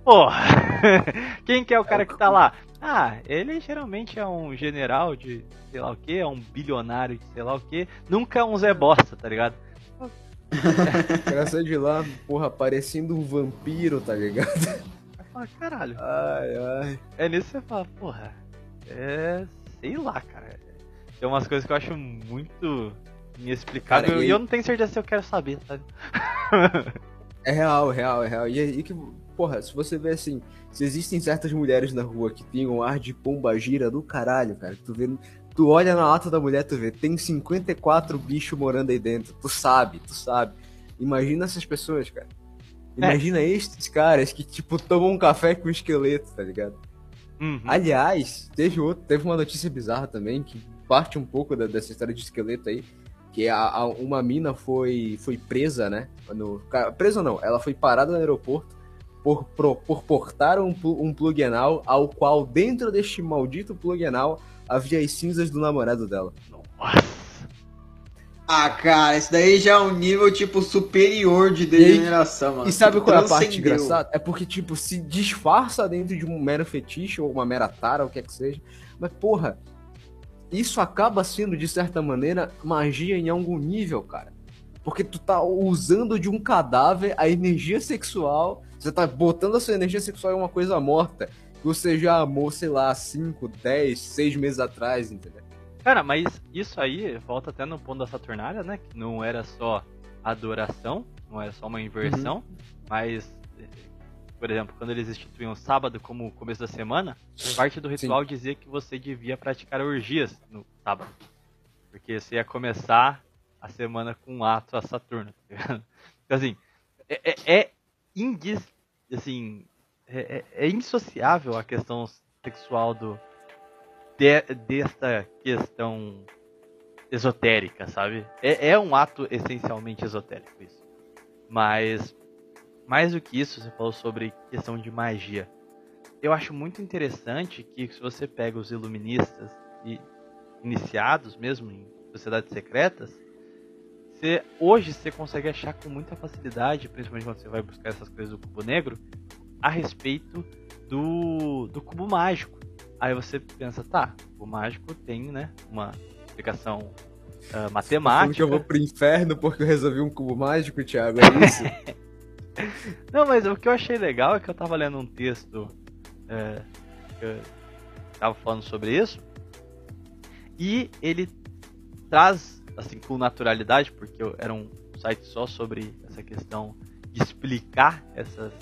porra, [laughs] quem que é o cara que tá lá? Ah, ele geralmente é um general de sei lá o que, é um bilionário de sei lá o que, nunca é um Zé Bosta, tá ligado? [laughs] Graças de lá, porra, parecendo um vampiro, tá ligado? Fala, caralho. Ai, ai. É nisso que você fala, porra, é. sei lá, cara. Tem umas coisas que eu acho muito inexplicável cara, e, e eu não tenho certeza se eu quero saber, sabe? é real, é real, é real. E aí que, porra, se você vê assim, se existem certas mulheres na rua que têm um ar de pomba gira do caralho, cara, tu vê. Tu olha na lata da mulher, tu vê, tem 54 bichos morando aí dentro. Tu sabe, tu sabe. Imagina essas pessoas, cara. É. Imagina é. estes caras que, tipo, tomam um café com um esqueleto, tá ligado? Uhum. Aliás, teve, outro, teve uma notícia bizarra também, que parte um pouco da, dessa história de esqueleto aí, que a, a, uma mina foi, foi presa, né? No, presa não, ela foi parada no aeroporto por, por, por portar um, um plug anal, ao qual dentro deste maldito plug anal havia as cinzas do namorado dela. Nossa! Ah, cara, esse daí já é um nível, tipo, superior de degeneração, e, mano. E sabe qual é a parte engraçada? É porque, tipo, se disfarça dentro de um mero fetiche ou uma mera tara, ou o que é que seja. Mas, porra, isso acaba sendo, de certa maneira, magia em algum nível, cara. Porque tu tá usando de um cadáver a energia sexual, você tá botando a sua energia sexual em uma coisa morta, que você já amou, sei lá, 5, 10, 6 meses atrás, entendeu? Cara, mas isso aí volta até no ponto da Saturnália, né? Que não era só adoração, não era só uma inversão, uhum. mas, por exemplo, quando eles instituíam o sábado como começo da semana, parte do ritual Sim. dizia que você devia praticar orgias no sábado. Porque você ia começar a semana com um ato a Saturno. Tá [laughs] então, assim, é, é, é indis, assim, é, é, é insociável a questão sexual do, de, desta questão esotérica, sabe? É, é um ato essencialmente esotérico isso. Mas mais do que isso, você falou sobre questão de magia. Eu acho muito interessante que se você pega os iluministas e iniciados mesmo em sociedades secretas, você, hoje você consegue achar com muita facilidade, principalmente quando você vai buscar essas coisas do cubo negro, a respeito do, do cubo mágico. Aí você pensa, tá, o mágico tem né, uma explicação uh, matemática. eu vou pro inferno porque eu resolvi um cubo mágico, Thiago, é isso? [laughs] Não, mas o que eu achei legal é que eu tava lendo um texto é, que eu tava falando sobre isso. E ele traz, assim, com naturalidade, porque era um site só sobre essa questão de explicar essas.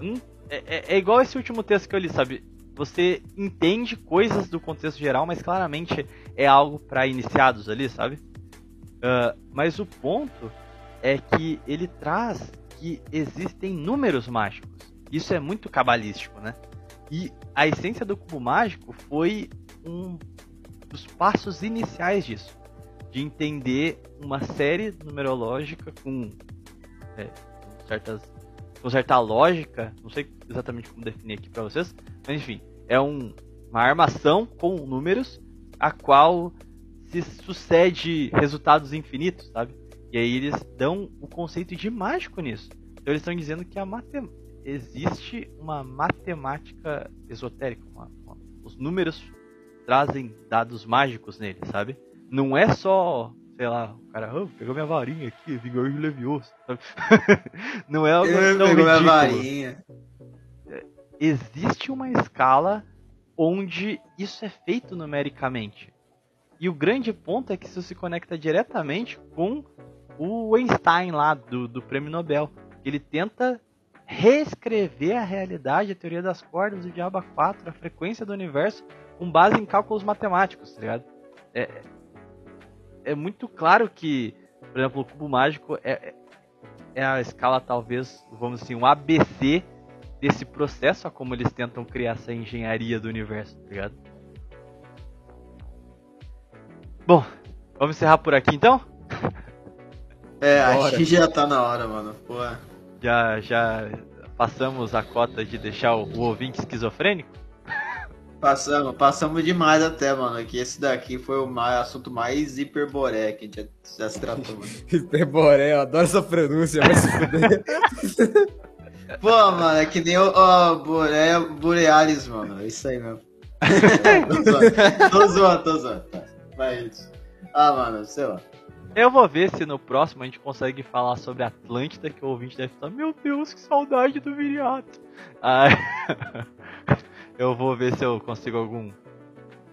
Hum, é, é, é igual esse último texto que eu li, sabe? Você entende coisas do contexto geral, mas claramente é algo para iniciados ali, sabe? Uh, mas o ponto é que ele traz que existem números mágicos. Isso é muito cabalístico, né? E a essência do cubo mágico foi um dos passos iniciais disso, de entender uma série numerológica com, é, com certas com certa lógica, não sei exatamente como definir aqui para vocês, mas enfim, é um, uma armação com números a qual se sucede resultados infinitos, sabe? E aí eles dão o conceito de mágico nisso. Então eles estão dizendo que a matem existe uma matemática esotérica. Uma, uma, os números trazem dados mágicos nele, sabe? Não é só, sei lá, o cara, oh, pegou minha varinha aqui, vigor de levioso. [laughs] Não é algo Ele tão pegou minha ridículo. varinha. Existe uma escala onde isso é feito numericamente. E o grande ponto é que isso se conecta diretamente com o Einstein lá do, do prêmio Nobel. Ele tenta reescrever a realidade, a teoria das cordas, o diabo 4, a frequência do universo, com base em cálculos matemáticos, tá ligado? É, é muito claro que, por exemplo, o cubo mágico é, é a escala, talvez, vamos assim, um ABC desse processo, a como eles tentam criar essa engenharia do universo, tá ligado? Bom, vamos encerrar por aqui então? [laughs] É, acho que já tá na hora, mano. Pô. Já, já passamos a cota de deixar o, o ouvinte esquizofrênico? Passamos, passamos demais até, mano. Que esse daqui foi o mais, assunto mais hiperboré que a gente já, já se tratou, mano. [laughs] Hiperboré, eu adoro essa pronúncia, vai se fuder. [laughs] Pô, mano, é que nem o ó, Boré, Borealis, mano. É isso aí mesmo. [laughs] tô zoando, tô zoando, tô zoando. Tá, Vai isso. Ah, mano, sei lá. Eu vou ver se no próximo a gente consegue falar sobre Atlântida, que o ouvinte deve estar, meu Deus, que saudade do Viriato. Ah, [laughs] eu vou ver se eu consigo algum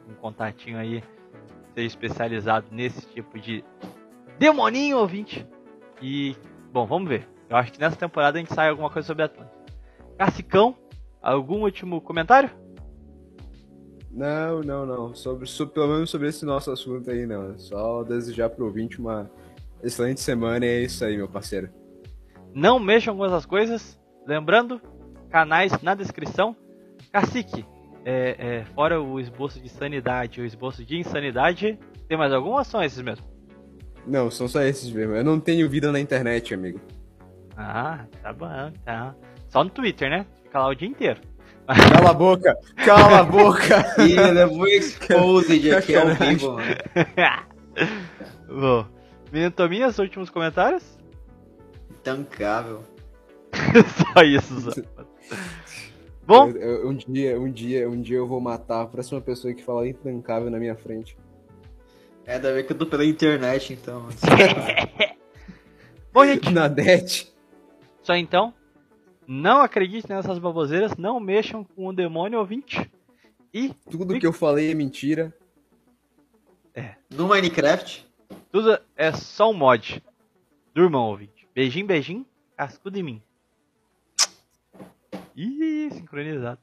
um contatinho aí, seja especializado nesse tipo de demoninho ouvinte. E, bom, vamos ver. Eu acho que nessa temporada a gente sai alguma coisa sobre Atlântida. Cacicão, algum último comentário? Não, não, não. Sobre, sobre- pelo menos sobre esse nosso assunto aí, não. Só desejar pro ouvinte uma excelente semana e é isso aí, meu parceiro. Não mexam com essas coisas. Lembrando, canais na descrição. Cacique, é, é, fora o esboço de sanidade o esboço de insanidade, tem mais algum ou são esses mesmo? Não, são só esses mesmo. Eu não tenho vida na internet, amigo. Ah, tá bom, tá. Só no Twitter, né? Fica lá o dia inteiro. Cala a boca! Cala a boca! [laughs] Ih, levou exposed aqui ao vivo, mano. [laughs] Bom, Minutominhas, últimos comentários? Intancável. [laughs] Só isso, só. Bom, Eu- eu- um dia, um dia, um dia eu vou matar a próxima pessoa que falar intancável na minha frente. É, bem que eu tô pela internet, então. bom, gente, Na net. Só então. Não acreditem nessas baboseiras, não mexam com o demônio ouvinte. E Tudo que eu falei é mentira. No Minecraft, tudo é só um mod. Durmam, ouvinte. Beijinho, beijinho, cascudo em mim. Ih, sincronizado.